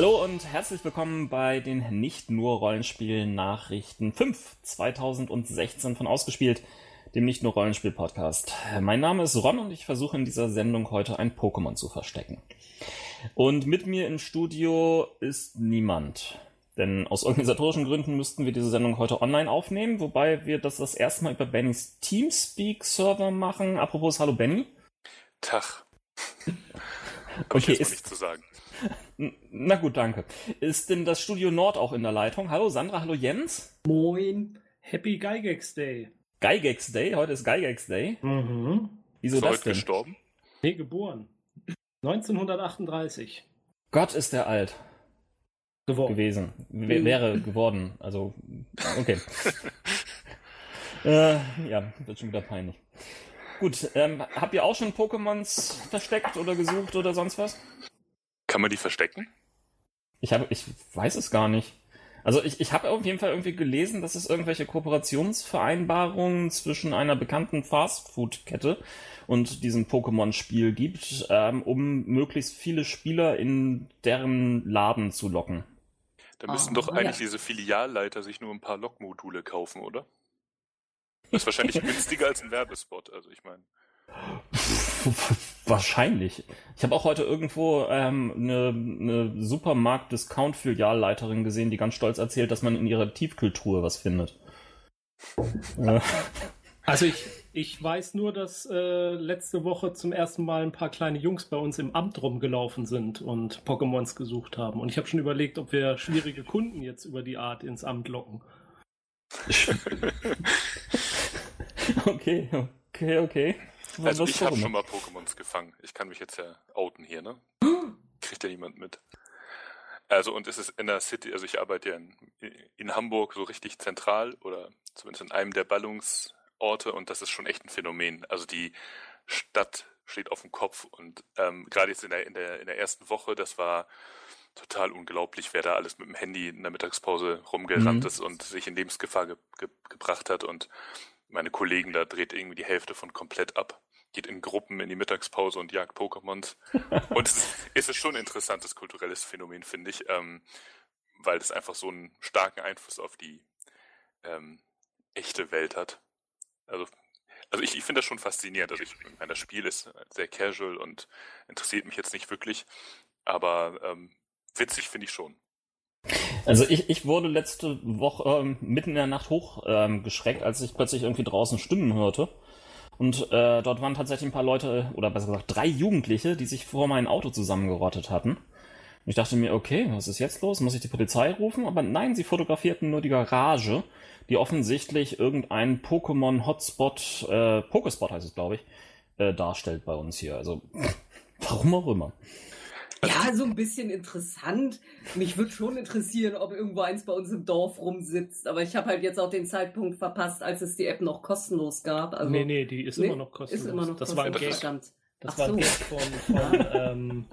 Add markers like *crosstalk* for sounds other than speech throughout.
Hallo und herzlich willkommen bei den nicht nur Rollenspiel Nachrichten 5 2016 von Ausgespielt, dem nicht nur Rollenspiel Podcast. Mein Name ist Ron und ich versuche in dieser Sendung heute ein Pokémon zu verstecken. Und mit mir im Studio ist niemand. Denn aus organisatorischen Gründen müssten wir diese Sendung heute online aufnehmen, wobei wir das das erste Mal über Bennys Teamspeak-Server machen. Apropos, hallo Benny. Tag. okay, ist, nichts zu sagen. Na gut, danke. Ist denn das Studio Nord auch in der Leitung? Hallo Sandra, hallo Jens. Moin. Happy Geigex Day. Geigex Day? Heute ist Geigex Day? Mhm. Wieso ist das denn? gestorben? Nee, geboren. 1938. Gott ist der alt. Geworden. Gewesen. W wäre geworden. Also, okay. *laughs* äh, ja, wird schon wieder peinlich. Gut, ähm, habt ihr auch schon Pokémons versteckt oder gesucht oder sonst was? Kann man die verstecken? Ich habe, ich weiß es gar nicht. Also ich, ich habe auf jeden Fall irgendwie gelesen, dass es irgendwelche Kooperationsvereinbarungen zwischen einer bekannten Fastfood-Kette und diesem Pokémon-Spiel gibt, ähm, um möglichst viele Spieler in deren Laden zu locken. Da müssten ah, doch eigentlich ja. diese Filialleiter sich nur ein paar Lokmodule kaufen, oder? Das ist wahrscheinlich *laughs* günstiger als ein Werbespot, also ich meine. *laughs* *laughs* Wahrscheinlich. Ich habe auch heute irgendwo ähm, eine, eine Supermarkt-Discount-Filialleiterin gesehen, die ganz stolz erzählt, dass man in ihrer Tiefkultur was findet. also ich, ich weiß nur, dass äh, letzte Woche zum ersten Mal ein paar kleine Jungs bei uns im Amt rumgelaufen sind und Pokémons gesucht haben. Und ich habe schon überlegt, ob wir schwierige Kunden jetzt über die Art ins Amt locken. *laughs* okay, okay, okay. Also ich habe schon mal Pokémons gefangen. Ich kann mich jetzt ja outen hier, ne? *gasps* Kriegt ja niemand mit. Also und es ist in der City, also ich arbeite ja in, in Hamburg so richtig zentral oder zumindest in einem der Ballungsorte und das ist schon echt ein Phänomen. Also die Stadt steht auf dem Kopf und ähm, gerade jetzt in der, in, der, in der ersten Woche, das war total unglaublich, wer da alles mit dem Handy in der Mittagspause rumgerannt mhm. ist und sich in Lebensgefahr ge ge gebracht hat und meine Kollegen, da dreht irgendwie die Hälfte von komplett ab. Geht in Gruppen in die Mittagspause und jagt Pokémons. *laughs* und es ist, es ist schon ein interessantes kulturelles Phänomen, finde ich, ähm, weil es einfach so einen starken Einfluss auf die ähm, echte Welt hat. Also, also ich, ich finde das schon faszinierend. Also ich meine, das Spiel ist sehr casual und interessiert mich jetzt nicht wirklich, aber ähm, witzig finde ich schon. Also ich, ich wurde letzte Woche ähm, mitten in der Nacht hochgeschreckt, ähm, als ich plötzlich irgendwie draußen Stimmen hörte. Und äh, dort waren tatsächlich ein paar Leute, oder besser gesagt drei Jugendliche, die sich vor mein Auto zusammengerottet hatten. Und ich dachte mir, okay, was ist jetzt los? Muss ich die Polizei rufen? Aber nein, sie fotografierten nur die Garage, die offensichtlich irgendein Pokémon-Hotspot, äh, Pokespot heißt es, glaube ich, äh, darstellt bei uns hier. Also, *laughs* warum auch immer. Ja, so ein bisschen interessant. Mich würde schon interessieren, ob irgendwo eins bei uns im Dorf rumsitzt. Aber ich habe halt jetzt auch den Zeitpunkt verpasst, als es die App noch kostenlos gab. Also, nee, nee, die ist nee, immer noch kostenlos. Ist immer noch das kostenlos. war ein Gag. Das Ach war ein so. Gag von, von *laughs* ähm,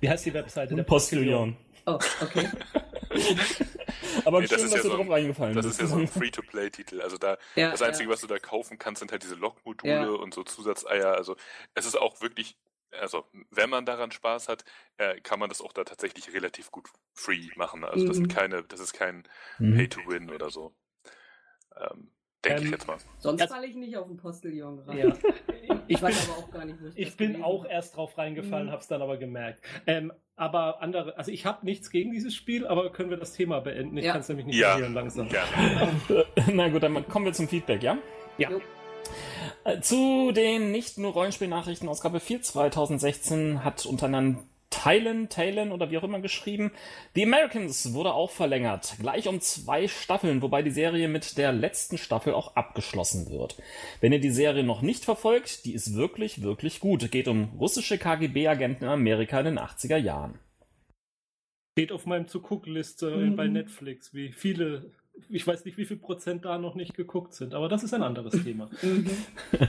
wie heißt die Webseite? Der Postillon. Oh, okay. *laughs* Aber nee, schön, das dass ja du so drauf reingefallen Das ist ja so ein *laughs* Free-to-Play-Titel. Also da, ja, das Einzige, ja. was du da kaufen kannst, sind halt diese Log-Module ja. und so Zusatzeier. Also es ist auch wirklich also wenn man daran Spaß hat, äh, kann man das auch da tatsächlich relativ gut free machen. Also das sind mhm. keine, das ist kein mhm. Pay to Win oder so. Ähm, Denke ähm, ich jetzt mal. Sonst falle ich nicht auf den Postillon rein. Ja. *laughs* ich weiß aber auch gar nicht, wo ich Ich bin auch erst drauf reingefallen, mhm. habe es dann aber gemerkt. Ähm, aber andere, also ich habe nichts gegen dieses Spiel, aber können wir das Thema beenden? Ich ja. kann es nämlich nicht ja. langsam. Ja. *laughs* Na gut, dann kommen wir zum Feedback, ja? Ja. Jo. Äh, zu den nicht nur Rollenspielnachrichten Ausgabe 4 2016 hat untereinander Tylen, Talon oder wie auch immer geschrieben. The Americans wurde auch verlängert, gleich um zwei Staffeln, wobei die Serie mit der letzten Staffel auch abgeschlossen wird. Wenn ihr die Serie noch nicht verfolgt, die ist wirklich, wirklich gut. Geht um russische KGB-Agenten in Amerika in den 80er Jahren. Steht auf meinem Zu-Guck-Liste mhm. bei Netflix, wie viele ich weiß nicht, wie viel Prozent da noch nicht geguckt sind, aber das ist ein anderes Thema. *laughs* Mhm. *laughs*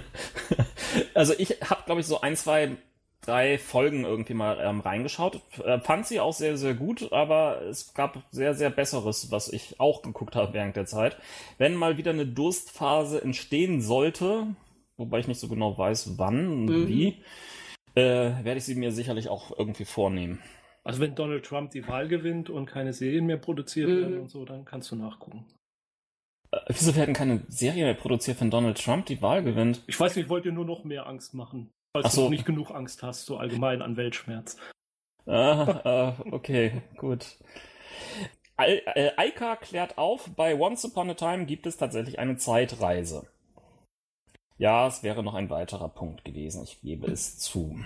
also ich habe, glaube ich, so ein, zwei, drei Folgen irgendwie mal ähm, reingeschaut. Äh, fand sie auch sehr, sehr gut, aber es gab sehr, sehr Besseres, was ich auch geguckt habe während der Zeit. Wenn mal wieder eine Durstphase entstehen sollte, wobei ich nicht so genau weiß, wann und mhm. wie, äh, werde ich sie mir sicherlich auch irgendwie vornehmen. Also wenn Donald Trump die Wahl gewinnt und keine Serien mehr produziert Mhm. werden und so, dann kannst du nachgucken. Äh, wieso werden keine Serie mehr produziert, wenn Donald Trump die Wahl gewinnt? Ich weiß nicht, ich wollte dir nur noch mehr Angst machen, falls so. du nicht genug Angst hast, so allgemein an Weltschmerz. Ah, äh, okay, gut. Al äh, klärt auf, bei Once Upon a Time gibt es tatsächlich eine Zeitreise. Ja, es wäre noch ein weiterer Punkt gewesen, ich gebe es zu.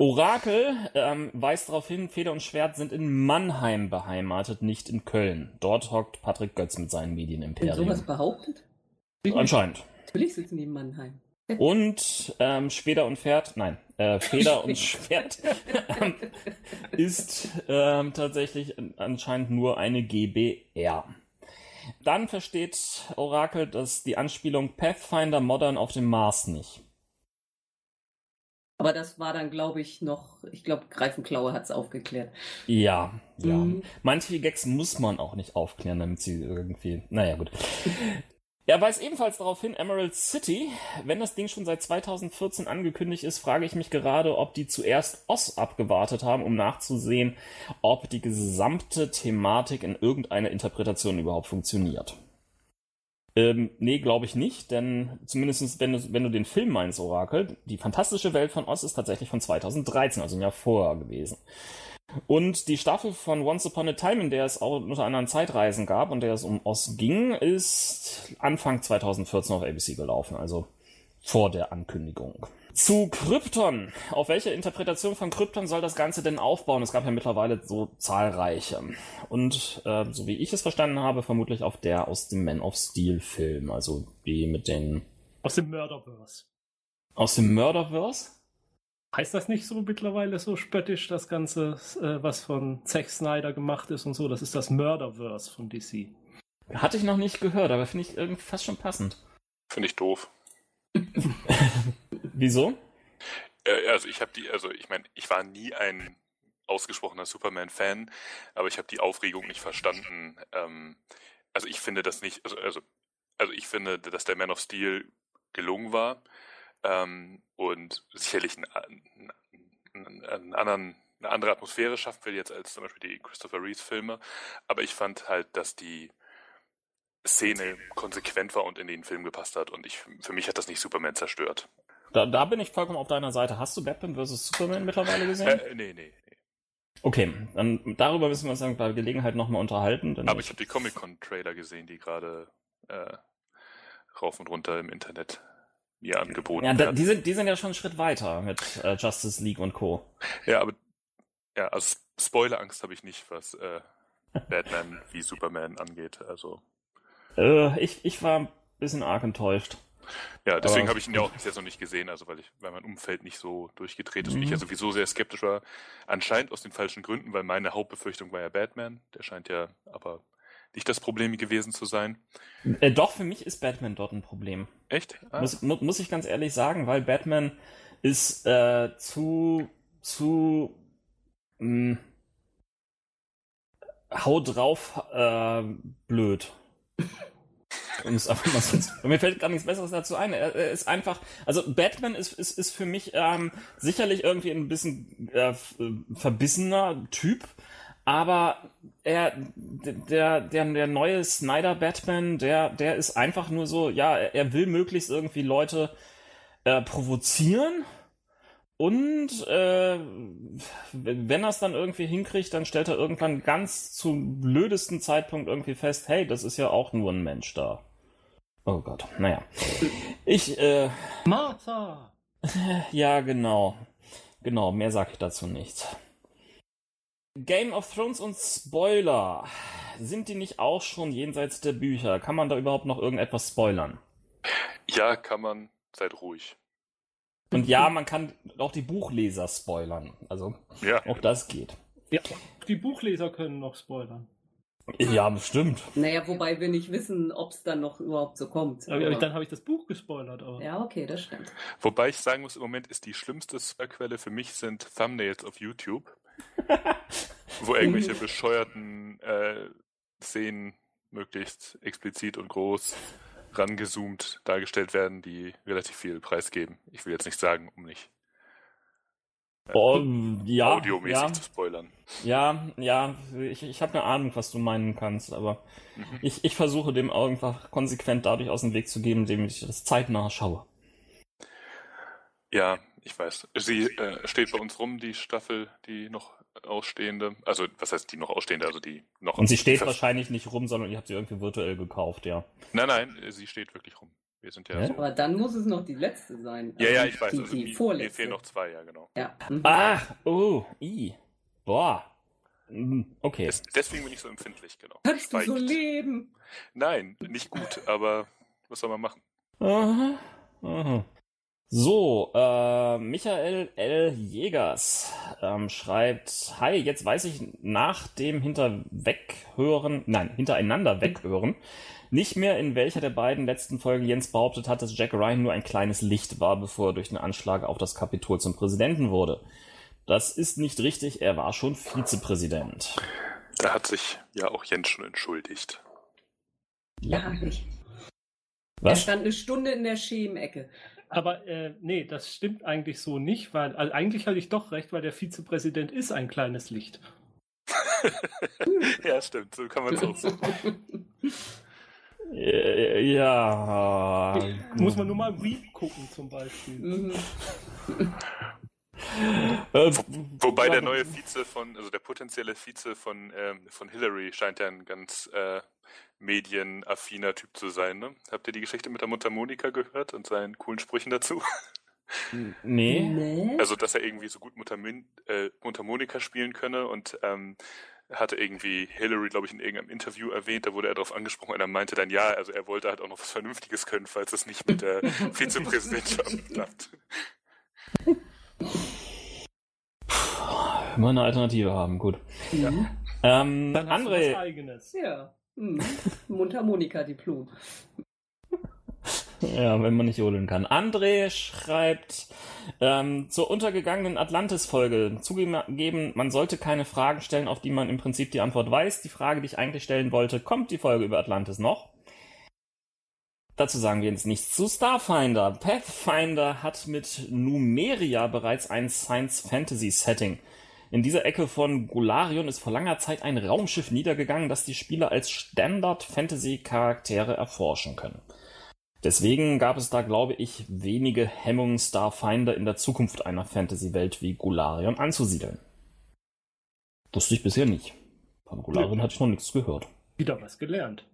Orakel ähm, weist darauf hin, Feder und Schwert sind in Mannheim beheimatet, nicht in Köln. Dort hockt Patrick Götz mit seinen Und sowas Medienimperium. behauptet? Anscheinend. Natürlich sitzen die in Mannheim. *laughs* Und ähm, Schweder und Pferd, nein, äh, Feder und Schwert ähm, ist ähm, tatsächlich anscheinend nur eine GBR. Dann versteht Orakel, dass die Anspielung Pathfinder Modern auf dem Mars nicht. Aber das war dann, glaube ich, noch, ich glaube, Greifenklaue hat es aufgeklärt. Ja, ja. Mhm. Manche Gags muss man auch nicht aufklären, damit sie irgendwie. Naja, gut. Er weist ebenfalls darauf hin, Emerald City, wenn das Ding schon seit 2014 angekündigt ist, frage ich mich gerade, ob die zuerst OS abgewartet haben, um nachzusehen, ob die gesamte Thematik in irgendeiner Interpretation überhaupt funktioniert. Ähm, nee, glaube ich nicht, denn zumindest wenn du, wenn du den Film meinst, Orakel, die fantastische Welt von Oz ist tatsächlich von 2013, also ein Jahr vorher gewesen. Und die Staffel von Once Upon a Time, in der es auch unter anderem Zeitreisen gab und der es um Oz ging, ist Anfang 2014 auf ABC gelaufen, also vor der Ankündigung. Zu Krypton. Auf welche Interpretation von Krypton soll das Ganze denn aufbauen? Es gab ja mittlerweile so zahlreiche. Und äh, so wie ich es verstanden habe, vermutlich auf der aus dem Man of Steel Film, also die mit den Aus dem Murderverse. aus dem Murderverse. Heißt das nicht so mittlerweile so spöttisch, das Ganze, äh, was von Zack Snyder gemacht ist und so? Das ist das Murderverse von DC. Hatte ich noch nicht gehört, aber finde ich irgendwie fast schon passend. Finde ich doof. *laughs* Wieso? Äh, also ich habe die, also ich meine, ich war nie ein ausgesprochener Superman-Fan, aber ich habe die Aufregung nicht verstanden. Ähm, also ich finde das nicht, also, also, also ich finde, dass der Man of Steel gelungen war ähm, und sicherlich einen, einen, einen anderen, eine andere Atmosphäre schaffen will jetzt als zum Beispiel die Christopher Reeves-Filme. Aber ich fand halt, dass die Szene konsequent war und in den Film gepasst hat. Und ich, für mich hat das nicht Superman zerstört. Da, da bin ich vollkommen auf deiner Seite. Hast du Batman vs. Superman mittlerweile gesehen? Äh, nee, nee, nee. Okay, dann darüber müssen wir uns dann bei Gelegenheit nochmal unterhalten. Aber ich habe die Comic-Con-Trailer gesehen, die gerade äh, rauf und runter im Internet mir angeboten ja, da, die, sind, die sind ja schon einen Schritt weiter mit äh, Justice League und Co. Ja, aber ja, also Spoilerangst habe ich nicht, was äh, Batman *laughs* wie Superman angeht. Also Äh, ich, ich war ein bisschen arg enttäuscht. ja, deswegen habe ich ihn ja auch bis jetzt noch nicht gesehen, also weil ich, weil mein Umfeld nicht so durchgedreht ist und Mhm. ich ja sowieso sehr skeptisch war. Anscheinend aus den falschen Gründen, weil meine Hauptbefürchtung war ja Batman. Der scheint ja aber nicht das Problem gewesen zu sein. Äh, doch, für mich ist Batman dort ein Problem. Echt? Ah, Muss, mu muss ich ganz ehrlich sagen, weil Batman ist äh, zu, zu mh, hau drauf äh, blöd. Um es einfach mal so zu- Mir fällt gar nichts Besseres dazu ein. Er, ist einfach, also Batman ist, ist, ist für mich ähm, sicherlich irgendwie ein bisschen äh, verbissener Typ, aber er, der, der, der neue Snyder Batman, der, der ist einfach nur so, ja, er er will möglichst irgendwie Leute äh, provozieren und äh, wenn er es dann irgendwie hinkriegt, dann stellt er irgendwann ganz zum blödesten Zeitpunkt irgendwie fest, hey, das ist ja auch nur ein Mensch da. Oh Gott, naja. Ich, äh, Martha! ja, genau. Genau, mehr sage ich dazu nicht. Game of Thrones und Spoiler. Sind die nicht auch schon jenseits der Bücher? Kann man da überhaupt noch irgendetwas spoilern? ja, kann man. Seid ruhig. Und ja, man kann auch die Buchleser spoilern. Also, Ja, auch das geht. Ja, die Buchleser können noch spoilern. Ja, bestimmt. Naja, wobei wir nicht wissen, ob es dann noch überhaupt so kommt. Aber Aber- dann habe ich das Buch gespoilert. Aber. ja, okay, das stimmt. Wobei ich sagen muss, im Moment ist die schlimmste Spoilerquelle für mich sind Thumbnails auf YouTube, *laughs* wo irgendwelche bescheuerten äh, Szenen möglichst explizit und groß rangezoomt dargestellt werden, die relativ viel preisgeben. Ich will jetzt nicht sagen, um nicht Oh, ja, audiomäßig ja, zu spoilern. ja, ja, ich, ich habe eine Ahnung, was du meinen kannst, aber Mhm. ich, ich versuche dem einfach konsequent dadurch aus dem Weg zu gehen, indem ich das zeitnah schaue. Ja, ich weiß. Sie äh, steht bei uns rum, die Staffel, die noch ausstehende. Also, was heißt die noch ausstehende? Also die noch. Und sie steht wahrscheinlich nicht rum, sondern ihr habt sie irgendwie virtuell gekauft, ja. Nein, nein, sie steht wirklich rum. Wir sind ja so. Aber dann muss es noch die letzte sein. Ja, ja, Also ich weiß. Die, Also, die mir- mir vorletzte. fehlen noch zwei, ja, genau. Ja. Mhm. Ah, oh, i. Boah. Hm, Okay. Des, deswegen bin ich so empfindlich, genau. Kannst du so leben? Nein, nicht gut, aber was soll man machen? Aha, aha. So, äh, Michael L. Jägers ähm, schreibt, Hi, jetzt weiß ich nach dem Hinterweghören, nein, hintereinander weghören, nicht mehr in welcher der beiden letzten Folgen Jens behauptet hat, dass Jack Ryan nur ein kleines Licht war, bevor er durch den Anschlag auf das Kapitol zum Präsidenten wurde. Das ist nicht richtig, er war schon Vizepräsident. Da hat sich ja auch Jens schon entschuldigt. Ja, ich. Er Was? stand eine Stunde in der Schemecke. Aber äh, nee, das stimmt eigentlich so nicht, weil also eigentlich hatte ich doch recht, weil der Vizepräsident ist ein kleines Licht. *laughs* ja, stimmt, so kann man es auch sehen. *laughs* Äh, ja. Muss man nur mal Reap gucken zum Beispiel. *laughs* Äh, Wobei der neue Vize von, also der potenzielle Vize von, ähm, von Hillary scheint ja ein ganz äh, medienaffiner Typ zu sein, ne? Habt ihr die Geschichte mit der Mundharmonika gehört und seinen coolen Sprüchen dazu? *laughs* Nee. Nee? Also, dass er irgendwie so gut Mundharmin äh, Mundharmonika spielen könne und ähm, hatte irgendwie Hillary, glaube ich, in irgendeinem Interview erwähnt, da wurde er darauf angesprochen und er meinte dann, ja, also er wollte halt auch noch was Vernünftiges können, falls es nicht mit der *laughs* Vizepräsidentschaft klappt. Immer eine Alternative haben, gut. Mhm. Ähm, Dann André, eigenes. Ja. Mhm. Mundharmonika-Diplom. ja, wenn man nicht jodeln kann. André schreibt ähm, zur untergegangenen Atlantis-Folge zugegeben, man sollte keine Fragen stellen, auf die man im Prinzip die Antwort weiß. Die Frage, die ich eigentlich stellen wollte, kommt die Folge über Atlantis noch? Dazu sagen wir jetzt nichts zu Starfinder. Pathfinder hat mit Numeria bereits ein Science-Fantasy-Setting. In dieser Ecke von Golarion ist vor langer Zeit ein Raumschiff niedergegangen, das die Spieler als Standard-Fantasy-Charaktere erforschen können. Deswegen gab es da, glaube ich, wenige Hemmungen, Starfinder in der Zukunft einer Fantasy-Welt wie Golarion anzusiedeln. Wusste ich bisher nicht. Von Golarion hatte ich noch nichts gehört. Wieder was gelernt.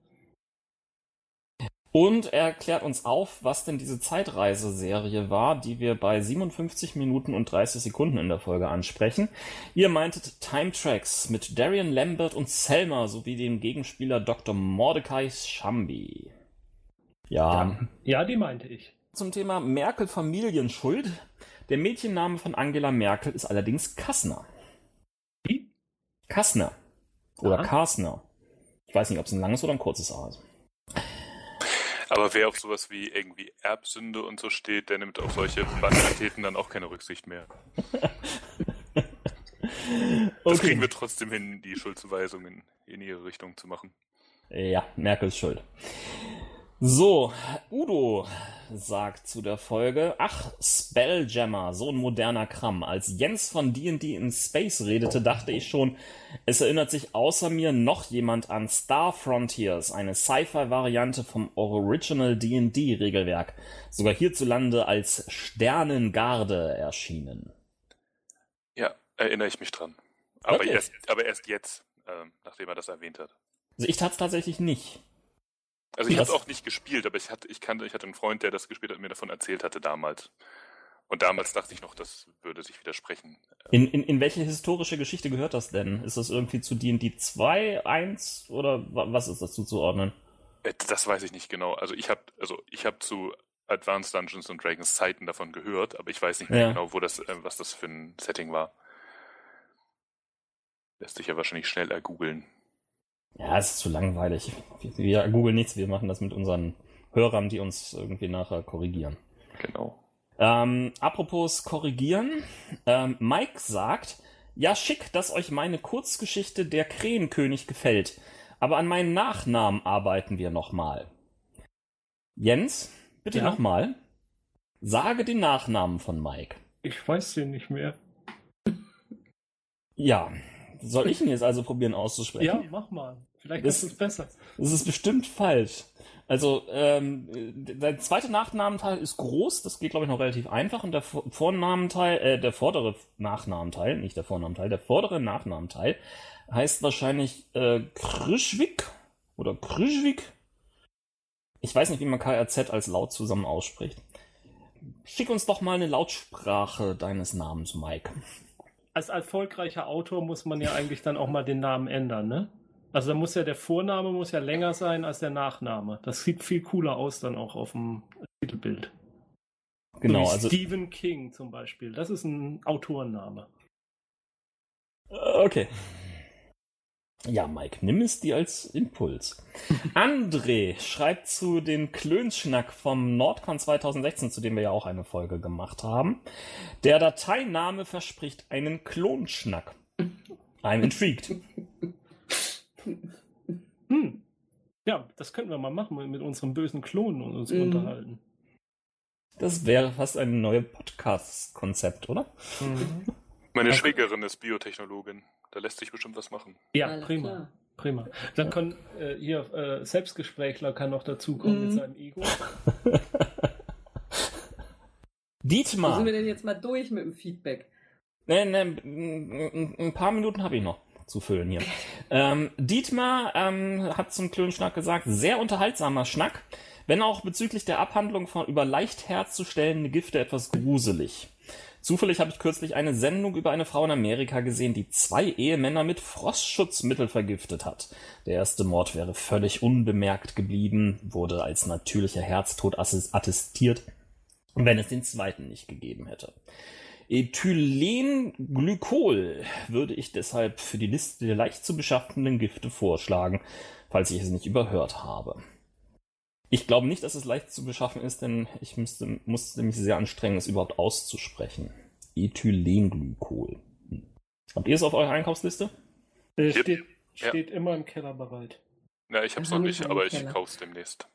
Und er klärt uns auf, was denn diese Zeitreiseserie war, die wir bei 57 Minuten und 30 Sekunden in der Folge ansprechen. Ihr meintet Time Tracks mit Darian Lambert und Selma sowie dem Gegenspieler Dr. Mordecai Shambi. Ja, Ja, die meinte ich. zum Thema Merkel Familienschuld. Der Mädchenname von Angela Merkel ist allerdings Kassner. Wie? Kassner. Oder Aha. Karsner. Ich weiß nicht, ob es ein langes oder ein kurzes A ist. Aber wer auf sowas wie irgendwie Erbsünde und so steht, der nimmt auf solche Banalitäten dann auch keine Rücksicht mehr. Das kriegen wir trotzdem hin, die Schuldzuweisungen in ihre Richtung zu machen. Ja, Merkels Schuld. So, Udo sagt zu der Folge, ach, Spelljammer, so ein moderner Kram. Als Jens von D&D in Space redete, dachte ich schon, es erinnert sich außer mir noch jemand an Star Frontiers, eine Sci-Fi-Variante vom Original D&D-Regelwerk, sogar hierzulande als Sternengarde erschienen. Ja, erinnere ich mich dran. Aber, erst, aber erst jetzt, ähm, nachdem er das erwähnt hat. Also ich tat's tatsächlich nicht. Also ich habe auch nicht gespielt, aber ich hatte, ich kannte, ich hatte einen Freund, der das gespielt hat und mir davon erzählt hatte damals. Und damals dachte ich noch, das würde sich widersprechen. In, in, in welche historische Geschichte gehört das denn? Ist das irgendwie zu D&D 2, 1 oder wa- was ist das zuzuordnen? Äh, Das weiß ich nicht genau. Also ich habe, also ich habe zu Advanced Dungeons and Dragons Zeiten davon gehört, aber ich weiß nicht mehr Ja. genau, wo das, äh, was das für ein Setting war. Lässt sich ja wahrscheinlich schnell ergoogeln. Ja, es ist zu langweilig. Wir, wir googeln nichts, wir machen das mit unseren Hörern, die uns irgendwie nachher korrigieren. Genau. Ähm, apropos korrigieren, ähm, Mike sagt, ja schick, dass euch meine Kurzgeschichte Der Krähenkönig gefällt, aber an meinen Nachnamen arbeiten wir nochmal. Jens, bitte Ja? nochmal. Sage den Nachnamen von Mike. Ich weiß den nicht mehr. Ja. Soll ich ihn jetzt also probieren auszusprechen? Ja, mach mal. Vielleicht das, ist es besser. Das ist bestimmt falsch. Also, ähm, der zweite Nachnamenteil ist groß, das geht, glaube ich, noch relativ einfach. Und der Vornamenteil, äh, der vordere Nachnamenteil, nicht der Vornamenteil, der vordere Nachnamenteil heißt wahrscheinlich äh, Krischwik oder Krischwik. Ich weiß nicht, wie man KRZ als Laut zusammen ausspricht. Schick uns doch mal eine Lautsprache deines Namens, Mike. Als erfolgreicher Autor muss man ja eigentlich dann auch mal den Namen ändern, ne? Also da muss ja der Vorname muss ja länger sein als der Nachname. Das sieht viel cooler aus dann auch auf dem Titelbild. Genau, so also Stephen King zum Beispiel. Das ist ein Autorenname. Okay. Ja, Mike, nimm es dir als Impuls. *laughs* André schreibt zu den Klönschnack vom Nordcon 2016, zu dem wir ja auch eine Folge gemacht haben. Der Dateiname verspricht einen Klonschnack. I'm intrigued. *laughs* Hm. Ja, das könnten wir mal machen, mit unserem bösen Klonen und uns mhm. unterhalten. Das wäre fast ein neues Podcast-Konzept, oder? Mhm. Meine Schwägerin ist Biotechnologin. Da lässt sich bestimmt was machen. Ja, Alles prima. Klar. Prima. Dann kann äh, hier äh, Selbstgesprächler kann noch dazukommen mhm. mit seinem Ego. *laughs* Dietmar. Wo sind wir denn jetzt mal durch mit dem Feedback? Nee, nee, ein paar Minuten habe ich noch zu füllen hier. *laughs* Ähm, Dietmar ähm, hat zum Klönschnack gesagt, sehr unterhaltsamer Schnack, wenn auch bezüglich der Abhandlung von über leicht herzustellende Gifte etwas gruselig. Zufällig habe ich kürzlich eine Sendung über eine Frau in Amerika gesehen, die zwei Ehemänner mit Frostschutzmittel vergiftet hat. Der erste Mord wäre völlig unbemerkt geblieben, wurde als natürlicher Herztod attestiert, wenn es den zweiten nicht gegeben hätte. Ethylenglykol würde ich deshalb für die Liste der leicht zu beschaffenden Gifte vorschlagen, falls ich es nicht überhört habe. Ich glaube nicht, dass es leicht zu beschaffen ist, denn ich müsste, musste mich sehr anstrengen, es überhaupt auszusprechen. Ethylenglykol. Habt ihr es auf eurer Einkaufsliste? Äh, steht, steht ja. immer im Keller bereit. Ja, ich hab's noch nicht, aber ich kauf's demnächst.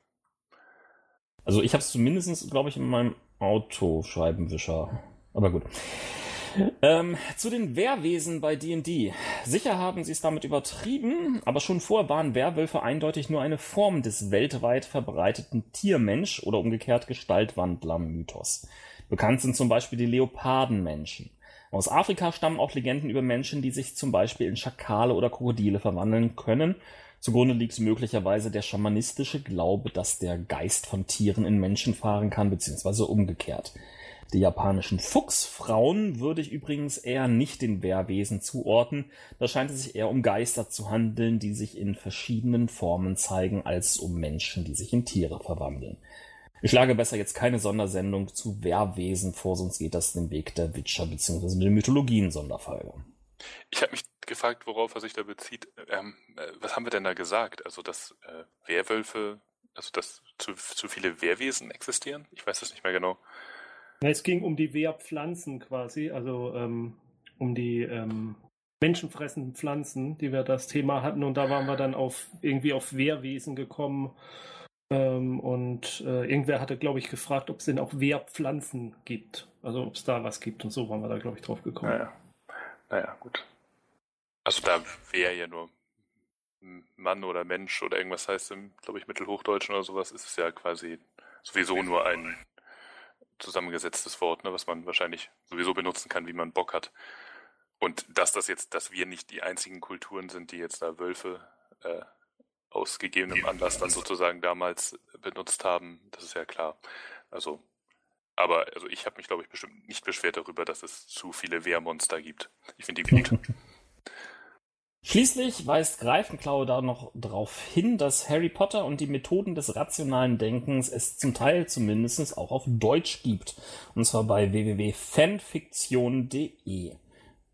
Also ich hab's zumindest, glaube ich, in meinem Autoscheibenwischer. Aber gut. Ähm, zu den Wehrwesen bei D&D. Sicher haben sie es damit übertrieben, aber schon vorher waren Werwölfe eindeutig nur eine Form des weltweit verbreiteten Tiermensch oder umgekehrt Gestaltwandler-Mythos. Bekannt sind zum Beispiel die Leopardenmenschen. Aus Afrika stammen auch Legenden über Menschen, die sich zum Beispiel in Schakale oder Krokodile verwandeln können. Zugrunde liegt möglicherweise der schamanistische Glaube, dass der Geist von Tieren in Menschen fahren kann, beziehungsweise umgekehrt. Die japanischen Fuchsfrauen würde ich übrigens eher nicht den Wehrwesen zuordnen. Da scheint es sich eher um Geister zu handeln, die sich in verschiedenen Formen zeigen, als um Menschen, die sich in Tiere verwandeln. Ich schlage besser jetzt keine Sondersendung zu Wehrwesen vor, sonst geht das den Weg der Witcher bzw. der Mythologien-Sonderfolge. Ich habe mich gefragt, worauf er sich da bezieht. Ähm, äh, was haben wir denn da gesagt? Also, dass äh, Werwölfe, also dass zu, zu viele Wehrwesen existieren? Ich weiß das nicht mehr genau. Es ging um die Wehrpflanzen quasi, also ähm, um die ähm, menschenfressenden Pflanzen, die wir das Thema hatten. Und da waren wir dann auf irgendwie auf Wehrwesen gekommen. Ähm, und äh, irgendwer hatte, glaube ich, gefragt, ob es denn auch Wehrpflanzen gibt. Also ob es da was gibt. Und so waren wir da, glaube ich, drauf gekommen. Naja, naja gut. Also da wäre ja nur Mann oder Mensch oder irgendwas heißt im, glaube ich, Mittelhochdeutschen oder sowas, ist es ja quasi sowieso nur ein zusammengesetztes Wort, ne, was man wahrscheinlich sowieso benutzen kann, wie man Bock hat. Und dass das jetzt, dass wir nicht die einzigen Kulturen sind, die jetzt da Wölfe äh, aus gegebenem Anlass dann sozusagen damals benutzt haben, das ist ja klar. Also, aber also ich habe mich, glaube ich, bestimmt nicht beschwert darüber, dass es zu viele Wehrmonster gibt. Ich finde die gut. *laughs* Schließlich weist Greifenklau da noch darauf hin, dass Harry Potter und die Methoden des rationalen Denkens es zum Teil zumindest auch auf Deutsch gibt. Und zwar bei www.fanfiktion.de.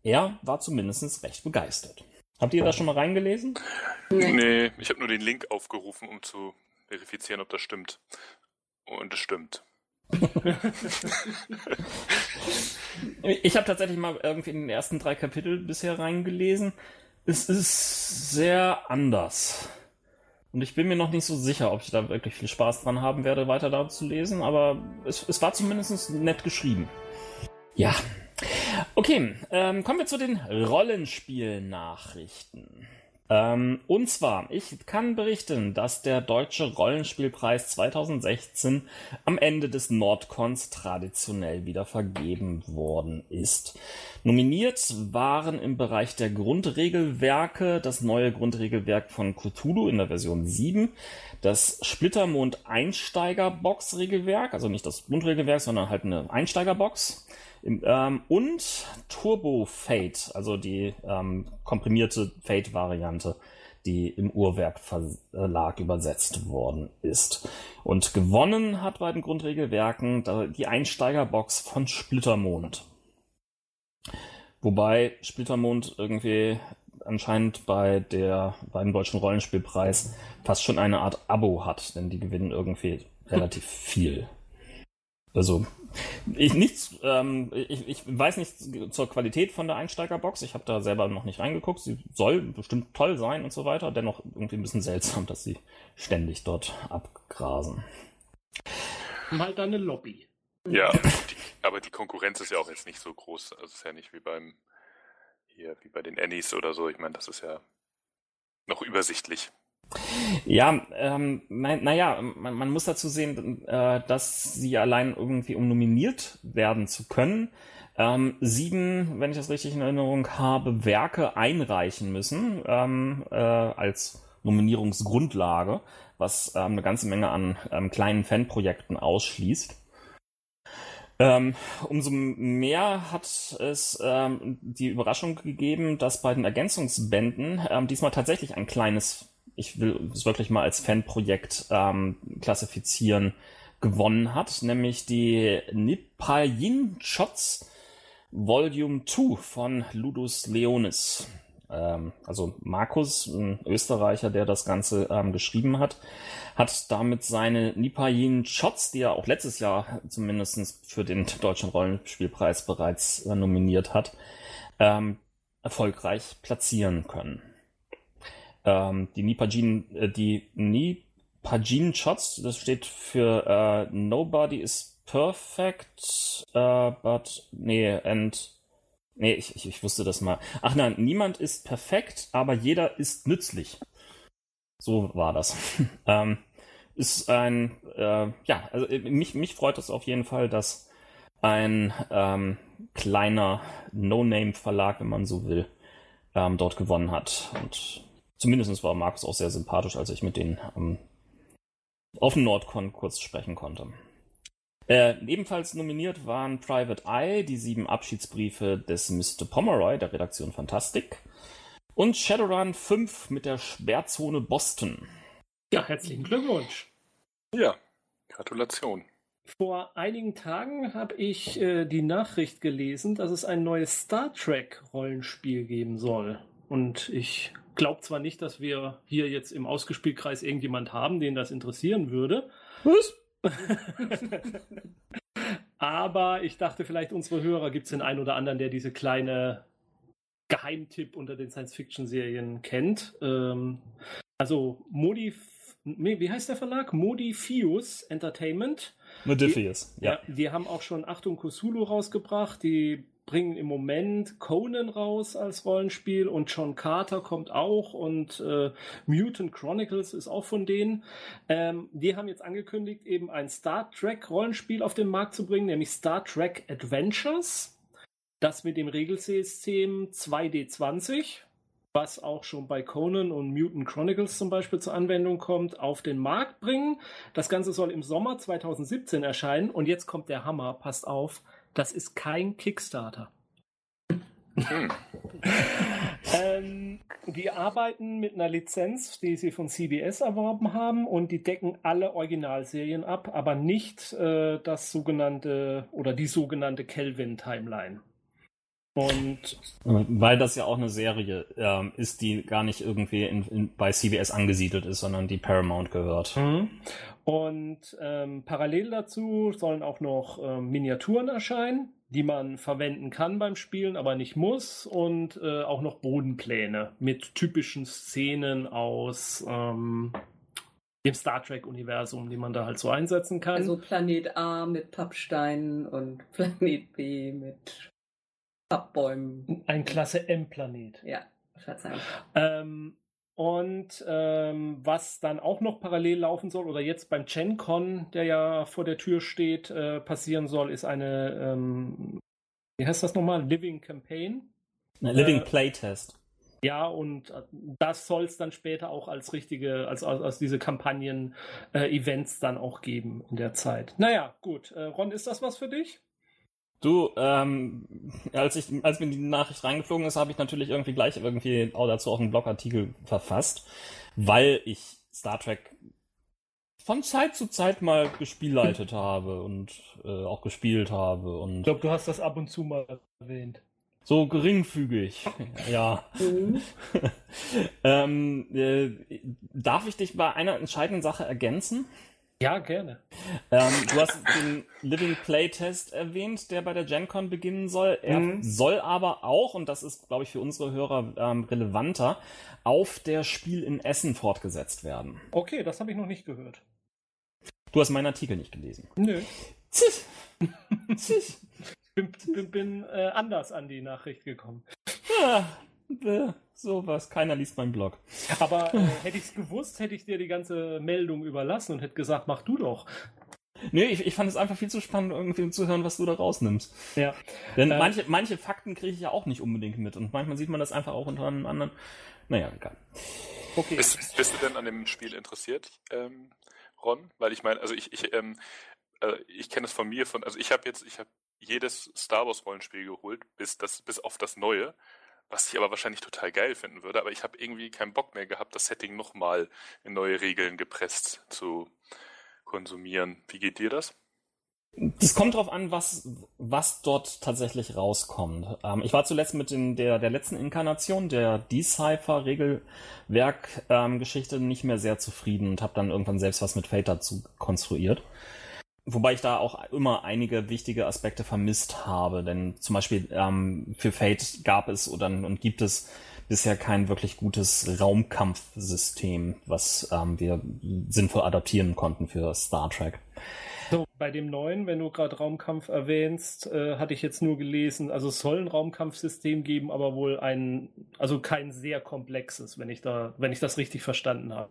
Er war zumindest recht begeistert. Habt ihr da schon mal reingelesen? Nee, ich habe nur den Link aufgerufen, um zu verifizieren, ob das stimmt. Und es stimmt. *laughs* ich habe tatsächlich mal irgendwie in den ersten drei Kapitel bisher reingelesen. Es ist sehr anders. Und ich bin mir noch nicht so sicher, ob ich da wirklich viel Spaß dran haben werde, weiter da zu lesen, aber es, es war zumindest nett geschrieben. Ja, Okay, ähm, kommen wir zu den Rollenspielnachrichten. Ähm, und zwar, ich kann berichten, dass der Deutsche Rollenspielpreis 2016 am Ende des Nordcons traditionell wieder vergeben worden ist. Nominiert waren im Bereich der Grundregelwerke das neue Grundregelwerk von Cthulhu in der Version 7, das Splittermond Einsteigerbox Regelwerk, also nicht das Grundregelwerk, sondern halt eine Einsteigerbox ähm, und Turbo Fate, also die ähm, komprimierte Fate-Variante, die im Uhrwerk Verlag übersetzt worden ist. Und gewonnen hat bei den Grundregelwerken die Einsteigerbox von Splittermond. Wobei Splittermond irgendwie anscheinend bei der beim deutschen Rollenspielpreis fast schon eine Art Abo hat, denn die gewinnen irgendwie relativ viel. Also ich, nichts, ähm, ich, ich weiß nichts zur Qualität von der Einsteigerbox. Ich habe da selber noch nicht reingeguckt. Sie soll bestimmt toll sein und so weiter. Dennoch irgendwie ein bisschen seltsam, dass sie ständig dort abgrasen. Mal deine Lobby. Ja, die, aber die Konkurrenz ist ja auch jetzt nicht so groß. Also es ist ja nicht wie beim hier, wie bei den Annies oder so. Ich meine, das ist ja noch übersichtlich. Ja, ähm, naja, man, man, muss dazu sehen, äh, dass sie allein irgendwie, um nominiert werden zu können, ähm, sieben, wenn ich das richtig in Erinnerung habe, Werke einreichen müssen ähm, äh, als Nominierungsgrundlage, was ähm, eine ganze Menge an ähm, kleinen Fanprojekten ausschließt. Ähm, umso mehr hat es ähm, die Überraschung gegeben, dass bei den Ergänzungsbänden ähm, diesmal tatsächlich ein kleines ich will es wirklich mal als Fanprojekt ähm, klassifizieren, gewonnen hat, nämlich die Nipayin Shots Volume 2 von Ludus Leonis. Ähm, also Markus, ein Österreicher, der das Ganze ähm, geschrieben hat, hat damit seine Nipayin Shots, die er auch letztes Jahr zumindest für den Deutschen Rollenspielpreis bereits äh, nominiert hat, ähm, erfolgreich platzieren können. Ähm, die Nipajin, äh, die Nipajin Shots, das steht für äh, Nobody is perfect, uh, but nee, and nee, ich, ich, ich wusste das mal. Ach nein, niemand ist perfekt, aber jeder ist nützlich. So war das. *laughs* ähm, ist ein, äh, ja, also äh, mich, mich freut es auf jeden Fall, dass ein ähm, kleiner No-Name-Verlag, wenn man so will, ähm, dort gewonnen hat. Und Zumindest war Markus auch sehr sympathisch, als ich mit denen ähm, auf dem Nordcon kurz sprechen konnte. Äh, ebenfalls nominiert waren Private Eye, die sieben Abschiedsbriefe des Mr. Pomeroy der Redaktion Fantastic und Shadowrun 5 mit der Sperrzone Boston. Ja, herzlichen Glückwunsch. Ja, Gratulation. Vor einigen Tagen habe ich äh, die Nachricht gelesen, dass es ein neues Star Trek Rollenspiel geben soll. Und ich glaube zwar nicht, dass wir hier jetzt im Ausgespielkreis irgendjemand haben, den das interessieren würde. Was? *laughs* Aber ich dachte, vielleicht unsere Hörer gibt es den einen oder anderen, der diese kleine Geheimtipp unter den Science-Fiction-Serien kennt. Ähm, also Modi, wie heißt der Verlag? Modifius Entertainment. Modifius, ja. ja. Die haben auch schon Achtung Kusulu rausgebracht. Die bringen im Moment Conan raus als Rollenspiel und John Carter kommt auch und äh, Mutant Chronicles ist auch von denen. Ähm, die haben jetzt angekündigt, eben ein Star Trek Rollenspiel auf den Markt zu bringen, nämlich Star Trek Adventures. Das mit dem Regelsystem 2D20, was auch schon bei Conan und Mutant Chronicles zum Beispiel zur Anwendung kommt, auf den Markt bringen. Das Ganze soll im Sommer 2017 erscheinen und jetzt kommt der Hammer, passt auf das ist kein Kickstarter. Hm. *laughs* ähm, die arbeiten mit einer Lizenz, die sie von CBS erworben haben und die decken alle Originalserien ab, aber nicht äh, das sogenannte oder die sogenannte Kelvin Timeline. Und weil das ja auch eine Serie ähm, ist, die gar nicht irgendwie in, in, bei CBS angesiedelt ist, sondern die Paramount gehört. Mhm. Und ähm, parallel dazu sollen auch noch ähm, Miniaturen erscheinen, die man verwenden kann beim Spielen, aber nicht muss. Und äh, auch noch Bodenpläne mit typischen Szenen aus ähm, dem Star Trek-Universum, die man da halt so einsetzen kann. Also Planet A mit Pappsteinen und *laughs* Planet B mit Abbäumen. Ein Klasse M-Planet. Ja, Verzeihung. Ähm, und ähm, was dann auch noch parallel laufen soll, oder jetzt beim GenCon, der ja vor der Tür steht, äh, passieren soll, ist eine, ähm, wie heißt das nochmal? Living Campaign. Living äh, Playtest. Ja, und äh, das soll es dann später auch als richtige, als, als, als diese Kampagnen-Events äh, dann auch geben in der Zeit. Naja, gut. Äh, Ron, ist das was für dich? Du, ähm, als ich, als mir die Nachricht reingeflogen ist, habe ich natürlich irgendwie gleich irgendwie auch dazu auch einen Blogartikel verfasst, weil ich Star Trek von Zeit zu Zeit mal gespielleitet habe und äh, auch gespielt habe und. Ich glaube, du hast das ab und zu mal erwähnt. So geringfügig, ja. Mhm. *laughs* ähm, äh, darf ich dich bei einer entscheidenden Sache ergänzen? Ja, gerne. Ähm, du hast den Living Playtest erwähnt, der bei der GenCon beginnen soll. Er mhm. soll aber auch, und das ist, glaube ich, für unsere Hörer ähm, relevanter, auf der Spiel in Essen fortgesetzt werden. Okay, das habe ich noch nicht gehört. Du hast meinen Artikel nicht gelesen. Nö. Zisch. Zisch. *laughs* bin, bin, bin äh, anders an die Nachricht gekommen. Ja, äh, sowas. Keiner liest meinen Blog. Aber äh, hätte ich es gewusst, hätte ich dir die ganze Meldung überlassen und hätte gesagt, mach du doch. Nee, ich, ich fand es einfach viel zu spannend, irgendwie zu hören, was du da rausnimmst. Ja. Denn äh, manche, manche Fakten kriege ich ja auch nicht unbedingt mit. Und manchmal sieht man das einfach auch unter einem anderen. Naja, egal. Okay. Bist, bist du denn an dem Spiel interessiert, ähm, Ron? Weil ich meine, also ich, ich, ähm, äh, ich kenne es von mir, von, also ich habe jetzt, ich habe jedes Star Wars Rollenspiel geholt, bis das, bis auf das neue was ich aber wahrscheinlich total geil finden würde. Aber ich habe irgendwie keinen Bock mehr gehabt, das Setting nochmal in neue Regeln gepresst zu konsumieren. Wie geht dir das? Das kommt drauf an, was, was dort tatsächlich rauskommt. Ähm, ich war zuletzt mit den, der, der letzten Inkarnation der Decipher-Regelwerk-Geschichte ähm, nicht mehr sehr zufrieden und habe dann irgendwann selbst was mit Fate dazu konstruiert. Wobei ich da auch immer einige wichtige Aspekte vermisst habe, denn zum Beispiel ähm, für Fate gab es oder und gibt es bisher kein wirklich gutes Raumkampfsystem, was ähm, wir sinnvoll adaptieren konnten für Star Trek. So, bei dem neuen, wenn du gerade Raumkampf erwähnst, äh, hatte ich jetzt nur gelesen, also es soll ein Raumkampfsystem geben, aber wohl ein, also kein sehr komplexes, wenn ich da, wenn ich das richtig verstanden habe.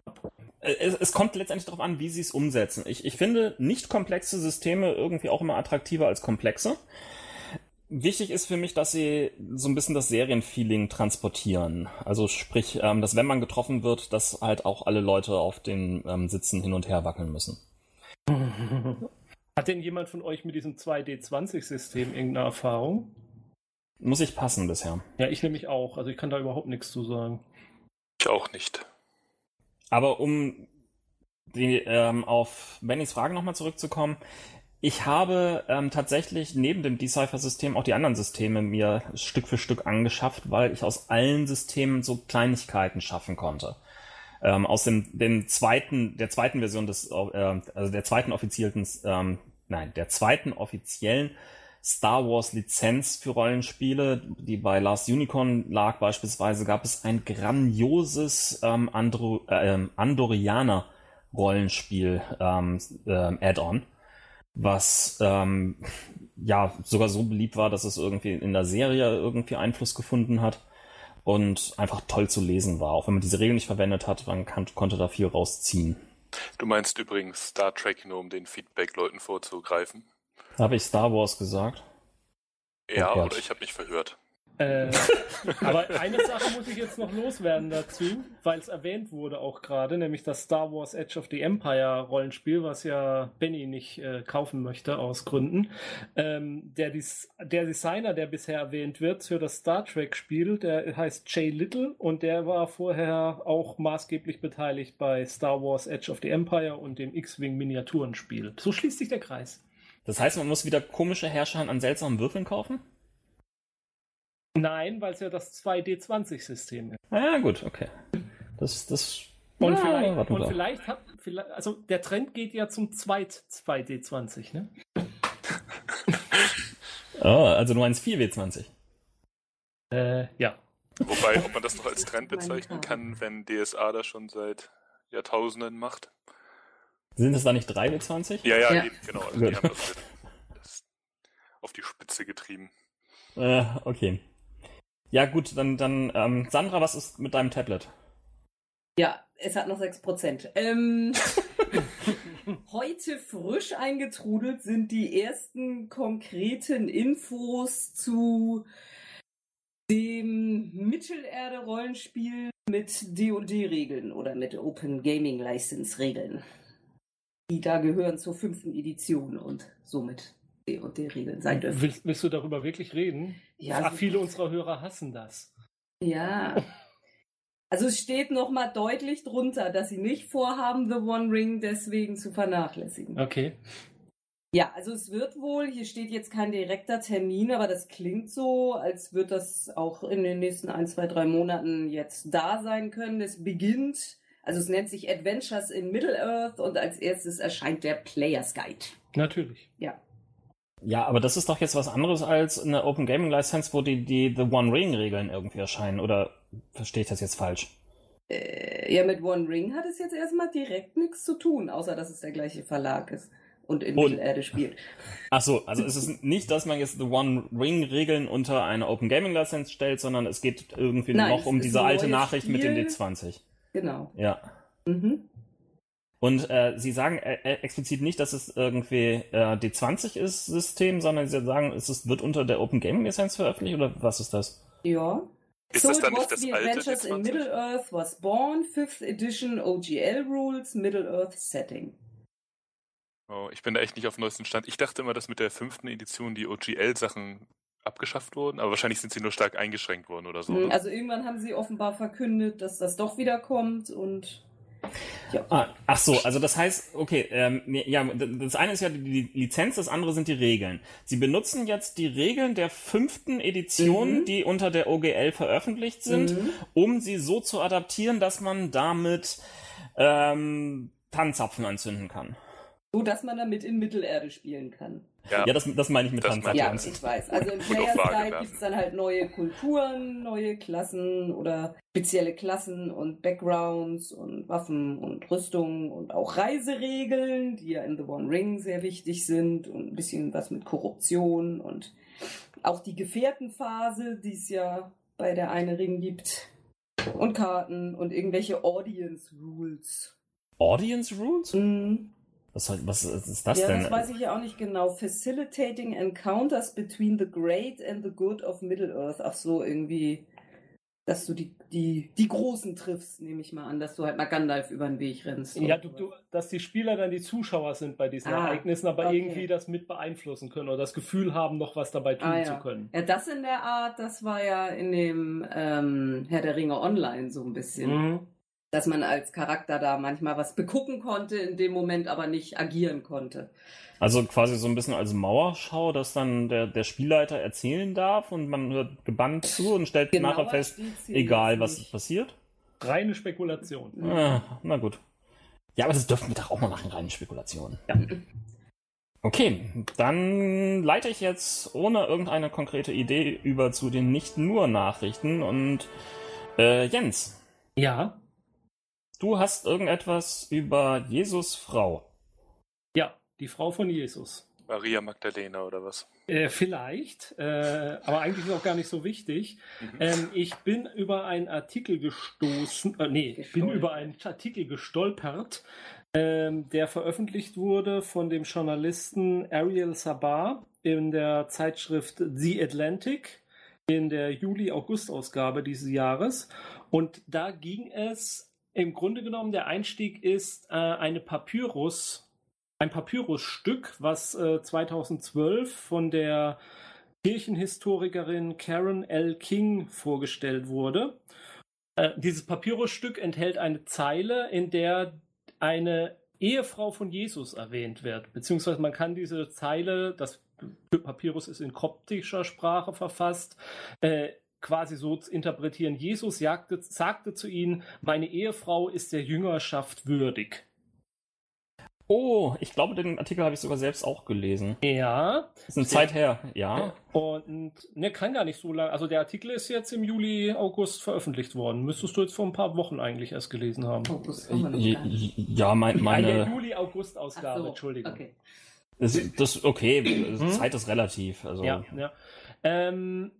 Äh, es, es kommt letztendlich darauf an, wie sie es umsetzen. Ich, ich finde nicht komplexe Systeme irgendwie auch immer attraktiver als komplexe. Wichtig ist für mich, dass sie so ein bisschen das Serienfeeling transportieren. Also sprich, ähm, dass wenn man getroffen wird, dass halt auch alle Leute auf den ähm, Sitzen hin und her wackeln müssen. Hat denn jemand von euch mit diesem 2D20-System irgendeine Erfahrung? Muss ich passen bisher. Ja, ich nämlich auch. Also ich kann da überhaupt nichts zu sagen. Ich auch nicht. Aber um die, ähm, auf Bennys Frage nochmal zurückzukommen, ich habe ähm, tatsächlich neben dem Decipher-System auch die anderen Systeme mir Stück für Stück angeschafft, weil ich aus allen Systemen so Kleinigkeiten schaffen konnte. Ähm, aus dem, dem zweiten, der zweiten Version des, äh, also der zweiten offiziellen, ähm, nein, der zweiten offiziellen Star Wars Lizenz für Rollenspiele, die bei Last Unicorn lag beispielsweise, gab es ein grandioses ähm, Andro, äh, Andorianer Rollenspiel ähm, äh, Add-on, was ähm, ja sogar so beliebt war, dass es irgendwie in der Serie irgendwie Einfluss gefunden hat und einfach toll zu lesen war. Auch wenn man diese Regeln nicht verwendet hat, man kann, konnte da viel rausziehen. Du meinst übrigens Star Trek nur, um den Feedback-Leuten vorzugreifen? Habe ich Star Wars gesagt? Ja, oh oder ich habe mich verhört. Äh, *laughs* aber eine Sache muss ich jetzt noch loswerden dazu, weil es erwähnt wurde auch gerade, nämlich das Star Wars Edge of the Empire Rollenspiel, was ja Benny nicht äh, kaufen möchte aus Gründen. Ähm, der, der Designer, der bisher erwähnt wird für das Star Trek Spiel, der heißt Jay Little und der war vorher auch maßgeblich beteiligt bei Star Wars Edge of the Empire und dem X-Wing Miniaturenspiel. So schließt sich der Kreis. Das heißt, man muss wieder komische Herrscher an seltsamen Würfeln kaufen? Nein, weil es ja das 2D20-System ist. Ah, gut, okay. Das, das. Und, ja, vielleicht, und vielleicht hat, vielleicht, also der Trend geht ja zum Zweit 2D20, ne? *laughs* oh, also nur eins 4W20. Äh, ja. Wobei, ob man das noch als Trend bezeichnen kann, wenn DSA das schon seit Jahrtausenden macht. Sind es da nicht 3W20? Ja, ja, ja. Eben, genau. Also die haben das, das auf die Spitze getrieben. Äh, okay. Ja, gut, dann, dann ähm, Sandra, was ist mit deinem Tablet? Ja, es hat noch 6%. Ähm, *laughs* heute frisch eingetrudelt sind die ersten konkreten Infos zu dem Mittelerde-Rollenspiel mit D&D-Regeln oder mit Open Gaming License-Regeln. Die da gehören zur fünften Edition und somit D&D-Regeln sein dürfen. Willst, willst, du darüber wirklich reden? Ja. Ach, viele unserer Hörer hassen das. Ja. *laughs* Also es steht nochmal deutlich drunter, dass sie nicht vorhaben, The One Ring deswegen zu vernachlässigen. Okay. Ja, also es wird wohl, hier steht jetzt kein direkter Termin, aber das klingt so, als wird das auch in den nächsten ein, zwei, drei Monaten jetzt da sein können. Es beginnt, also es nennt sich Adventures in Middle-earth und als erstes erscheint der Player's Guide. Natürlich. Ja. Ja, aber das ist doch jetzt was anderes als eine Open Gaming License, wo die, die The One Ring Regeln irgendwie erscheinen. Oder verstehe ich das jetzt falsch? Äh, ja, mit One Ring hat es jetzt erstmal direkt nichts zu tun, außer dass es der gleiche Verlag ist und in und, Mittelerde spielt. *laughs* Ach so, also es ist nicht, dass man jetzt The One Ring Regeln unter eine Open Gaming License stellt, sondern es geht irgendwie Nein, noch um diese alte Nachricht Spiel. mit dem D20. Genau. Ja. Mhm. Und äh, Sie sagen äh, äh, explizit nicht, dass es irgendwie äh, D20 ist, System, sondern Sie sagen, es ist, wird unter der Open Gaming License veröffentlicht oder was ist das? Ja. Ist so das dann nicht das the alte Adventures D20? in Middle-earth was born, 5th Edition OGL Rules, Middle-earth Setting. Oh, ich bin da echt nicht auf dem neuesten Stand. Ich dachte immer, dass mit der fünften Edition die OGL-Sachen abgeschafft wurden, aber wahrscheinlich sind sie nur stark eingeschränkt worden oder so. Hm, also irgendwann haben sie offenbar verkündet, dass das doch wieder kommt und ja. Ah, ach so, also das heißt, okay, ähm, ja, das eine ist ja die Lizenz, das andere sind die Regeln. Sie benutzen jetzt die Regeln der fünften Edition, mhm. die unter der OGL veröffentlicht sind, mhm. um sie so zu adaptieren, dass man damit ähm, Tannenzapfen anzünden kann. So, dass man damit in Mittelerde spielen kann. Ja, ja das, das meine ich mit Tannenzapfen. Ja, ich weiß. Also im Players Guide gibt es dann halt neue Kulturen, neue Klassen oder spezielle Klassen und Backgrounds und Waffen und Rüstungen und auch Reiseregeln, die ja in The One Ring sehr wichtig sind und ein bisschen was mit Korruption und auch die Gefährtenphase, die es ja bei der eine Ring gibt. Und Karten und irgendwelche Audience Rules. Audience Rules? Mhm. Was, was ist das ja, denn? Das weiß ich ja auch nicht genau. Facilitating encounters between the great and the good of Middle-earth. Ach so, irgendwie, dass du die, die, die Großen triffst, nehme ich mal an, dass du halt mal Gandalf über den Weg rennst. Ja, du, du, dass die Spieler dann die Zuschauer sind bei diesen ah, Ereignissen, aber okay. irgendwie das mit beeinflussen können oder das Gefühl haben, noch was dabei tun ah, ja. zu können. Ja, das in der Art, das war ja in dem ähm, Herr der Ringe Online so ein bisschen. Mhm dass man als Charakter da manchmal was begucken konnte, in dem Moment aber nicht agieren konnte. Also quasi so ein bisschen als Mauerschau, dass dann der, der Spielleiter erzählen darf und man hört gebannt zu und stellt Genauer nachher fest, egal was nicht. passiert. Reine Spekulation. Ah, na gut. Ja, aber das dürfen wir doch auch mal machen, reine Spekulation. Ja. Okay, dann leite ich jetzt ohne irgendeine konkrete Idee über zu den nicht nur Nachrichten und äh, Jens. Ja. Du hast irgendetwas über Jesus Frau. Ja, die Frau von Jesus. Maria Magdalena oder was? Äh, vielleicht, äh, aber eigentlich auch gar nicht so wichtig. Mhm. Ähm, ich bin über einen Artikel gestoßen, äh, nee, ich bin über einen Artikel gestolpert, ähm, der veröffentlicht wurde von dem Journalisten Ariel Sabah in der Zeitschrift The Atlantic in der Juli-August-Ausgabe dieses Jahres. Und da ging es im Grunde genommen der Einstieg ist äh, eine Papyrus, ein Papyrusstück, was äh, 2012 von der Kirchenhistorikerin Karen L. King vorgestellt wurde. Äh, dieses Papyrusstück enthält eine Zeile, in der eine Ehefrau von Jesus erwähnt wird, beziehungsweise man kann diese Zeile, das Papyrus ist in koptischer Sprache verfasst, äh, quasi so interpretieren. Jesus jagte, sagte zu ihnen, meine Ehefrau ist der Jüngerschaft würdig. Oh, ich glaube, den Artikel habe ich sogar selbst auch gelesen. Ja. Das ist eine Zeit her, ja. Und ne, kann gar nicht so lange. Also der Artikel ist jetzt im Juli, August veröffentlicht worden. Müsstest du jetzt vor ein paar Wochen eigentlich erst gelesen haben. August haben wir ja, mein, meine. Eine Juli-August-Ausgabe, so, Entschuldigung. Okay. Das, das okay, hm? Zeit ist relativ. Also. Ja, ja. Ähm,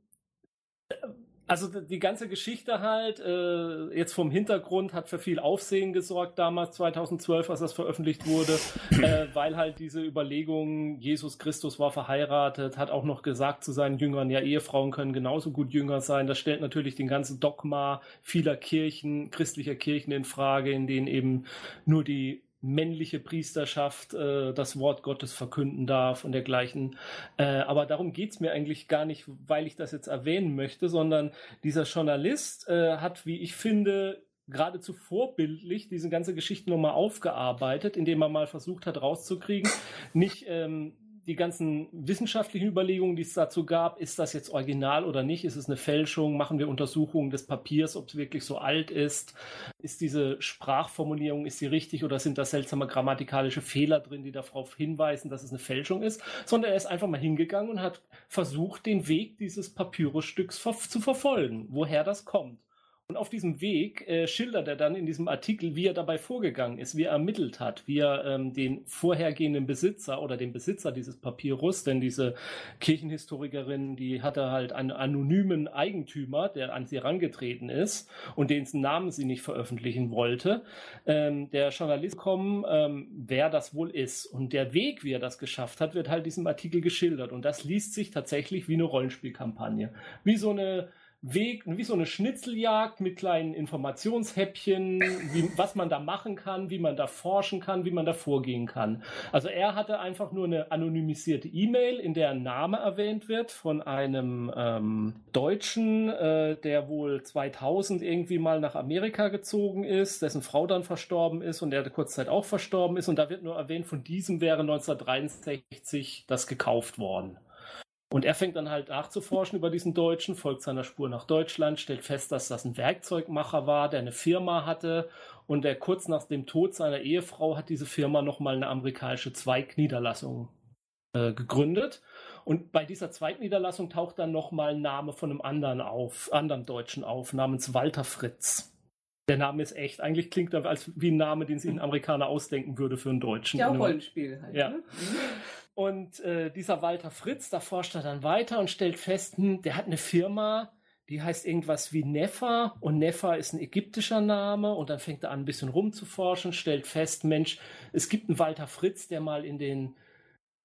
also die ganze Geschichte halt, äh, jetzt vom Hintergrund, hat für viel Aufsehen gesorgt damals 2012, als das veröffentlicht wurde, *laughs* äh, weil halt diese Überlegung, Jesus Christus war verheiratet, hat auch noch gesagt zu seinen Jüngern, ja, Ehefrauen können genauso gut Jünger sein. Das stellt natürlich den ganzen Dogma vieler Kirchen, christlicher Kirchen in Frage, in denen eben nur die männliche Priesterschaft äh, das Wort Gottes verkünden darf und dergleichen. Äh, aber darum geht's mir eigentlich gar nicht, weil ich das jetzt erwähnen möchte, sondern dieser Journalist äh, hat, wie ich finde, geradezu vorbildlich diese ganze Geschichte nochmal aufgearbeitet, indem er mal versucht hat rauszukriegen, nicht ähm, die ganzen wissenschaftlichen Überlegungen, die es dazu gab, ist das jetzt original oder nicht? Ist es eine Fälschung? Machen wir Untersuchungen des Papiers, ob es wirklich so alt ist? Ist diese Sprachformulierung, ist sie richtig oder sind da seltsame grammatikalische Fehler drin, die darauf hinweisen, dass es eine Fälschung ist? Sondern er ist einfach mal hingegangen und hat versucht, den Weg dieses Papyrusstücks zu verfolgen, woher das kommt. Und auf diesem Weg äh, schildert er dann in diesem Artikel, wie er dabei vorgegangen ist, wie er ermittelt hat, wie er ähm, den vorhergehenden Besitzer oder den Besitzer dieses Papyrus, denn diese Kirchenhistorikerin, die hatte halt einen anonymen Eigentümer, der an sie herangetreten ist und den Namen sie nicht veröffentlichen wollte. Ähm, der Journalist kommen, ähm, wer das wohl ist. Und der Weg, wie er das geschafft hat, wird halt diesem Artikel geschildert. Und das liest sich tatsächlich wie eine Rollenspielkampagne. Wie so eine Weg, wie so eine Schnitzeljagd mit kleinen Informationshäppchen, wie, was man da machen kann, wie man da forschen kann, wie man da vorgehen kann. Also er hatte einfach nur eine anonymisierte E-Mail, in der ein Name erwähnt wird von einem ähm, Deutschen, äh, der wohl 2000 irgendwie mal nach Amerika gezogen ist, dessen Frau dann verstorben ist und der kurz Zeit auch verstorben ist. Und da wird nur erwähnt, von diesem wäre 1963 das gekauft worden. Und er fängt dann halt nachzuforschen über diesen Deutschen, folgt seiner Spur nach Deutschland, stellt fest, dass das ein Werkzeugmacher war, der eine Firma hatte und der kurz nach dem Tod seiner Ehefrau hat diese Firma nochmal eine amerikanische Zweigniederlassung äh, gegründet. Und bei dieser Zweigniederlassung taucht dann nochmal ein Name von einem anderen auf, anderen Deutschen auf, namens Walter Fritz. Der Name ist echt. Eigentlich klingt er als wie ein Name, den sich ein Amerikaner ausdenken würde für einen Deutschen. Ja, Rollenspiel halt. Ja. Ne? Und äh, dieser Walter Fritz, da forscht er dann weiter und stellt fest, hm, der hat eine Firma, die heißt irgendwas wie Nefa und Nefa ist ein ägyptischer Name und dann fängt er an, ein bisschen rumzuforschen, stellt fest, Mensch, es gibt einen Walter Fritz, der mal in den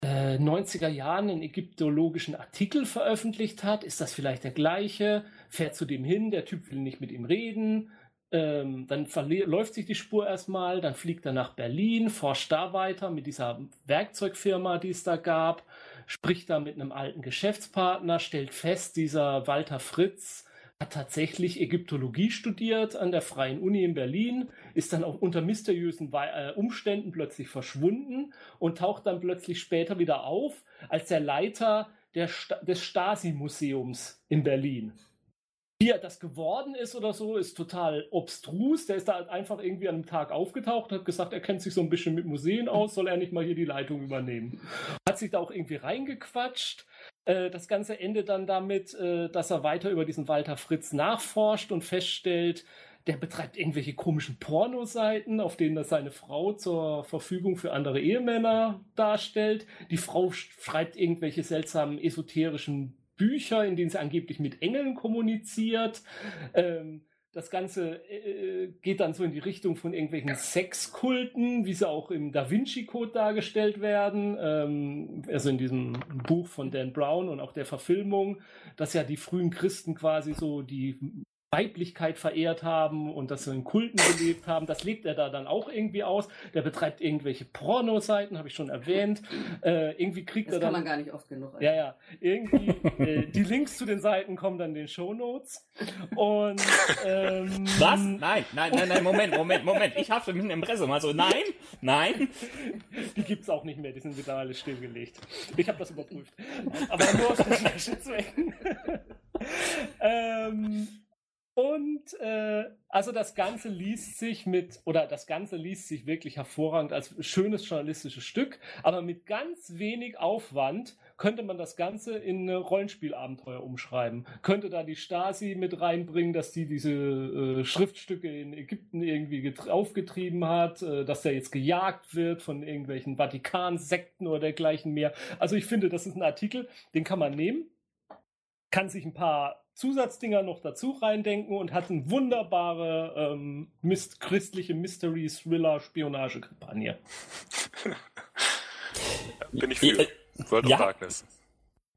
äh, 90er Jahren einen ägyptologischen Artikel veröffentlicht hat. Ist das vielleicht der gleiche? Fährt zu dem hin, der Typ will nicht mit ihm reden ähm, dann läuft sich die Spur erstmal, dann fliegt er nach Berlin, forscht da weiter mit dieser Werkzeugfirma, die es da gab, spricht da mit einem alten Geschäftspartner, stellt fest, dieser Walter Fritz hat tatsächlich Ägyptologie studiert an der Freien Uni in Berlin, ist dann auch unter mysteriösen äh, Umständen plötzlich verschwunden und taucht dann plötzlich später wieder auf als der Leiter der des Stasi-Museums in Berlin. Wie er das geworden ist oder so, ist total obstrus. Der ist da einfach irgendwie an einem Tag aufgetaucht, hat gesagt, er kennt sich so ein bisschen mit Museen aus, soll er nicht mal hier die Leitung übernehmen. Hat sich da auch irgendwie reingequatscht. Äh, das Ganze endet dann damit, äh, dass er weiter über diesen Walter Fritz nachforscht und feststellt, der betreibt irgendwelche komischen Pornoseiten, auf denen er seine Frau zur Verfügung für andere Ehemänner darstellt. Die Frau schreibt irgendwelche seltsamen esoterischen Bücher, in denen sie angeblich mit Engeln kommuniziert. Ähm, das Ganze äh, geht dann so in die Richtung von irgendwelchen Sexkulten, wie sie auch im Da Vinci Code dargestellt werden, ähm, also in diesem Buch von Dan Brown und auch der Verfilmung, dass ja die frühen Christen quasi so die Weiblichkeit verehrt haben und dass sie in Kulten gelebt haben. Das lebt er da dann auch irgendwie aus. Der betreibt irgendwelche Pornoseiten, habe ich schon erwähnt. Äh, irgendwie kriegt das er dann. kann man gar nicht oft genug. Ja, ja. Irgendwie äh, die Links zu den Seiten kommen dann in den Show Notes. Und ähm, was? Nein, nein, nein, nein. Moment, Moment, Moment. Ich habe mit dem Impressum. Also nein, nein. Die gibt's auch nicht mehr. Die sind wieder alle stillgelegt. Ich habe das überprüft. Aber nur aus Recherchezwecken. *laughs* ähm, und äh, also das Ganze liest sich mit, oder das Ganze liest sich wirklich hervorragend als schönes journalistisches Stück, aber mit ganz wenig Aufwand könnte man das Ganze in eine Rollenspielabenteuer umschreiben. Könnte da die Stasi mit reinbringen, dass die diese äh, Schriftstücke in Ägypten irgendwie aufgetrieben hat, äh, dass der jetzt gejagt wird von irgendwelchen Vatikansekten oder dergleichen mehr. Also ich finde, das ist ein Artikel, den kann man nehmen kann sich ein paar Zusatzdinger noch dazu reindenken und hat eine wunderbare ähm, mist christliche Mystery-Thriller-Spionagekampagne. *laughs* Bin ich für. World ja. of Darkness.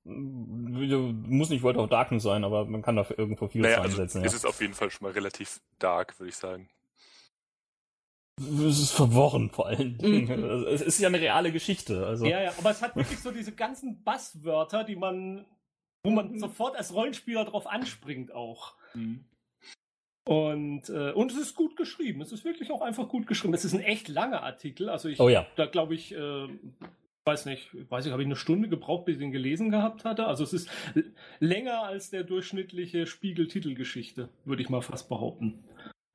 Muss nicht World of Darkness sein, aber man kann dafür irgendwo viel naja, also einsetzen. Ja. Es ist auf jeden Fall schon mal relativ dark, würde ich sagen. Es ist verworren vor allen Dingen. Mhm. Also, es ist ja eine reale Geschichte. Also. Ja, ja, aber es hat wirklich so diese ganzen Basswörter, die man, wo man mhm. sofort als Rollenspieler drauf anspringt auch. Mhm. Und, äh, und es ist gut geschrieben. Es ist wirklich auch einfach gut geschrieben. Es ist ein echt langer Artikel. Also ich, oh ja. da glaube ich, äh, weiß nicht, weiß ich, habe ich eine Stunde gebraucht, bis ich ihn gelesen gehabt hatte. Also es ist länger als der durchschnittliche Spiegel-Titelgeschichte, würde ich mal fast behaupten.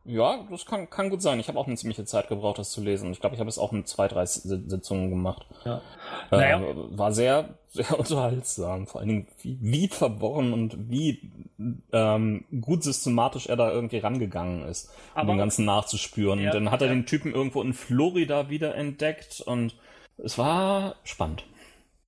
Ja, das kann, kann gut sein. Ich habe auch eine ziemliche Zeit gebraucht, das zu lesen. Ich glaube, ich habe es auch in zwei, drei Sitzungen gemacht. Ja. Äh, naja. War sehr, sehr *laughs* unterhaltsam. Vor allen Dingen, wie, wie verworren und wie ähm, gut systematisch er da irgendwie rangegangen ist, um den Ganzen nachzuspüren. Ja, und dann hat er ja. den Typen irgendwo in Florida wieder entdeckt und es war spannend.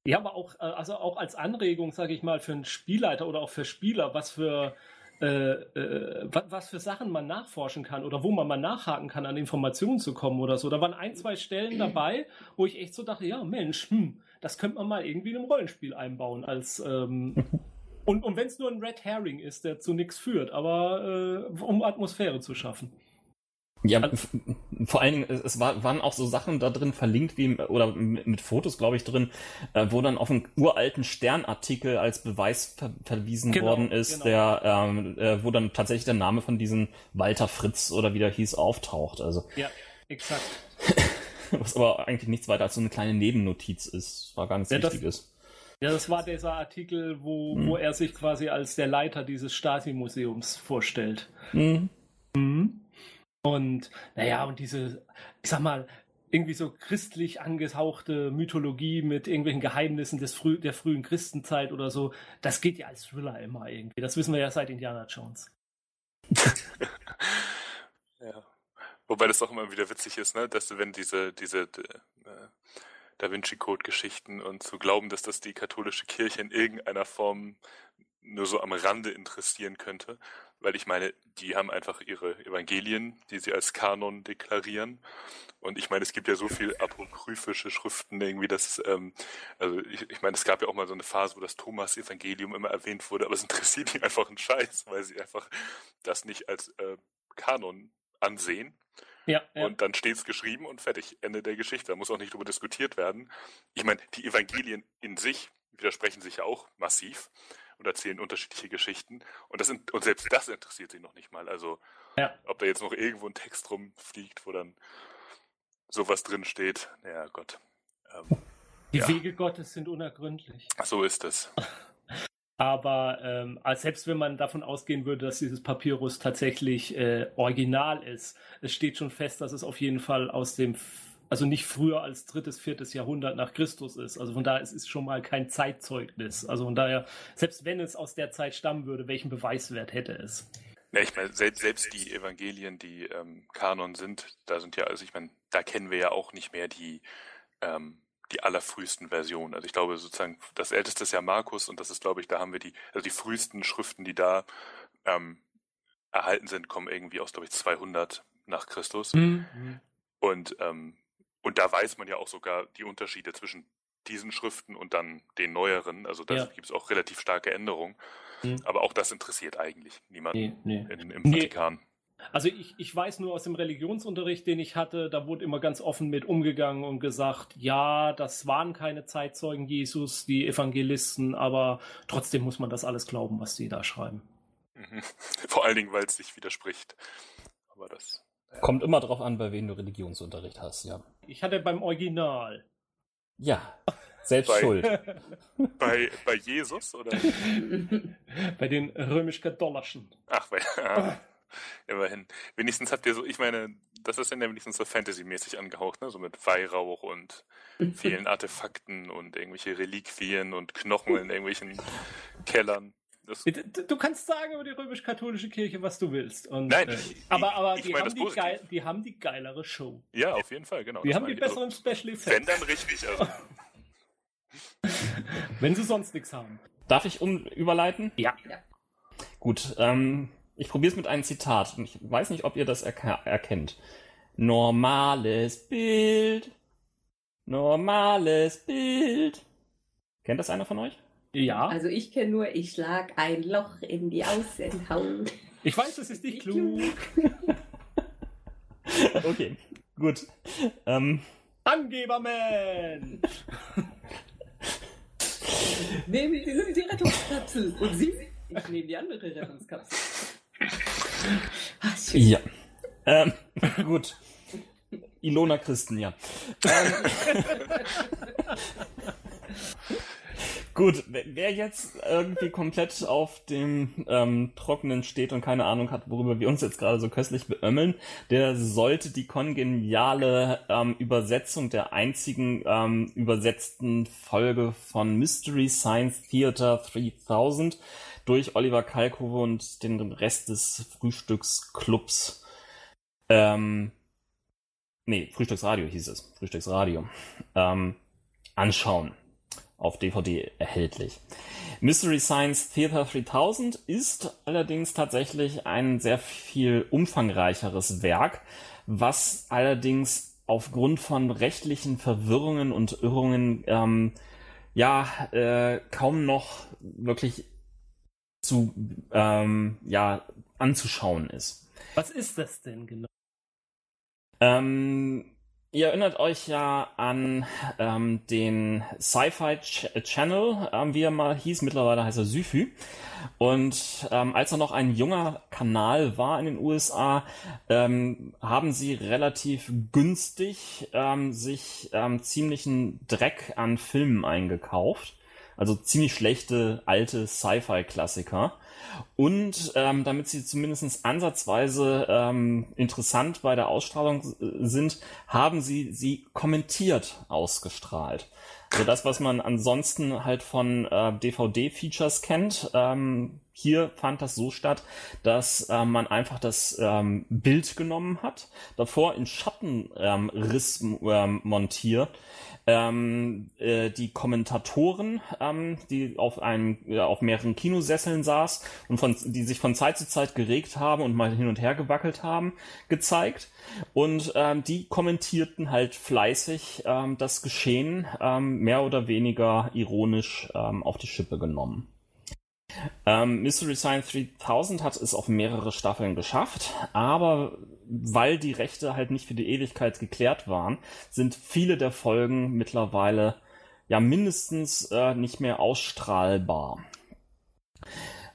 Ja, aber auch, äh, also auch als Anregung, sage ich mal, für einen Spielleiter oder auch für Spieler, was für äh, äh, was für Sachen man nachforschen kann oder wo man mal nachhaken kann, an Informationen zu kommen oder so. Da waren ein, zwei Stellen dabei, wo ich echt so dachte, ja, Mensch, hm, das könnte man mal irgendwie in einem Rollenspiel einbauen als ähm, *laughs* und, und wenn es nur ein Red Herring ist, der zu nichts führt, aber äh, um Atmosphäre zu schaffen. Ja, vor allen Dingen, es war, waren auch so Sachen da drin verlinkt, wie, oder mit Fotos, glaube ich, drin, äh, wo dann auf einen uralten Sternartikel als Beweis ver verwiesen genau, worden ist, genau. der, ähm, äh, wo dann tatsächlich der Name von diesem Walter Fritz oder wie der hieß, auftaucht. Also. Ja, exakt. *laughs* Was aber eigentlich nichts weiter als so eine kleine Nebennotiz ist, war gar nichts ja, Wichtiges. Ja, das war dieser Artikel, wo, hm. wo er sich quasi als der Leiter dieses Stasi-Museums vorstellt. Mhm. Mhm. Und naja, und diese, ich sag mal, irgendwie so christlich angehauchte Mythologie mit irgendwelchen Geheimnissen des früh, der frühen Christenzeit oder so, das geht ja als Thriller immer irgendwie. Das wissen wir ja seit Indiana Jones. *laughs* ja. Wobei das auch immer wieder witzig ist, ne, dass wenn diese, diese äh, Da Vinci Code Geschichten und zu glauben, dass das die katholische Kirche in irgendeiner Form nur so am Rande interessieren könnte, weil ich meine, die haben einfach ihre Evangelien, die sie als Kanon deklarieren. Und ich meine, es gibt ja so viel apokryphische Schriften irgendwie, dass, ähm, also ich, ich meine, es gab ja auch mal so eine Phase, wo das Thomas-Evangelium immer erwähnt wurde, aber es *laughs* interessiert die einfach einen Scheiß, weil sie einfach das nicht als äh, Kanon ansehen. Ja, ja. Und dann steht es geschrieben und fertig. Ende der Geschichte. Da muss auch nicht darüber diskutiert werden. Ich meine, die Evangelien in sich widersprechen sich ja auch massiv und erzählen unterschiedliche Geschichten. Und, das, und selbst das interessiert sie noch nicht mal. Also, ja. ob da jetzt noch irgendwo ein Text rumfliegt, wo dann sowas drin steht, naja, Gott. Ähm, Die ja. Wege Gottes sind unergründlich. So ist es. *laughs* Aber ähm, selbst wenn man davon ausgehen würde, dass dieses Papyrus tatsächlich äh, original ist, es steht schon fest, dass es auf jeden Fall aus dem also nicht früher als drittes, viertes Jahrhundert nach Christus ist. Also von daher es ist schon mal kein Zeitzeugnis. Also von daher, selbst wenn es aus der Zeit stammen würde, welchen Beweiswert hätte es? Ja, ich meine, selbst, selbst die Evangelien, die ähm, Kanon sind, da sind ja, also ich meine, da kennen wir ja auch nicht mehr die, ähm, die allerfrühesten Versionen. Also ich glaube sozusagen, das älteste ist ja Markus und das ist, glaube ich, da haben wir die, also die frühesten Schriften, die da ähm, erhalten sind, kommen irgendwie aus, glaube ich, 200 nach Christus. Mhm. Und ähm, und da weiß man ja auch sogar die Unterschiede zwischen diesen Schriften und dann den neueren. Also da ja. gibt es auch relativ starke Änderungen. Mhm. Aber auch das interessiert eigentlich niemanden nee, nee. In, im nee. Vatikan. Also ich, ich weiß nur aus dem Religionsunterricht, den ich hatte, da wurde immer ganz offen mit umgegangen und gesagt, ja, das waren keine Zeitzeugen Jesus, die Evangelisten, aber trotzdem muss man das alles glauben, was die da schreiben. Mhm. *laughs* Vor allen Dingen, weil es sich widerspricht. Aber das Kommt immer drauf an, bei wem du Religionsunterricht hast, ja. Ich hatte beim Original. Ja, selbst bei, schuld. *laughs* Bei, bei Jesus oder? *laughs* bei den römisch-katholischen. Ach, bei, *laughs* ah, immerhin. Wenigstens habt ihr so, ich meine, das ist ja wenigstens so Fantasy-mäßig angehaucht, ne? So mit Weihrauch und vielen Artefakten und irgendwelche Reliquien und Knochen in irgendwelchen Kellern. Das du, du, kannst sagen über die römisch-katholische Kirche, was du willst. Und, Nein, äh, aber, aber die, haben die, geil, die, haben die geilere Show. Ja, auf jeden Fall, genau. Die haben die besseren also, Special Effects. Wenn dann richtig. Also. *laughs* Wenn sie sonst nichts haben. Darf ich um überleiten? Ja. ja. Gut, ähm, ich probiere es mit einem Zitat. Ich weiß nicht, ob ihr das erka- erkennt. Normales Bild. Normales Bild. Kennt das einer von euch? Ja. Also ich kenne nur, ich schlag ein Loch in die Außenhaut. Ich weiß, das ist nicht klug. *laughs* okay, gut. Ähm, Angeberman! Nehmen Sie die Rettungskapsel. Und Sie? Ich nehme die andere Rettungskapsel. Ach, ja. Ähm, *laughs* gut. Ilona Christen, ja. Ähm, *laughs* Gut, wer jetzt irgendwie komplett auf dem ähm, Trockenen steht und keine Ahnung hat, worüber wir uns jetzt gerade so köstlich beömmeln, der sollte die kongeniale ähm, Übersetzung der einzigen ähm, übersetzten Folge von Mystery Science Theater 3000 durch Oliver Kalkofe und den Rest des Frühstücksclubs. Ähm, nee, Frühstücksradio hieß es, Frühstücksradio, ähm, anschauen auf DVD erhältlich. Mystery Science Theater 3000 ist allerdings tatsächlich ein sehr viel umfangreicheres Werk, was allerdings aufgrund von rechtlichen Verwirrungen und Irrungen ähm, ja äh, kaum noch wirklich zu ähm, ja anzuschauen ist. Was ist das denn genau? Ähm, Ihr erinnert euch ja an ähm, den Sci-Fi Ch Channel, ähm, wie er mal hieß. Mittlerweile heißt er Syfy. Und ähm, als er noch ein junger Kanal war in den USA, ähm, haben sie relativ günstig ähm, sich ähm, ziemlichen Dreck an Filmen eingekauft. Also ziemlich schlechte alte Sci-Fi-Klassiker. Und ähm, damit sie zumindest ansatzweise ähm, interessant bei der Ausstrahlung sind, haben sie sie kommentiert ausgestrahlt. Also das, was man ansonsten halt von äh, DVD-Features kennt, ähm, hier fand das so statt, dass äh, man einfach das ähm, Bild genommen hat, davor in Schattenriss ähm, montiert ähm, äh, die Kommentatoren, ähm, die auf einem, ja, auf mehreren Kinosesseln saß und von, die sich von Zeit zu Zeit geregt haben und mal hin und her gewackelt haben, gezeigt. Und ähm, die kommentierten halt fleißig ähm, das Geschehen ähm, mehr oder weniger ironisch ähm, auf die Schippe genommen. Ähm, Mystery Science 3000 hat es auf mehrere Staffeln geschafft, aber weil die Rechte halt nicht für die Ewigkeit geklärt waren, sind viele der Folgen mittlerweile ja mindestens äh, nicht mehr ausstrahlbar.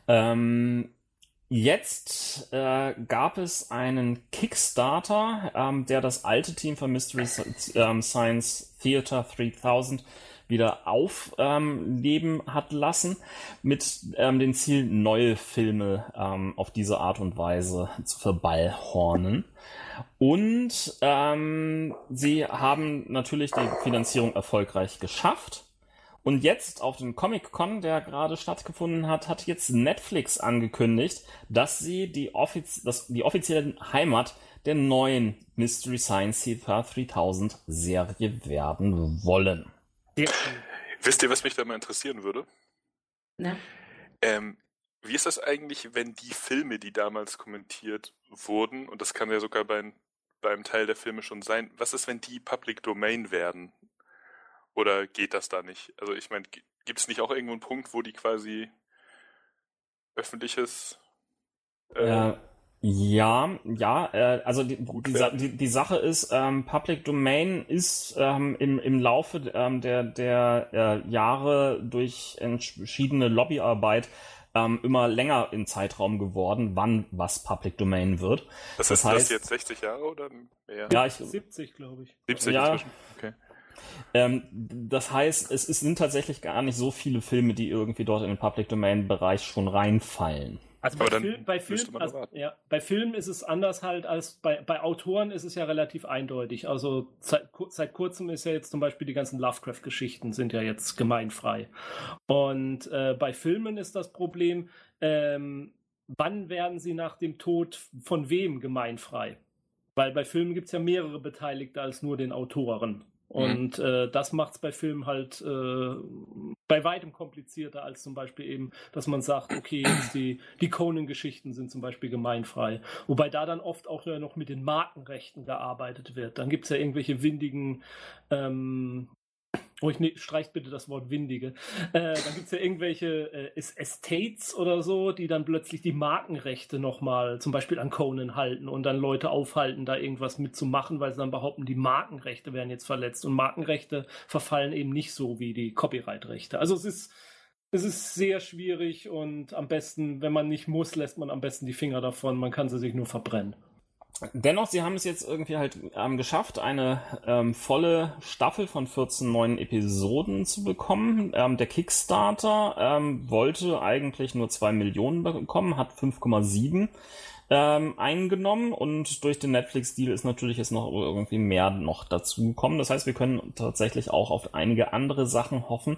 Ähm, jetzt äh, gab es einen Kickstarter, ähm, der das alte Team von Mystery ähm, Science Theater 3000 wieder aufleben ähm, hat lassen, mit ähm, dem Ziel, neue Filme ähm, auf diese Art und Weise zu verballhornen. Und ähm, sie haben natürlich die Finanzierung erfolgreich geschafft. Und jetzt auf dem Comic-Con, der gerade stattgefunden hat, hat jetzt Netflix angekündigt, dass sie die, offiz das, die offizielle Heimat der neuen Mystery Science Theater 3000 Serie werden wollen. Wisst ihr, was mich da mal interessieren würde? Na? Ähm, wie ist das eigentlich, wenn die Filme, die damals kommentiert wurden, und das kann ja sogar bei, bei einem Teil der Filme schon sein, was ist, wenn die Public Domain werden? Oder geht das da nicht? Also ich meine, gibt es nicht auch irgendwo einen Punkt, wo die quasi öffentliches äh, ja. Ja, ja, äh, also die, die, die, die, Sache ist, ähm, Public Domain ist ähm, im, im Laufe ähm, der, der äh, Jahre durch entschiedene Lobbyarbeit ähm, immer länger im Zeitraum geworden, wann was Public Domain wird. Das, das heißt, das jetzt 60 Jahre oder mehr? Ja, ich, 70, glaube ich. 70 ja, inzwischen? Okay. Ähm, das heißt, es, es sind tatsächlich gar nicht so viele Filme, die irgendwie dort in den Public Domain Bereich schon reinfallen. Also bei, Film, bei, Film, also, ja, bei Filmen ist es anders halt als bei, bei Autoren ist es ja relativ eindeutig. Also seit, seit kurzem ist ja jetzt zum Beispiel die ganzen Lovecraft-Geschichten sind ja jetzt gemeinfrei. Und äh, bei Filmen ist das Problem, ähm, wann werden sie nach dem Tod von wem gemeinfrei? Weil bei Filmen gibt es ja mehrere Beteiligte als nur den Autoren. Und mhm. äh, das macht es bei Filmen halt äh, bei weitem komplizierter als zum Beispiel eben, dass man sagt, okay, die, die Conan-Geschichten sind zum Beispiel gemeinfrei. Wobei da dann oft auch noch mit den Markenrechten gearbeitet wird. Dann gibt es ja irgendwelche windigen ähm, Oh, ich ne, streicht bitte das Wort windige. Äh, dann gibt es ja irgendwelche äh, Estates oder so, die dann plötzlich die Markenrechte nochmal zum Beispiel an Conan halten und dann Leute aufhalten, da irgendwas mitzumachen, weil sie dann behaupten, die Markenrechte werden jetzt verletzt. Und Markenrechte verfallen eben nicht so wie die Copyright-Rechte. Also es ist, es ist sehr schwierig und am besten, wenn man nicht muss, lässt man am besten die Finger davon. Man kann sie sich nur verbrennen. Dennoch, sie haben es jetzt irgendwie halt ähm, geschafft, eine ähm, volle Staffel von 14 neuen Episoden zu bekommen. Ähm, der Kickstarter ähm, wollte eigentlich nur 2 Millionen bekommen, hat 5,7 ähm, eingenommen und durch den Netflix-Deal ist natürlich jetzt noch irgendwie mehr noch dazu gekommen. Das heißt, wir können tatsächlich auch auf einige andere Sachen hoffen.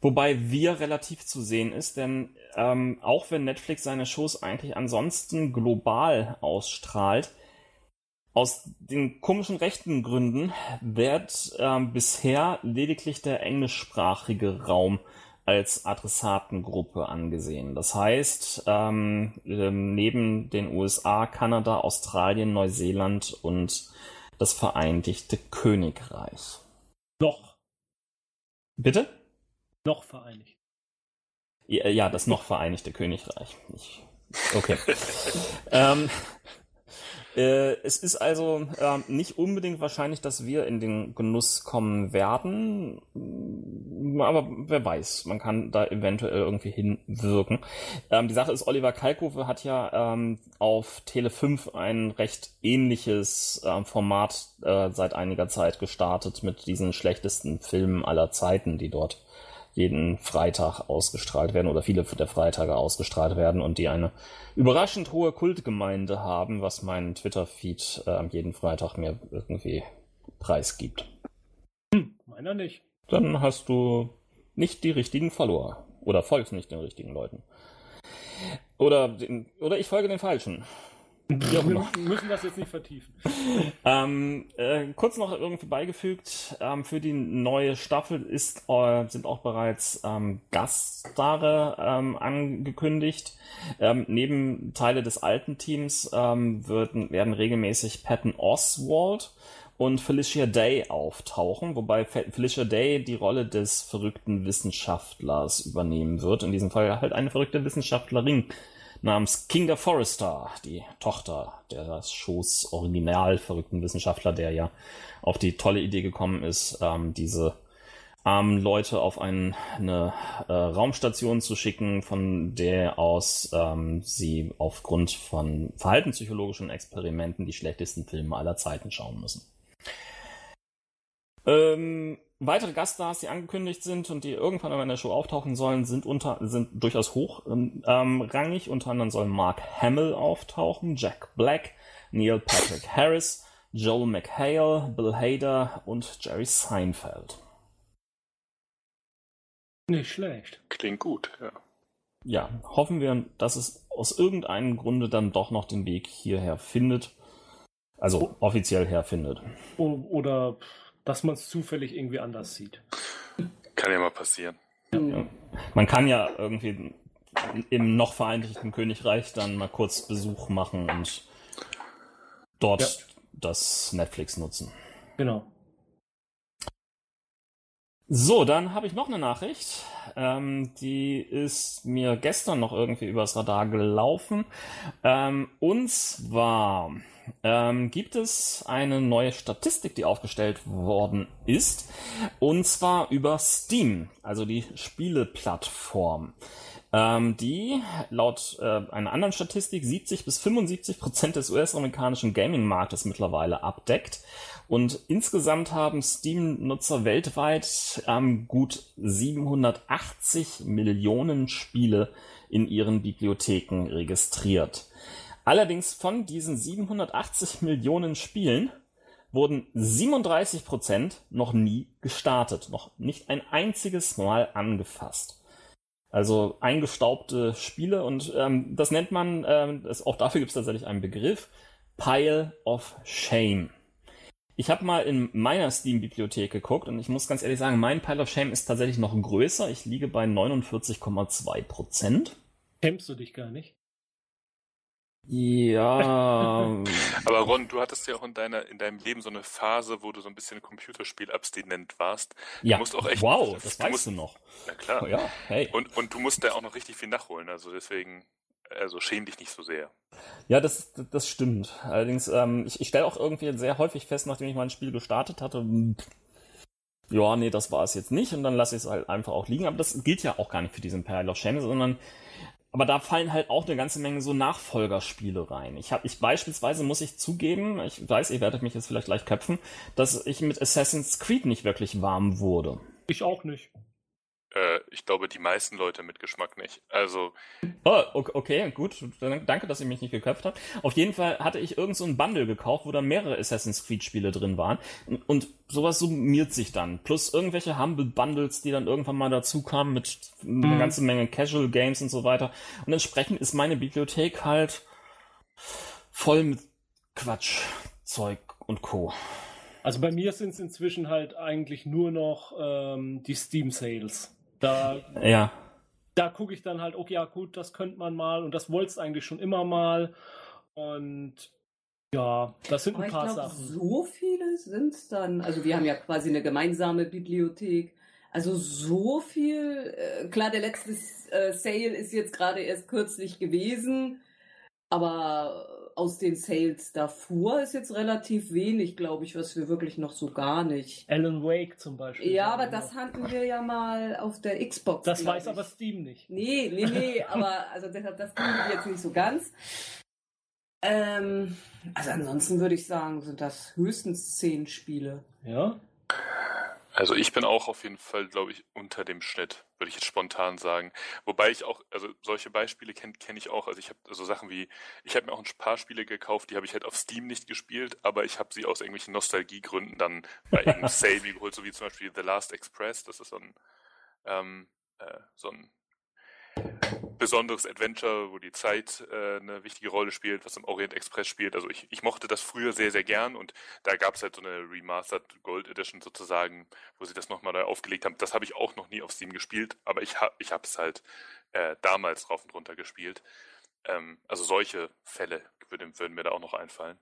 Wobei wir relativ zu sehen ist, denn ähm, auch wenn Netflix seine Shows eigentlich ansonsten global ausstrahlt, aus den komischen rechten Gründen wird ähm, bisher lediglich der englischsprachige Raum als Adressatengruppe angesehen. Das heißt, ähm, ähm neben den USA, Kanada, Australien, Neuseeland und das Vereinigte Königreich. Noch. Bitte? Noch vereinigt. Ja, ja das noch Vereinigte Königreich. Ich, okay. *laughs* ähm, äh, es ist also äh, nicht unbedingt wahrscheinlich, dass wir in den Genuss kommen werden, aber wer weiß, man kann da eventuell irgendwie hinwirken. Ähm, die Sache ist, Oliver Kalkofe hat ja ähm, auf Tele 5 ein recht ähnliches äh, Format seit einiger Zeit gestartet mit diesen schlechtesten Filmen aller Zeiten, die dort jeden Freitag ausgestrahlt werden oder viele der Freitage ausgestrahlt werden und die eine überraschend hohe Kultgemeinde haben, was mein Twitter-Feed äh, jeden Freitag mir irgendwie preisgibt. Hm, meiner nicht. Dann hast du nicht die richtigen Follower oder folgst nicht den richtigen Leuten. Oder, den, oder ich folge den falschen. Wir *laughs* müssen das jetzt nicht vertiefen. ähm, äh, kurz noch irgendwie beigefügt, ähm, für die neue Staffel ist, äh, sind auch bereits ähm, Gaststarre ähm, angekündigt. Ähm, neben Teile des alten Teams ähm, werden, werden regelmäßig Patton Oswald und Felicia Day auftauchen, wobei Felicia Day die Rolle des verrückten Wissenschaftlers übernehmen wird. In diesem Fall halt eine verrückte Wissenschaftlerin namens Kinga Forrester, die Tochter des Shows original verrückten Wissenschaftler, der ja auf die tolle Idee gekommen ist, ähm, diese armen Leute auf ein, eine äh, Raumstation zu schicken, von der aus ähm, sie aufgrund von verhaltenspsychologischen Experimenten die schlechtesten Filme aller Zeiten schauen müssen. Ähm, Weitere Gaststars, die angekündigt sind und die irgendwann in der Show auftauchen sollen, sind unter sind durchaus hochrangig. Ähm, unter anderem soll Mark Hamill auftauchen, Jack Black, Neil Patrick *laughs* Harris, Joel McHale, Bill Hader und Jerry Seinfeld. Nicht schlecht. Klingt gut, ja. Ja, hoffen wir, dass es aus irgendeinem Grunde dann doch noch den Weg hierher findet. Also offiziell herfindet. Oder dass man es zufällig irgendwie anders sieht. Kann ja mal passieren. Ja, Man kann ja irgendwie im noch Vereinigten Königreich dann mal kurz Besuch machen und dort ja. das Netflix nutzen. Genau. So, dann habe ich noch eine Nachricht. Ähm, die ist mir gestern noch irgendwie übers Radar gelaufen. Ähm, und zwar ähm, gibt es eine neue Statistik, die aufgestellt worden ist. Und zwar über Steam, also die Spieleplattform. Ähm, die laut äh, einer anderen Statistik 70 bis 75 Prozent des US-amerikanischen Gaming-Marktes mittlerweile abdeckt. Und insgesamt haben Steam-Nutzer weltweit ähm, gut 780 Millionen Spiele in ihren Bibliotheken registriert. Allerdings von diesen 780 Millionen Spielen wurden 37 Prozent noch nie gestartet, noch nicht ein einziges Mal angefasst. Also eingestaubte Spiele und ähm, das nennt man, ähm, das, auch dafür gibt es tatsächlich einen Begriff, Pile of Shame. Ich habe mal in meiner Steam-Bibliothek geguckt und ich muss ganz ehrlich sagen, mein Pile of Shame ist tatsächlich noch größer. Ich liege bei 49,2 Prozent. Kämpfst du dich gar nicht? Ja. *laughs* Aber Ron, du hattest ja auch in deiner in deinem Leben so eine Phase, wo du so ein bisschen Computerspiel-abstinent warst. Ja. Du musst auch echt, wow, das du weißt musst, du noch. Na klar. Oh, ja, hey. Und, und du musst da auch noch richtig viel nachholen. Also deswegen, also schäm dich nicht so sehr. Ja, das, das stimmt. Allerdings, ähm, ich, ich stelle auch irgendwie sehr häufig fest, nachdem ich mein Spiel gestartet hatte, ja, nee, das war es jetzt nicht und dann lasse ich es halt einfach auch liegen. Aber das gilt ja auch gar nicht für diesen Peril of Shame, sondern aber da fallen halt auch eine ganze Menge so Nachfolgerspiele rein. Ich habe, ich beispielsweise muss ich zugeben, ich weiß, ihr werdet mich jetzt vielleicht gleich köpfen, dass ich mit Assassin's Creed nicht wirklich warm wurde. Ich auch nicht. Äh, ich glaube, die meisten Leute mit Geschmack nicht. Also. Oh, okay, gut. Danke, dass ihr mich nicht geköpft habt. Auf jeden Fall hatte ich irgend so ein Bundle gekauft, wo da mehrere Assassin's Creed Spiele drin waren. Und sowas summiert sich dann. Plus irgendwelche Humble Bundles, die dann irgendwann mal dazu kamen mit mhm. einer ganzen Menge Casual Games und so weiter. Und entsprechend ist meine Bibliothek halt voll mit Quatsch, Zeug und Co. Also bei mir sind es inzwischen halt eigentlich nur noch ähm, die Steam Sales. Da, ja. da gucke ich dann halt, okay, ja gut, das könnte man mal und das wolltest eigentlich schon immer mal. Und ja, das sind Aber ein paar ich glaub, Sachen. So viele sind es dann. Also wir haben ja quasi eine gemeinsame Bibliothek. Also so viel. Äh, klar, der letzte äh, Sale ist jetzt gerade erst kürzlich gewesen. Aber aus den Sales davor ist jetzt relativ wenig, glaube ich, was wir wirklich noch so gar nicht. Alan Wake zum Beispiel. Ja, aber das hatten wir ja mal auf der Xbox. Das weiß ich. aber Steam nicht. Nee, nee, nee, *laughs* aber also deshalb, das kriegen wir jetzt nicht so ganz. Ähm, also ansonsten würde ich sagen, sind das höchstens zehn Spiele. Ja. Also ich bin auch auf jeden Fall, glaube ich, unter dem Schnitt, würde ich jetzt spontan sagen. Wobei ich auch, also solche Beispiele kenne kenn ich auch. Also ich habe so Sachen wie, ich habe mir auch ein paar Spiele gekauft, die habe ich halt auf Steam nicht gespielt, aber ich habe sie aus irgendwelchen Nostalgiegründen dann bei *laughs* irgendeinem Sale geholt, so wie zum Beispiel The Last Express. Das ist so ein, ähm, äh, so ein besonderes Adventure, wo die Zeit äh, eine wichtige Rolle spielt, was im Orient Express spielt. Also ich, ich mochte das früher sehr, sehr gern und da gab es halt so eine Remastered Gold Edition sozusagen, wo sie das nochmal neu aufgelegt haben. Das habe ich auch noch nie auf Steam gespielt, aber ich, ha ich habe es halt äh, damals rauf und runter gespielt. Ähm, also solche Fälle würden, würden mir da auch noch einfallen.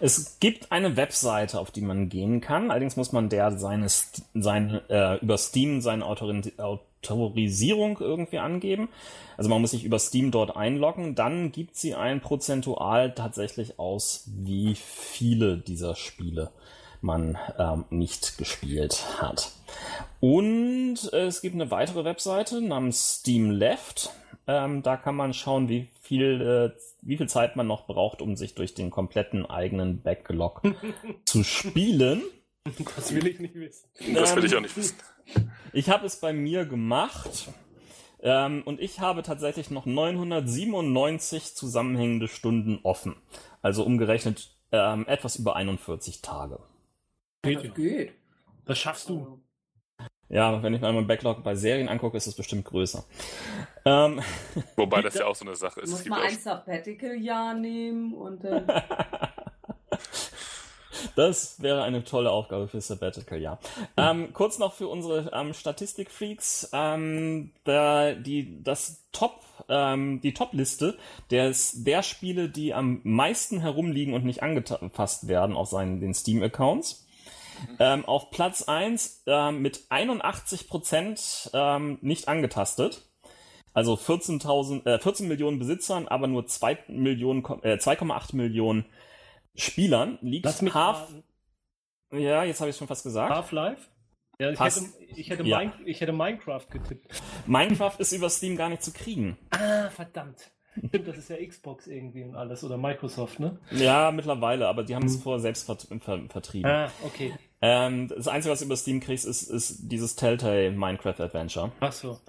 Es gibt eine Webseite, auf die man gehen kann. Allerdings muss man der seine, seine äh, über Steam seine Autorin Autorisierung irgendwie angeben. Also man muss sich über Steam dort einloggen. Dann gibt sie ein Prozentual tatsächlich aus, wie viele dieser Spiele man ähm, nicht gespielt hat. Und es gibt eine weitere Webseite namens Steam Left. Ähm, da kann man schauen, wie viel, äh, wie viel Zeit man noch braucht, um sich durch den kompletten eigenen Backlog *laughs* zu spielen. Das will ich nicht wissen. Das will ich auch nicht wissen. Ich habe es bei mir gemacht ähm, und ich habe tatsächlich noch 997 zusammenhängende Stunden offen. Also umgerechnet ähm, etwas über 41 Tage. Geht, das geht. Das schaffst du. Ja, wenn ich mir meinen Backlog bei Serien angucke, ist es bestimmt größer. Ähm, *laughs* Wobei das ja *laughs* auch so eine Sache ist. Du musst mal ein Sabbatical-Jahr nehmen und dann... *laughs* Das wäre eine tolle Aufgabe für Sabbatical, ja. Ähm, kurz noch für unsere ähm, Statistikfreaks. Ähm, da, die, das Top, ähm, die Top-Liste des, der Spiele, die am meisten herumliegen und nicht angefasst werden auf seinen, den Steam-Accounts. Ähm, auf Platz 1 ähm, mit 81 Prozent ähm, nicht angetastet. Also 14.000, äh, 14 Millionen Besitzern, aber nur 2 Millionen, äh, 2,8 Millionen Spielern liegt Half. raten. Ja, jetzt habe ich schon fast gesagt. Half-Life? Ja, ich hätte, ich, hätte Ja. Ich hätte Minecraft getippt. Minecraft ist über Steam gar nicht zu kriegen. Ah, verdammt. Stimmt, das ist ja Xbox irgendwie und alles oder Microsoft, ne? Ja, mittlerweile, aber die haben es vorher selbst vert ver vertrieben. Ah, okay. Ähm, das Einzige, was du über Steam kriegst, ist, ist dieses Telltale Minecraft Adventure. Ach so.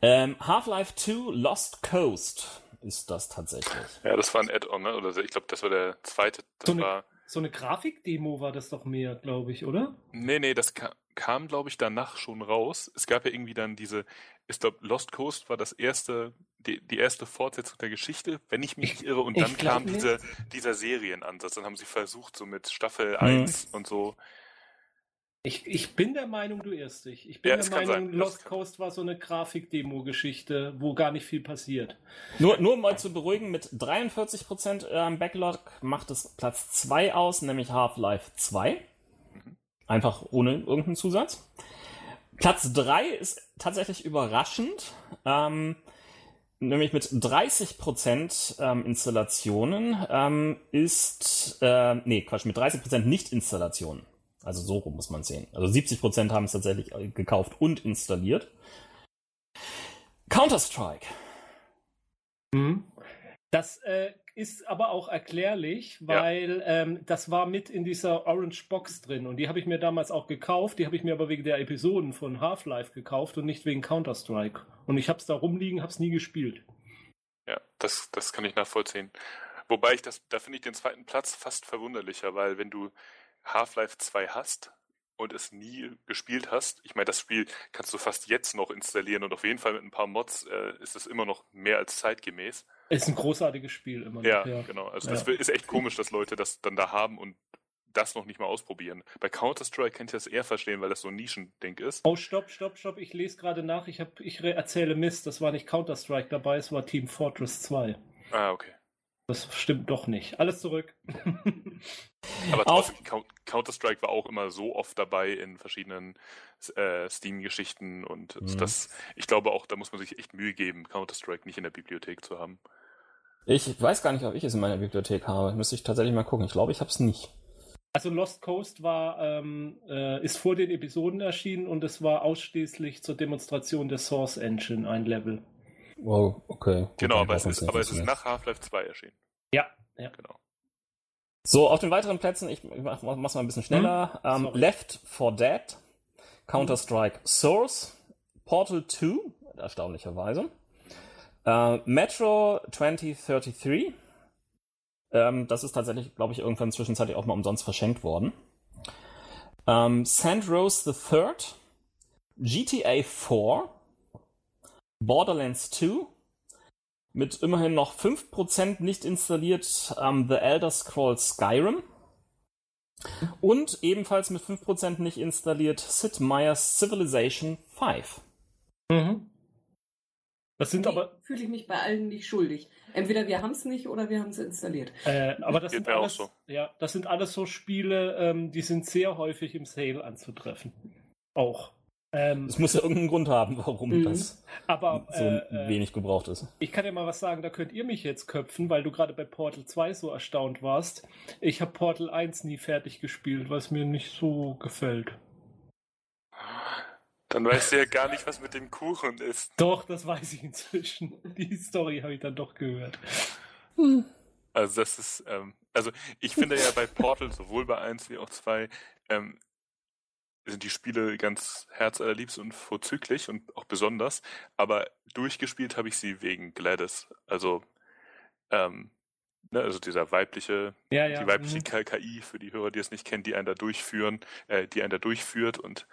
Ähm, Half-Life 2 Lost Coast ist das tatsächlich. Ja, das war ein Add-on, ne? Oder ich glaube, das war der zweite. Das So eine- war so eine Grafikdemo war das doch mehr, glaube ich, oder? Nee, nee, das kam, kam glaube ich, danach schon raus. Es gab ja irgendwie dann diese, ich glaube, Lost Coast war das erste, die, die erste Fortsetzung der Geschichte, wenn ich mich nicht irre. Und dann kam diese, dieser Serienansatz. Dann haben sie versucht, so mit Staffel mhm. 1 und so ich, ich bin der Meinung, du irrst dich. Ich bin ja, der Meinung, Lost Coast war so eine Grafik-Demo-Geschichte, wo gar nicht viel passiert. Nur, nur mal zu beruhigen, mit 43% ähm, Backlog macht es Platz 2 aus, nämlich Half-Life 2. Einfach ohne irgendeinen Zusatz. Platz 3 ist tatsächlich überraschend. Ähm, nämlich mit 30% ähm, Installationen ähm, ist, äh, nee, Quatsch, mit 30% Nicht-Installationen. Also so rum muss man sehen. Also 70% haben es tatsächlich äh, gekauft und installiert. Counter-Strike. Mhm. Das äh, ist aber auch erklärlich, weil ja. ähm, das war mit in dieser Orange Box drin und die habe ich mir damals auch gekauft. Die habe ich mir aber wegen der Episoden von Half-Life gekauft und nicht wegen Counter-Strike. Und ich habe es da rumliegen, habe es nie gespielt. Ja, das, das kann ich nachvollziehen. Wobei ich das, da finde ich den zweiten Platz fast verwunderlicher, weil wenn du Half-Life 2 hast und es nie gespielt hast, ich meine, das Spiel kannst du fast jetzt noch installieren und auf jeden Fall mit ein paar Mods äh, ist es immer noch mehr als zeitgemäß. Ist ein großartiges Spiel immer noch. Ja, ja. genau. Also ja. das ist echt komisch, dass Leute das dann da haben und das noch nicht mal ausprobieren. Bei Counter-Strike kann ich das eher verstehen, weil das so ein Nischending ist. Oh, stopp, stopp, stopp. Ich lese gerade nach. Ich, hab, ich erzähle Mist. Das war nicht Counter-Strike dabei, es war Team Fortress 2. Ah, okay. Das stimmt doch nicht. Alles zurück. *laughs* Aber trotzdem, Counter-Strike war auch immer so oft dabei in verschiedenen äh, Steam-Geschichten und mhm. das, ich glaube auch, da muss man sich echt Mühe geben, Counter-Strike nicht in der Bibliothek zu haben. Ich weiß gar nicht, ob ich es in meiner Bibliothek habe. Müsste ich tatsächlich mal gucken. Ich glaube, ich habe es nicht. Also Lost Coast war, ähm, äh, ist vor den Episoden erschienen und es war ausschließlich zur Demonstration der Source Engine ein Level. Oh, okay. Gut, genau, aber es, ist, aber es ist nach Half-Life 2 erschienen. Ja, ja. Genau. So, auf den weiteren Plätzen, ich mach, mach's mal ein bisschen schneller. Hm? Um, Left 4 Dead, Counter-Strike Source, Portal 2, erstaunlicherweise, uh, Metro 2033, ähm, das ist tatsächlich, glaube ich, irgendwann zwischenzeitlich auch mal umsonst verschenkt worden. Ähm, Sandrose III, GTA 4, Borderlands 2 mit immerhin noch 5% nicht installiert ähm, The Elder Scrolls Skyrim und ebenfalls mit 5% nicht installiert Sid Meier's Civilization 5. Mhm. Das sind nee, aber. Fühle ich mich bei allen nicht schuldig. Entweder wir haben es nicht oder wir haben es installiert. Äh, aber das sind, alles, so. ja, das sind alles so Spiele, ähm, die sind sehr häufig im Sale anzutreffen. Auch. Ähm, es muss ja irgendeinen Grund haben, warum mhm. das aber, so äh, wenig gebraucht ist. Ich kann ja mal was sagen, da könnt ihr mich jetzt köpfen, weil du gerade bei Portal 2 so erstaunt warst. Ich habe Portal 1 nie fertig gespielt, was mir nicht so gefällt. Dann weißt du ja gar nicht, was mit dem Kuchen ist. Doch, das weiß ich inzwischen. *laughs* Die Story habe ich dann doch gehört. Also das ist, ähm, also ich finde ja bei Portal sowohl bei 1 wie auch 2 ähm, sind die Spiele ganz herzallerliebst und vorzüglich und auch besonders, aber durchgespielt habe ich sie wegen Gladys. Also, ähm, ne, also dieser weibliche, ja, ja. die weibliche mhm. KI für die Hörer, die es nicht kennen, die einen da durchführen, äh, die einen da durchführt und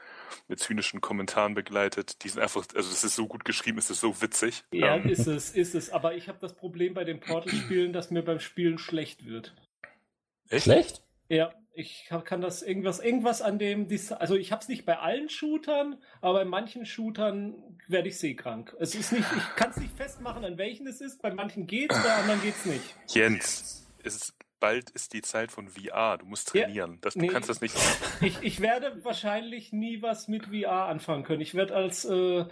mit zynischen Kommentaren begleitet. Die sind einfach, also das ist so gut geschrieben, es ist so witzig. Ja, ähm. ist es, ist es. Aber ich habe das Problem bei den Portal-Spielen, dass mir beim Spielen schlecht wird. Echt? Schlecht? Ja, ich kann das irgendwas, irgendwas an dem, also ich habe es nicht bei allen Shootern, aber in manchen Shootern werde ich seekrank. Es ist nicht, ich kann es nicht festmachen, an welchen es ist. Bei manchen geht's, bei anderen geht's nicht. Jens, ist, bald ist die Zeit von VR. Du musst trainieren. Ja, das, du nee, kannst das nicht. Ich, ich werde wahrscheinlich nie was mit VR anfangen können. Ich werde als äh,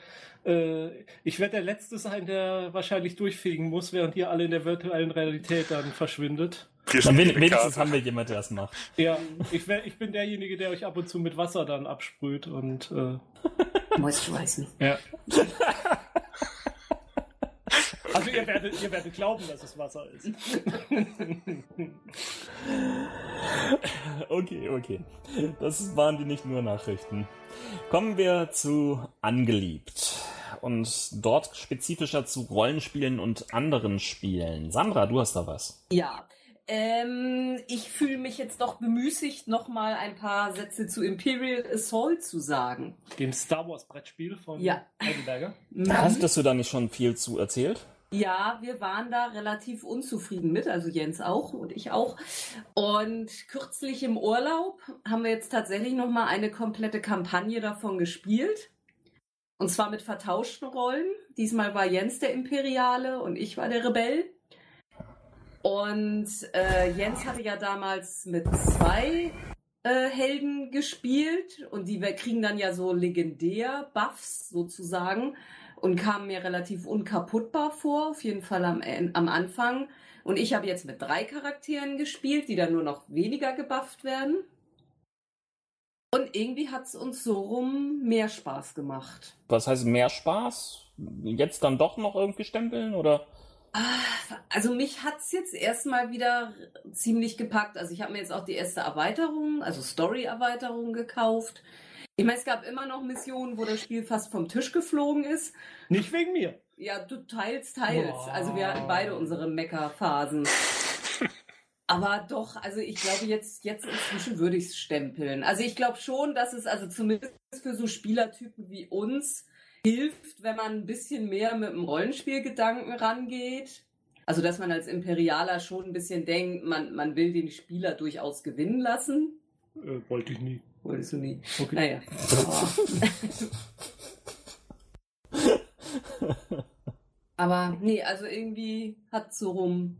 äh, ich werde der Letzte sein, der wahrscheinlich durchfegen muss, während ihr alle in der virtuellen Realität dann verschwindet. Dann wenigstens haben wir jemanden, der das macht. Ja, ich, wär, ich bin derjenige, der euch ab und zu mit Wasser dann absprüht und äh, *laughs* Moisturizen. Ja. Also ihr werdet, ihr werdet glauben, dass es Wasser ist. *laughs* okay, okay. Das waren die nicht nur Nachrichten. Kommen wir zu Angeliebt. Und dort spezifischer zu Rollenspielen und anderen Spielen. Sandra, du hast da was. Ja, Ähm, ich fühle mich jetzt doch bemüßigt, nochmal ein paar Sätze zu Imperial Assault zu sagen. Dem Star Wars Brettspiel von ja. Heidelberger. Hast du da nicht schon viel zu erzählt? Ja, wir waren da relativ unzufrieden mit, also Jens auch und ich auch. Und kürzlich im Urlaub haben wir jetzt tatsächlich nochmal eine komplette Kampagne davon gespielt. Und zwar mit vertauschten Rollen. Diesmal war Jens der Imperiale und ich war der Rebell. Und äh, Jens hatte ja damals mit zwei äh, Helden gespielt und die kriegen dann ja so legendär Buffs sozusagen und kamen mir relativ unkaputtbar vor, auf jeden Fall am, am Anfang. Und ich habe jetzt mit drei Charakteren gespielt, die dann nur noch weniger gebufft werden. Und irgendwie hat es uns so rum mehr Spaß gemacht. Was heißt mehr Spaß? Jetzt dann doch noch irgendwie stempeln oder? Ah, also mich hat es jetzt erstmal wieder ziemlich gepackt. Also ich habe mir jetzt auch die erste Erweiterung, also Story-Erweiterung gekauft. Ich meine, es gab immer noch Missionen, wo das Spiel fast vom Tisch geflogen ist. Nicht wegen mir. Ja, du teils, teils. Oh. Also wir hatten beide unsere Mecker-Phasen. Aber doch, also ich glaube, jetzt, jetzt inzwischen würde ich es stempeln. Also ich glaube schon, dass es also zumindest für so Spielertypen wie uns hilft, wenn man ein bisschen mehr mit dem Rollenspielgedanken rangeht. Also, dass man als Imperialer schon ein bisschen denkt, man, man will den Spieler durchaus gewinnen lassen. Äh, wollte ich nie. Wolltest du nie? Okay. Naja. *laughs* Aber nee, also irgendwie hat so rum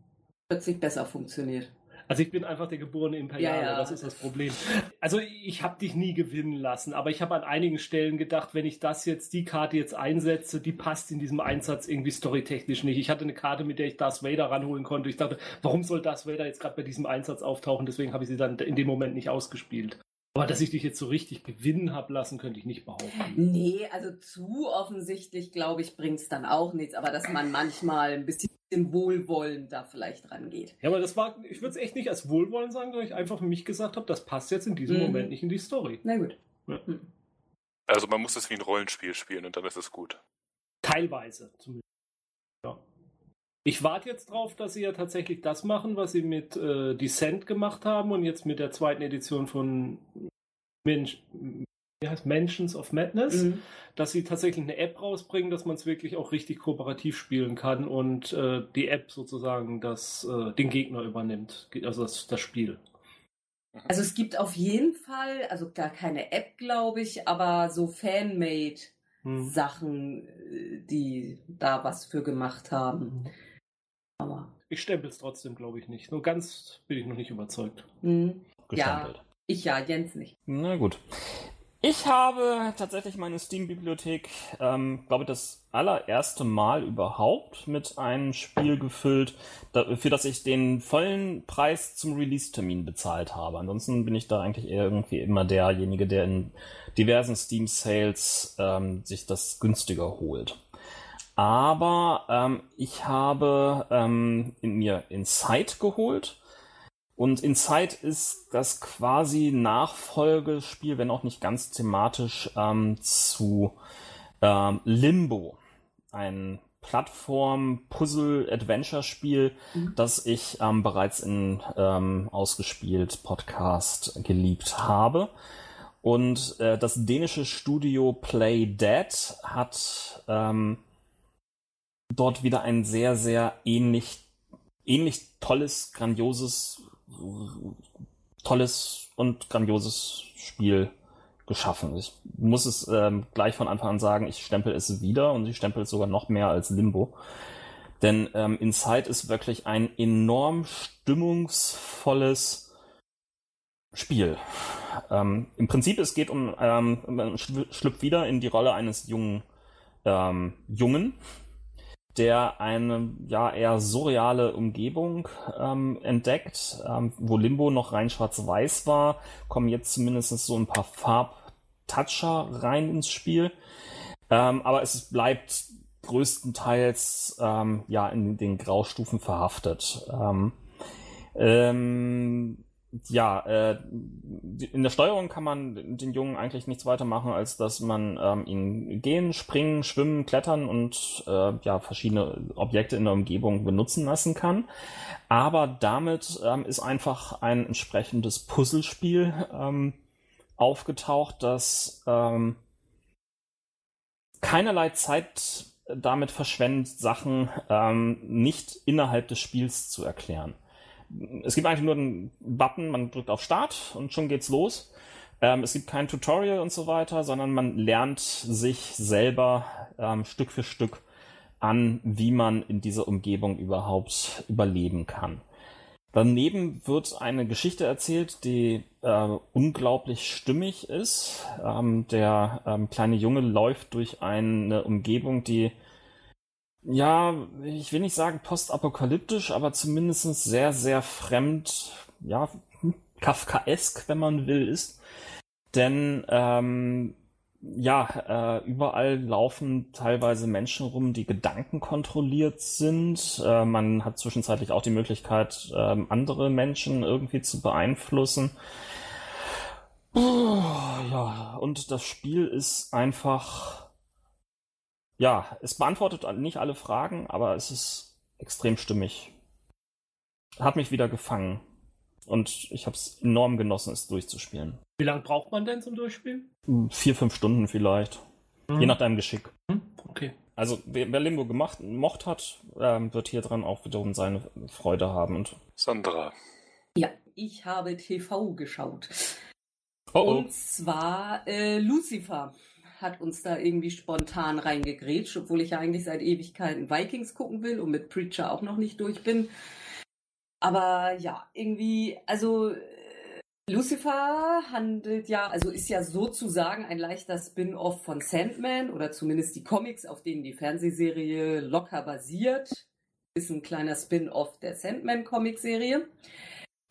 plötzlich besser funktioniert. Also ich bin einfach der geborene Imperialer, ja, ja. das ist das Problem. Also ich habe dich nie gewinnen lassen, aber ich habe an einigen Stellen gedacht, wenn ich das jetzt, die Karte jetzt einsetze, die passt in diesem Einsatz irgendwie storytechnisch nicht. Ich hatte eine Karte, mit der ich Darth Vader ranholen konnte. Ich dachte, warum soll Darth Vader jetzt gerade bei diesem Einsatz auftauchen? Deswegen habe ich sie dann in dem Moment nicht ausgespielt. Aber dass ich dich jetzt so richtig gewinnen habe lassen, könnte ich nicht behaupten. Nee, also zu offensichtlich, glaube ich, bringt es dann auch nichts. Aber dass man manchmal ein bisschen wohlwollend da vielleicht rangeht. Ja, aber das war, ich würde es echt nicht als Wohlwollen sagen, weil ich einfach für mich gesagt habe, das passt jetzt in diesem mhm. Moment nicht in die Story. Na gut. Ja. Mhm. Also man muss es wie ein Rollenspiel spielen und dann ist es gut. Teilweise zumindest. Ja. Ich warte jetzt drauf, dass sie ja tatsächlich das machen, was sie mit äh, Descent gemacht haben und jetzt mit der zweiten Edition von Mensch, wie heißt Mansions of Madness, mhm. dass sie tatsächlich eine App rausbringen, dass man es wirklich auch richtig kooperativ spielen kann und äh, die App sozusagen das, äh, den Gegner übernimmt, also das, das Spiel. Also es gibt auf jeden Fall, also gar keine App, glaube ich, aber so Fanmade hm. Sachen, äh, die da was für gemacht haben. Mhm. Aber ich stempel es trotzdem, glaube ich, nicht. Nur ganz bin ich noch nicht überzeugt. Mhm. Ja, ich ja, Jens nicht. Na gut. Ich habe tatsächlich meine Steam-Bibliothek, ähm, glaube ich, das allererste Mal überhaupt mit einem Spiel gefüllt, für das ich den vollen Preis zum Release-Termin bezahlt habe. Ansonsten bin ich da eigentlich irgendwie immer derjenige, der in diversen Steam-Sales ähm, sich das günstiger holt. Aber ähm, ich habe ähm, in mir Inside geholt. Und Inside ist das quasi Nachfolgespiel, wenn auch nicht ganz thematisch, ähm, zu ähm, Limbo. Ein Plattform-Puzzle-Adventure-Spiel, mhm. das ich ähm, bereits in ähm, ausgespielt Podcast geliebt habe. Und äh, das dänische Studio Play Dead hat ähm, dort wieder ein sehr, sehr ähnlich, ähnlich tolles, grandioses, tolles und grandioses Spiel geschaffen. Ich muss es ähm, gleich von Anfang an sagen, ich stempel es wieder und ich stempel es sogar noch mehr als Limbo. Denn ähm, Inside ist wirklich ein enorm stimmungsvolles Spiel. Ähm, Im Prinzip, es geht um, ähm, man schlüpft wieder in die Rolle eines jungen ähm, Jungen, der eine ja eher surreale Umgebung ähm, entdeckt, ähm, wo Limbo noch rein schwarz-weiß war, kommen jetzt zumindest so ein paar Farbtoucher rein ins Spiel. Ähm, aber es bleibt größtenteils ähm, ja in den Graustufen verhaftet. Ähm, ähm, ja, äh, in der Steuerung kann man den Jungen eigentlich nichts weiter machen, als dass man ähm, ihn gehen, springen, schwimmen, klettern und äh, ja verschiedene Objekte in der Umgebung benutzen lassen kann. Aber damit ähm, ist einfach ein entsprechendes Puzzlespiel ähm, aufgetaucht, das ähm, keinerlei Zeit damit verschwendet, Sachen ähm, nicht innerhalb des Spiels zu erklären es gibt eigentlich nur einen Button, man drückt auf Start und schon geht's los. Ähm, es gibt kein Tutorial und so weiter, sondern man lernt sich selber ähm, Stück für Stück an, wie man in dieser Umgebung überhaupt überleben kann. Daneben wird eine Geschichte erzählt, die äh, unglaublich stimmig ist. Ähm, der ähm, kleine Junge läuft durch eine Umgebung, die ja, ich will nicht sagen postapokalyptisch, aber zumindest sehr, sehr fremd, ja, Kafkaesk, wenn man will, ist. Denn ähm, ja, äh, überall laufen teilweise Menschen rum, die gedankenkontrolliert sind. Äh, man hat zwischenzeitlich auch die Möglichkeit, äh, andere Menschen irgendwie zu beeinflussen. Oh, ja, und das Spiel ist einfach ja, es beantwortet nicht alle Fragen, aber es ist extrem stimmig. Hat mich wieder gefangen. Und ich habe es enorm genossen, es durchzuspielen. Wie lange braucht man denn zum Durchspielen? Hm, vier, fünf Stunden vielleicht. Mhm. Je nach deinem Geschick. Mhm. Okay. Also wer, wer Limbo gemacht, mocht hat, ähm, wird hier dran auch wiederum seine Freude haben. Und Sandra. Ja, ich habe TV geschaut. Oh, oh. Und zwar äh, Lucifer hat uns da irgendwie spontan reingegrätscht, obwohl ich ja eigentlich seit Ewigkeiten Vikings gucken will und mit Preacher auch noch nicht durch bin. Aber ja, irgendwie, also äh, Lucifer handelt ja, also ist ja sozusagen ein leichter Spin-off von Sandman oder zumindest die Comics, auf denen die Fernsehserie locker basiert. Ist ein kleiner Spin-off der Sandman-Comicserie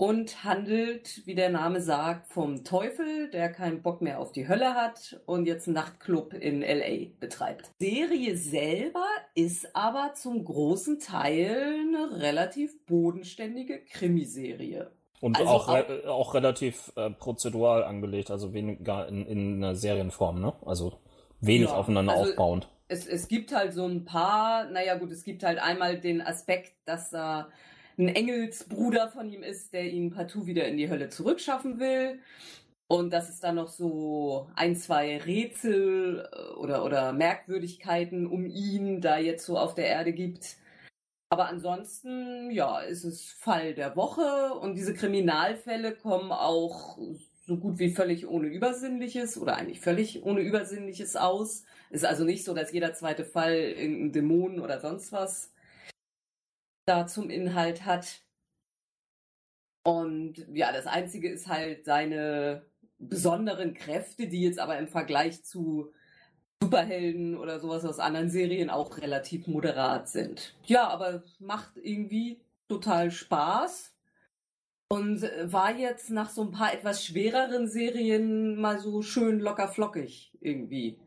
und handelt, wie der Name sagt, vom Teufel, der keinen Bock mehr auf die Hölle hat und jetzt einen Nachtclub in LA betreibt. Die Serie selber ist aber zum großen Teil eine relativ bodenständige Krimiserie. Und also auch, auch, auch, relativ äh, prozedural angelegt, also weniger in, in einer Serienform, ne? Also wenig ja, aufeinander also aufbauend. Es, es gibt halt so ein paar, naja gut, es gibt halt einmal den Aspekt, dass er äh, ein Engelsbruder von ihm ist, der ihn partout wieder in die Hölle zurückschaffen will. Und dass es dann noch so ein, zwei Rätsel äh, oder, oder Merkwürdigkeiten um ihn da jetzt so auf der Erde gibt. Aber ansonsten, ja, ist es Fall der Woche und diese Kriminalfälle kommen auch so gut wie völlig ohne Übersinnliches oder eigentlich völlig ohne Übersinnliches aus. Ist also nicht so, dass jeder zweite Fall irgendein Dämon oder sonst was da zum Inhalt hat. Und ja, das Einzige ist halt seine besonderen Kräfte, die jetzt aber im Vergleich zu Superhelden oder sowas aus anderen Serien auch relativ moderat sind. Ja, aber macht irgendwie total Spaß. Und war jetzt nach so ein paar etwas schwereren Serien mal so schön locker flockig irgendwie.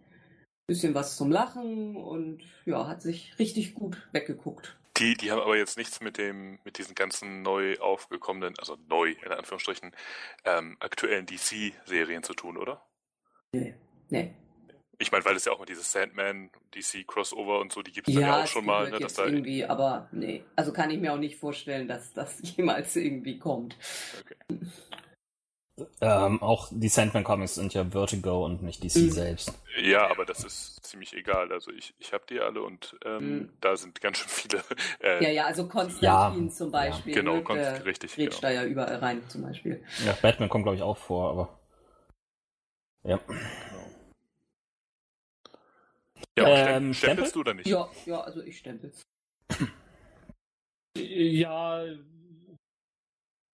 Bisschen was zum Lachen und ja, hat sich richtig gut weggeguckt. Die, die haben aber jetzt nichts mit dem, mit diesen ganzen neu aufgekommenen, also neu in Anführungsstrichen, ähm, aktuellen DC-Serien zu tun, oder? Nee. Nee. Ich meine, weil es ja auch mal dieses Sandman, DC Crossover und so, die gibt es ja, ja auch schon mal. Ne, dass da irgendwie, aber nee. Also kann ich mir auch nicht vorstellen, dass das *laughs* jemals irgendwie kommt. Okay. Ähm, auch die Sandman Comics sind ja Vertigo und nicht DC mhm. selbst. Ja, aber das ist ziemlich egal. Also ich, ich habe die alle und ähm, mhm. da sind ganz schön viele. *laughs* Äh, ja, ja, also Konstantin ja, zum Beispiel. Ja. Genau, ne, Konst richtig. Redet genau. da ja überall rein zum Beispiel. Ja, Batman kommt glaube ich auch vor, aber ja. Ja, ähm, stempelst du oder nicht? Ja, ja, also ich stempel's. ja,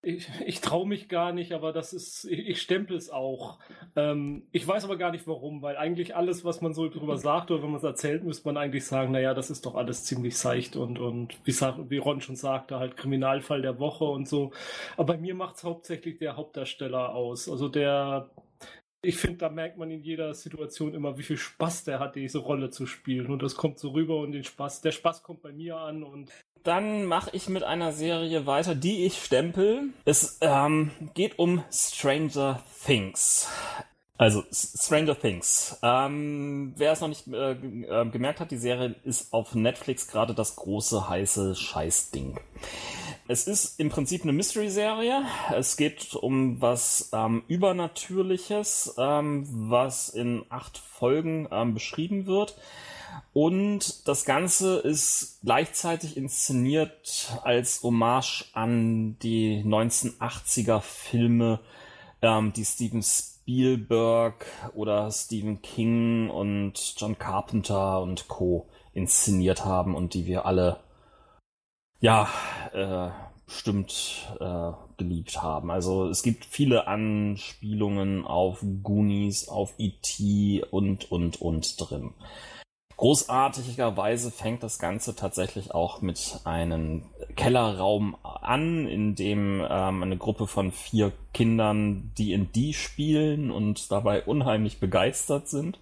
ich, *laughs* ich traue mich gar nicht, aber das ist, ich, ich stempel es auch. Ähm, ich weiß aber gar nicht warum, weil eigentlich alles, was man so drüber sagt oder wenn man es erzählt, müsste man eigentlich sagen, naja, das ist doch alles ziemlich seicht und, und wie, wie Ron schon sagte, halt Kriminalfall der Woche und so. Aber bei mir macht es hauptsächlich der Hauptdarsteller aus. Also der, ich finde, da merkt man in jeder Situation immer, wie viel Spaß der hat, diese Rolle zu spielen. Und das kommt so rüber und den Spaß, der Spaß kommt bei mir an und Dann mache ich mit einer Serie weiter, die ich stempel. Es ähm, geht um Stranger Things. Also Stranger Things. Ähm, wer es noch nicht äh, äh, gemerkt hat, die Serie ist auf Netflix gerade das große heiße Scheißding. Es ist im Prinzip eine Mystery-Serie. Es geht um was ähm, Übernatürliches, ähm, was in acht Folgen ähm, beschrieben wird. Und das Ganze ist gleichzeitig inszeniert als Hommage an die 1980er Filme, ähm, die Steven Spielberg oder Stephen King und John Carpenter und Co. inszeniert haben und die wir alle ja äh, bestimmt äh, geliebt haben. Also es gibt viele Anspielungen auf Goonies, auf E.T. und und und drin. Großartigerweise fängt das Ganze tatsächlich auch mit einem Kellerraum an, in dem ähm, eine Gruppe von vier Kindern D&D spielen und dabei unheimlich begeistert sind.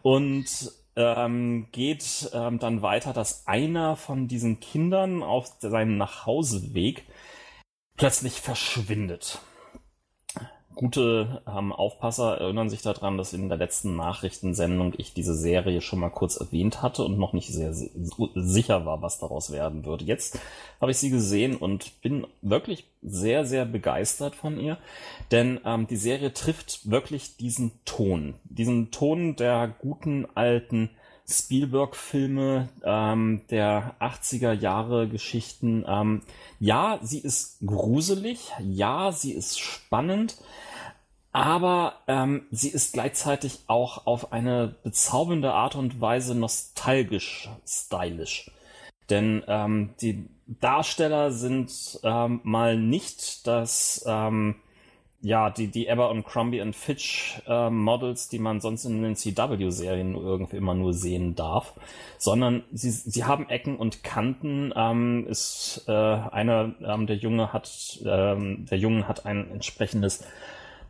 Und ähm, geht ähm, dann weiter, dass einer von diesen Kindern auf seinem Nachhauseweg plötzlich verschwindet gute ähm, Aufpasser erinnern sich daran, dass in der letzten Nachrichtensendung ich diese Serie schon mal kurz erwähnt hatte und noch nicht sehr sicher war, was daraus werden würde. Jetzt habe ich sie gesehen und bin wirklich sehr, sehr begeistert von ihr, denn ähm, die Serie trifft wirklich diesen Ton, diesen Ton der guten alten Spielberg-Filme ähm, der 80er Jahre Geschichten. Ähm, ja, sie ist gruselig, ja, sie ist spannend, aber ähm, sie ist gleichzeitig auch auf eine bezaubernde Art und Weise nostalgisch stylisch. Denn ähm, die Darsteller sind ähm, mal nicht das, ähm, ja, die, die Ever und Crombie und Fitch äh, Models, die man sonst in den CW-Serien irgendwie immer nur sehen darf, sondern sie, sie haben Ecken und Kanten. Ähm, ist äh, einer ähm, der Junge hat der Junge hat ein entsprechendes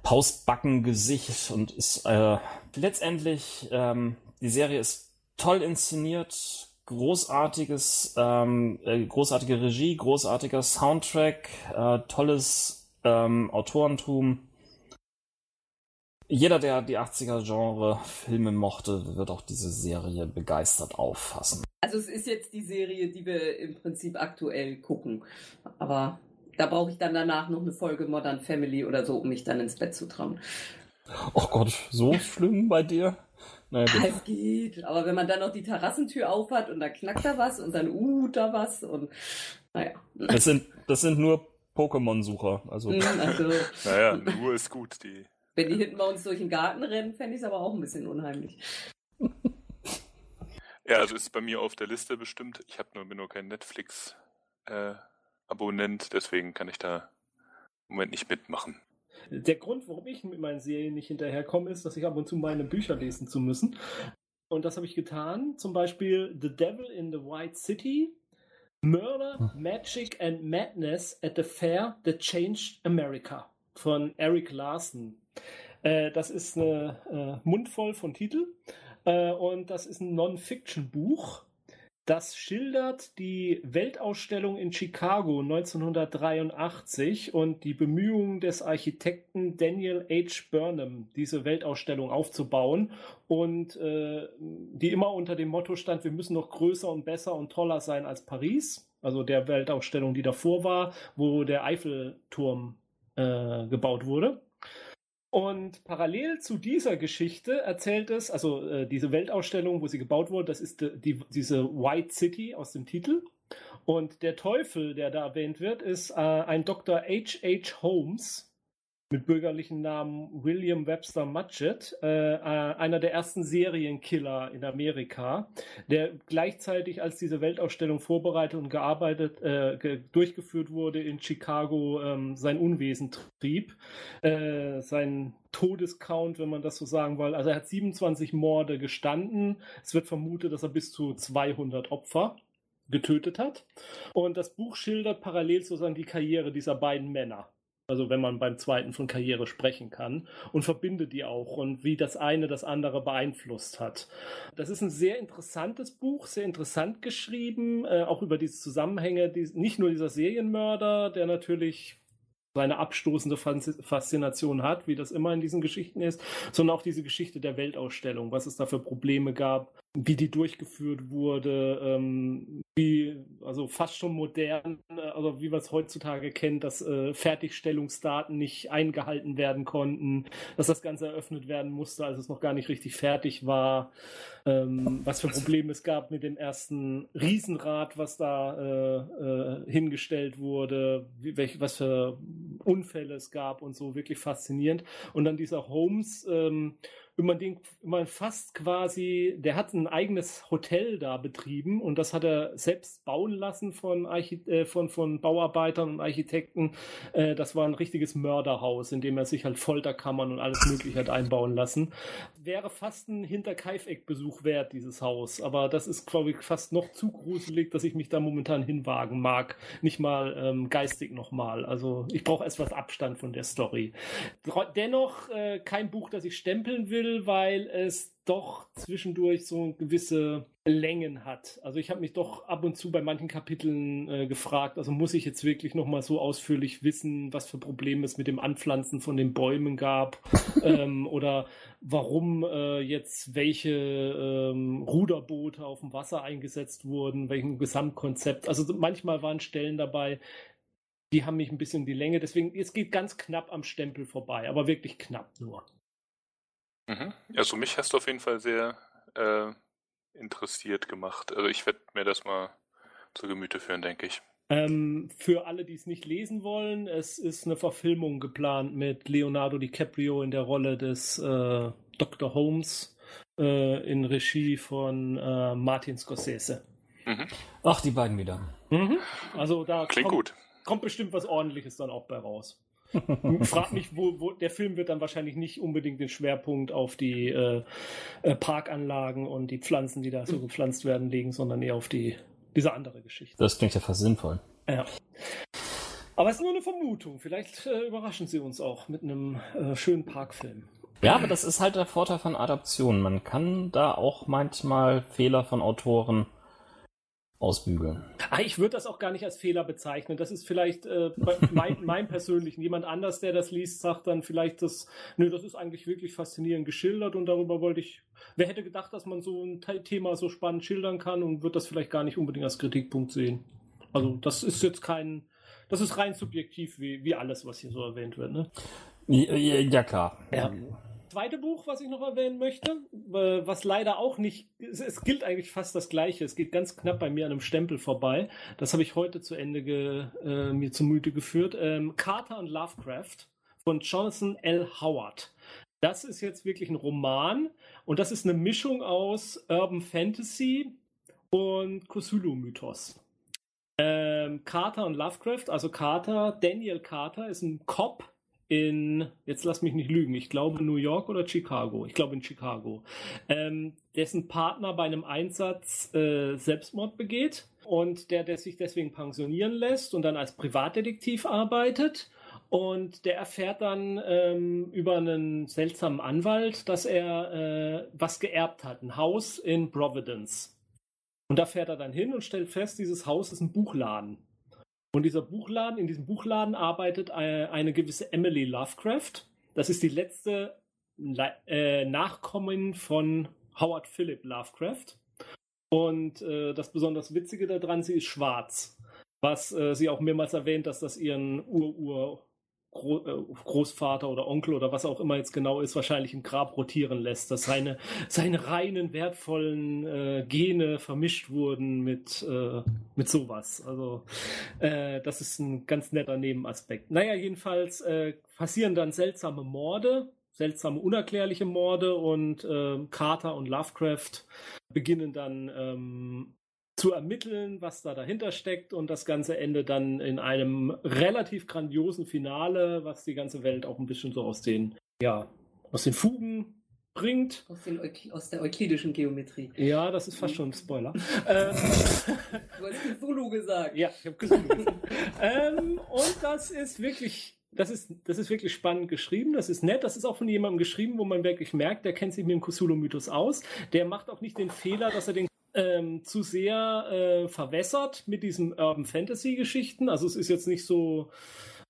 Pausbackengesicht und ist äh, letztendlich, ähm, die Serie ist toll inszeniert, großartiges, ähm, äh, großartige Regie, großartiger Soundtrack, äh, tolles ähm, Autorentum. Jeder, der die 80er-Genre-Filme mochte, wird auch diese Serie begeistert auffassen. Also es ist jetzt die Serie, die wir im Prinzip aktuell gucken. Aber da brauche ich dann danach noch eine Folge Modern Family oder so, um mich dann ins Bett zu trauen. Oh Gott, so schlimm bei dir? Naja, ja, es geht. Aber wenn man dann noch die Terrassentür aufhat und da knackt da was und dann uh da was und naja. Das sind, das sind nur Pokémon-Sucher. Also. Hm, also. naja, nur ist gut. Die. Wenn die hinten bei uns durch den Garten rennen, fände ich es aber auch ein bisschen unheimlich. Ja, also ist bei mir auf der Liste bestimmt. Ich habe nur, bin nur kein Netflix. Äh, Abonnent, deswegen kann ich da im Moment nicht mitmachen. Der Grund, warum ich mit meinen Serien nicht hinterherkomme, ist, dass ich ab und zu meine Bücher lesen zu müssen. Und das habe ich getan. Zum Beispiel The Devil in the White City, Murder, hm. Magic and Madness at the Fair That Changed America von Eric Larson. Äh, das ist eine äh, Mundvoll von Titel. Äh, und das ist ein Non-Fiction-Buch das schildert die Weltausstellung in Chicago 1983 und die Bemühungen des Architekten Daniel H. Burnham, diese Weltausstellung aufzubauen und äh, die immer unter dem Motto stand, wir müssen noch größer und besser und toller sein als Paris, also der Weltausstellung, die davor war, wo der Eiffelturm äh, gebaut wurde. Und parallel zu dieser Geschichte erzählt es, also äh, diese Weltausstellung, wo sie gebaut wurde, das ist die, die, diese White City aus dem Titel. Und der Teufel, der da erwähnt wird, ist äh, ein Dr. H. H. Holmes, mit bürgerlichen Namen William Webster Mudgett, äh, äh, einer der ersten Serienkiller in Amerika, der gleichzeitig als diese Weltausstellung vorbereitet und gearbeitet, äh, ge durchgeführt wurde in Chicago, ähm, sein Unwesen trieb, äh, sein Todescount, wenn man das so sagen will. Also er hat 27 Morde gestanden. Es wird vermutet, dass er bis zu 200 Opfer getötet hat. Und das Buch schildert parallel sozusagen die Karriere dieser beiden Männer Also wenn man beim zweiten von Karriere sprechen kann und verbinde die auch und wie das eine das andere beeinflusst hat. Das ist ein sehr interessantes Buch, sehr interessant geschrieben, äh, auch über diese Zusammenhänge, die, nicht nur dieser Serienmörder, der natürlich seine abstoßende Faszination hat, wie das immer in diesen Geschichten ist, sondern auch diese Geschichte der Weltausstellung, was es da für Probleme gab, wie die durchgeführt wurde, ähm, wie, also fast schon modern, also wie man es heutzutage kennt, dass äh, Fertigstellungsdaten nicht eingehalten werden konnten, dass das Ganze eröffnet werden musste, als es noch gar nicht richtig fertig war, ähm, was für Probleme es gab mit dem ersten Riesenrad, was da äh, äh, hingestellt wurde, wie, welch, was für Unfälle es gab und so, wirklich faszinierend. Und dann dieser Holmes, ähm, man den man fast quasi, der hat ein eigenes Hotel da betrieben und das hat er selbst bauen lassen von, Archi äh, von, von Bauarbeitern und Architekten. Äh, das war ein richtiges Mörderhaus, in dem er sich halt Folterkammern und alles Mögliche hat einbauen lassen. Wäre fast ein Hinterkaifeck-Besuch wert, dieses Haus. Aber das ist, glaube ich, fast noch zu gruselig, dass ich mich da momentan hinwagen mag. Nicht mal ähm, geistig nochmal. Also ich brauche etwas Abstand von der Story. Dennoch äh, kein Buch, das ich stempeln will will, weil es doch zwischendurch so gewisse Längen hat. Also ich habe mich doch ab und zu bei manchen Kapiteln äh, gefragt, also muss ich jetzt wirklich noch mal so ausführlich wissen, was für Probleme es mit dem Anpflanzen von den Bäumen gab *laughs* ähm, oder warum äh, jetzt welche ähm, Ruderboote auf dem Wasser eingesetzt wurden, welchem Gesamtkonzept. Also manchmal waren Stellen dabei, die haben mich ein bisschen die Länge. Deswegen, es geht ganz knapp am Stempel vorbei, aber wirklich knapp nur. Mhm. Also mich hast du auf jeden Fall sehr äh, interessiert gemacht. Also ich werde mir das mal zu Gemüte führen, denke ich. Ähm, für alle, die es nicht lesen wollen, es ist eine Verfilmung geplant mit Leonardo DiCaprio in der Rolle des äh, Dr. Holmes äh, in Regie von äh, Martin Scorsese. Mhm. Ach, die beiden wieder. Mhm. Also da Klingt kommt, gut. kommt bestimmt was ordentliches dann auch bei raus. *laughs* Frag mich, wo, wo der Film wird dann wahrscheinlich nicht unbedingt den Schwerpunkt auf die äh, äh, Parkanlagen und die Pflanzen, die da so gepflanzt werden, legen, sondern eher auf die diese andere Geschichte. Das klingt ja fast sinnvoll. Ja. Aber es ist nur eine Vermutung. Vielleicht äh, überraschen sie uns auch mit einem äh, schönen Parkfilm. Ja, aber das ist halt der Vorteil von Adaptionen. Man kann da auch manchmal Fehler von Autoren ausbügeln. Ah, ich würde das auch gar nicht als Fehler bezeichnen. Das ist vielleicht äh, *laughs* mein, mein persönlichen. Jemand anders, der das liest, sagt dann vielleicht, das, nö, das ist eigentlich wirklich faszinierend geschildert und darüber wollte ich. Wer hätte gedacht, dass man so ein Thema so spannend schildern kann und wird das vielleicht gar nicht unbedingt als Kritikpunkt sehen. Also das ist jetzt kein, das ist rein subjektiv wie, wie alles, was hier so erwähnt wird. Ne? Ja, ja klar. Ja zweite Buch, was ich noch erwähnen möchte, äh, was leider auch nicht, es, gilt eigentlich fast das Gleiche. Es geht ganz knapp bei mir an einem Stempel vorbei. Das habe ich heute zu Ende ge, äh, mir zumute geführt. Ähm, Carter und Lovecraft von Jonathan L. Howard. Das ist jetzt wirklich ein Roman und das ist eine Mischung aus Urban Fantasy und Cthulhu-Mythos. Ähm, Carter und Lovecraft, also Carter, Daniel Carter ist ein Cop, in, jetzt lass mich nicht lügen, ich glaube New York oder Chicago. Ich glaube in Chicago. Ähm, dessen Partner bei einem Einsatz äh, Selbstmord begeht und der, der sich deswegen pensionieren lässt und dann als Privatdetektiv arbeitet. Und der erfährt dann ähm, über einen seltsamen Anwalt, dass er äh, was geerbt hat, ein Haus in Providence. Und da fährt er dann hin und stellt fest, dieses Haus ist ein Buchladen. Und dieser Buchladen, in diesem Buchladen arbeitet eine, eine gewisse Emily Lovecraft. Das ist die letzte äh, Nachkommin von Howard Philip Lovecraft. Und äh, das besonders Witzige daran, sie ist schwarz. Was äh, sie auch mehrmals erwähnt, dass das ihren Ur-Ur äh, Großvater oder Onkel oder was auch immer jetzt genau ist, wahrscheinlich im Grab rotieren lässt, dass seine, seine reinen, wertvollen äh, Gene vermischt wurden mit, äh, mit sowas. Also äh, das ist ein ganz netter Nebenaspekt. Naja, jedenfalls äh, passieren dann seltsame Morde, seltsame, unerklärliche Morde und äh, Carter und Lovecraft beginnen dann ähm, zu ermitteln, was da dahinter steckt und das Ganze endet dann in einem relativ grandiosen Finale, was die ganze Welt auch ein bisschen so aus den, ja, aus den Fugen bringt. Aus, den aus der euklidischen Geometrie. Ja, das ist fast schon ein Spoiler. ähm, *laughs* du hast Cthulhu gesagt. Ja, ich habe Cthulhu gesagt. ähm, und das ist wirklich das ist, das ist wirklich spannend geschrieben, das ist nett, das ist auch von jemandem geschrieben, wo man wirklich merkt, der kennt sich mit dem Cthulhu-Mythos aus. Der macht auch nicht den Fehler, dass er den ähm, zu sehr äh, verwässert mit diesen Urban Fantasy Geschichten. Also es ist jetzt nicht so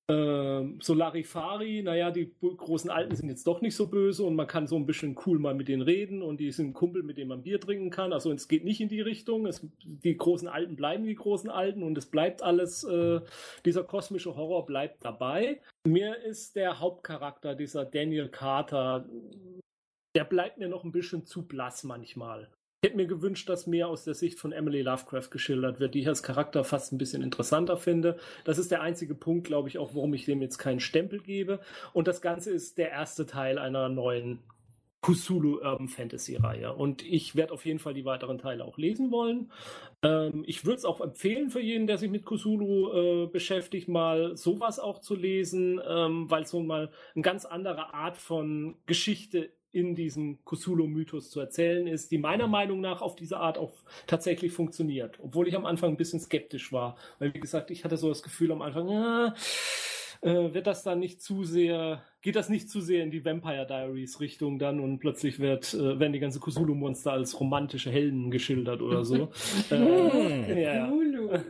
ähm, so Larifari, naja, die großen Alten sind jetzt doch nicht so böse und man kann so ein bisschen cool mal mit denen reden und die sind ein Kumpel, mit dem man Bier trinken kann. Also es geht nicht in die Richtung. Es, die großen Alten bleiben die großen Alten und es bleibt alles, äh, dieser kosmische Horror bleibt dabei. Mir ist der Hauptcharakter, dieser Daniel Carter, der bleibt mir noch ein bisschen zu blass manchmal. Hätte mir gewünscht, dass mehr aus der Sicht von Emily Lovecraft geschildert wird, die ich als Charakter fast ein bisschen interessanter finde. Das ist der einzige Punkt, glaube ich, auch, warum ich dem jetzt keinen Stempel gebe. Und das Ganze ist der erste Teil einer neuen Cthulhu Urban Fantasy Reihe. Und ich werde auf jeden Fall die weiteren Teile auch lesen wollen. Ähm, ich würde es auch empfehlen für jeden, der sich mit Cthulhu äh, beschäftigt, mal sowas auch zu lesen, ähm, weil so mal eine ganz andere Art von Geschichte in diesem Cthulhu-Mythos zu erzählen ist, die meiner Meinung nach auf diese Art auch tatsächlich funktioniert. Obwohl ich am Anfang ein bisschen skeptisch war. Weil, wie gesagt, ich hatte so das Gefühl am Anfang, ja, äh, wird das dann nicht zu sehr, geht das nicht zu sehr in die Vampire Diaries Richtung dann und plötzlich wird, äh, werden die ganzen Cthulhu-Monster als romantische Helden geschildert oder so. *laughs* äh, ja, ja. *laughs*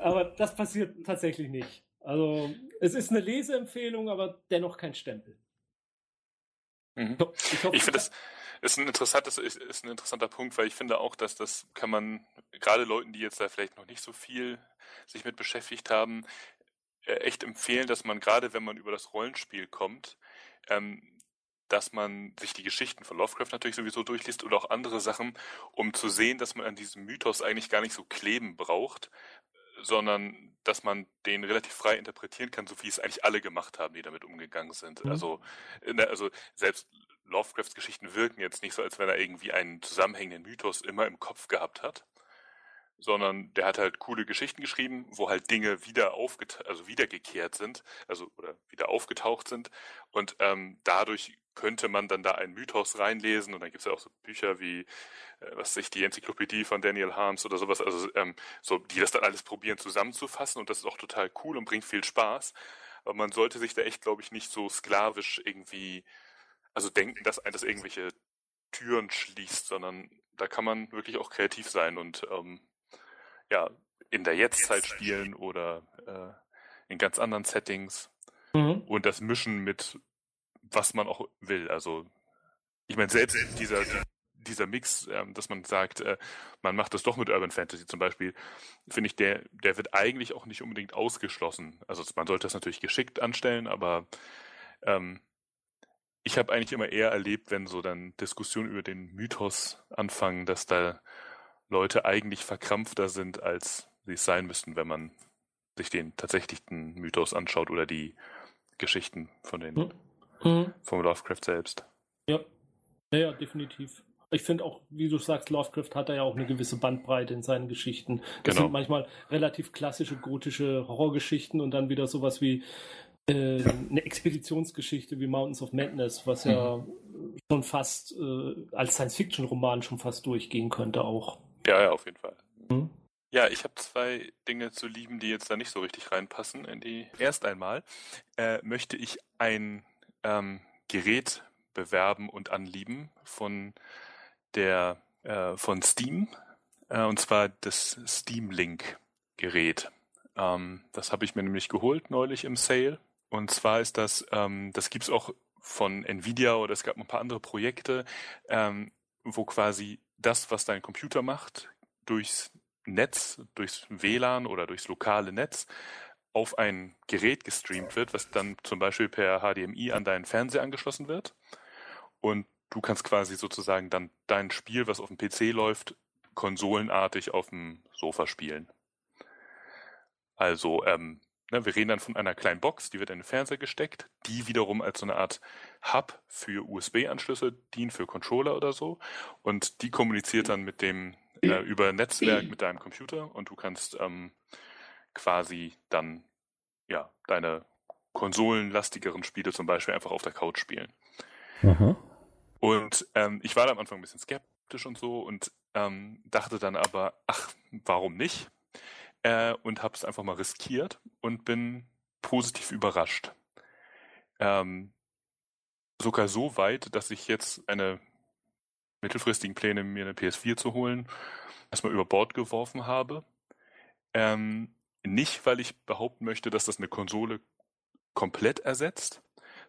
Aber das passiert tatsächlich nicht. Also, es ist eine Leseempfehlung, aber dennoch kein Stempel. Mhm. Ich, ich finde das ist ein interessantes ist, ist ein interessanter Punkt, weil ich finde auch, dass das kann man gerade Leuten, die jetzt da vielleicht noch nicht so viel sich mit beschäftigt haben, äh, echt empfehlen, dass man gerade, wenn man über das Rollenspiel kommt, ähm, dass man sich die Geschichten von Lovecraft natürlich sowieso durchliest oder auch andere Sachen, um zu sehen, dass man an diesem Mythos eigentlich gar nicht so kleben braucht, sondern dass man den relativ frei interpretieren kann, so wie es eigentlich alle gemacht haben, die damit umgegangen sind. Mhm. Also, ne, also selbst Lovecrafts Geschichten wirken jetzt nicht so, als wenn er irgendwie einen zusammenhängenden Mythos immer im Kopf gehabt hat, sondern der hat halt coole Geschichten geschrieben, wo halt Dinge wieder aufget also wiedergekehrt sind, also oder wieder aufgetaucht sind und ähm, dadurch könnte man dann da einen Mythos reinlesen und dann gibt es ja auch so Bücher wie, äh, was sich die Enzyklopädie von Daniel Harms oder sowas, also ähm, so, die das dann alles probieren zusammenzufassen und das ist auch total cool und bringt viel Spaß. Aber man sollte sich da echt, glaube ich, nicht so sklavisch irgendwie, also denken, dass ein das irgendwelche Türen schließt, sondern da kann man wirklich auch kreativ sein und ähm, ja, in der Jetztzeit spielen oder äh, in ganz anderen Settings mhm. und das Mischen mit was man auch will. Also ich meine, selbst dieser, dieser Mix, ähm, dass man sagt, äh, man macht das doch mit Urban Fantasy zum Beispiel, finde ich, der, der wird eigentlich auch nicht unbedingt ausgeschlossen. Also man sollte das natürlich geschickt anstellen, aber ähm, ich habe eigentlich immer eher erlebt, wenn so dann Diskussionen über den Mythos anfangen, dass da Leute eigentlich verkrampfter sind, als sie es sein müssten, wenn man sich den tatsächlichen Mythos anschaut oder die Geschichten von den hm. Mhm. Vom Lovecraft selbst. Ja, ja, ja definitiv. Ich finde auch, wie du sagst, Lovecraft hat da ja auch eine gewisse Bandbreite in seinen Geschichten. Das genau. sind manchmal relativ klassische gotische Horrorgeschichten und dann wieder sowas wie äh, eine Expeditionsgeschichte wie Mountains of Madness, was ja mhm. schon fast äh, als Science-Fiction-Roman schon fast durchgehen könnte auch. Ja, ja, auf jeden Fall. Mhm. Ja, ich habe zwei Dinge zu lieben, die jetzt da nicht so richtig reinpassen in die. Erst einmal äh, möchte ich ein ähm, Gerät bewerben und anlieben von der äh, von Steam äh, und zwar das Steam Link Gerät. Ähm, das habe ich mir nämlich geholt neulich im Sale und zwar ist das ähm, das gibt's auch von Nvidia oder es gab ein paar andere Projekte, ähm, wo quasi das, was dein Computer macht, durchs Netz, durchs WLAN oder durchs lokale Netz auf ein Gerät gestreamt wird, was dann zum Beispiel per HDMI an deinen Fernseher angeschlossen wird. Und du kannst quasi sozusagen dann dein Spiel, was auf dem PC läuft, konsolenartig auf dem Sofa spielen. Also, ähm, ne, wir reden dann von einer kleinen Box, die wird in den Fernseher gesteckt, die wiederum als so eine Art Hub für USB-Anschlüsse dient, für Controller oder so. Und die kommuniziert dann mit dem äh, über Netzwerk mit deinem Computer und du kannst ähm, quasi dann ja deine konsolenlastigeren Spiele zum Beispiel einfach auf der Couch spielen. Aha. Und ähm, ich war da am Anfang ein bisschen skeptisch und so und ähm, dachte dann aber, ach, warum nicht? Äh, und habe es einfach mal riskiert und bin positiv überrascht. Ähm, sogar so weit, dass ich jetzt eine mittelfristigen Pläne, mir eine PS4 zu holen, erstmal über Bord geworfen habe. Ähm, nicht, weil ich behaupten möchte, dass das eine Konsole komplett ersetzt.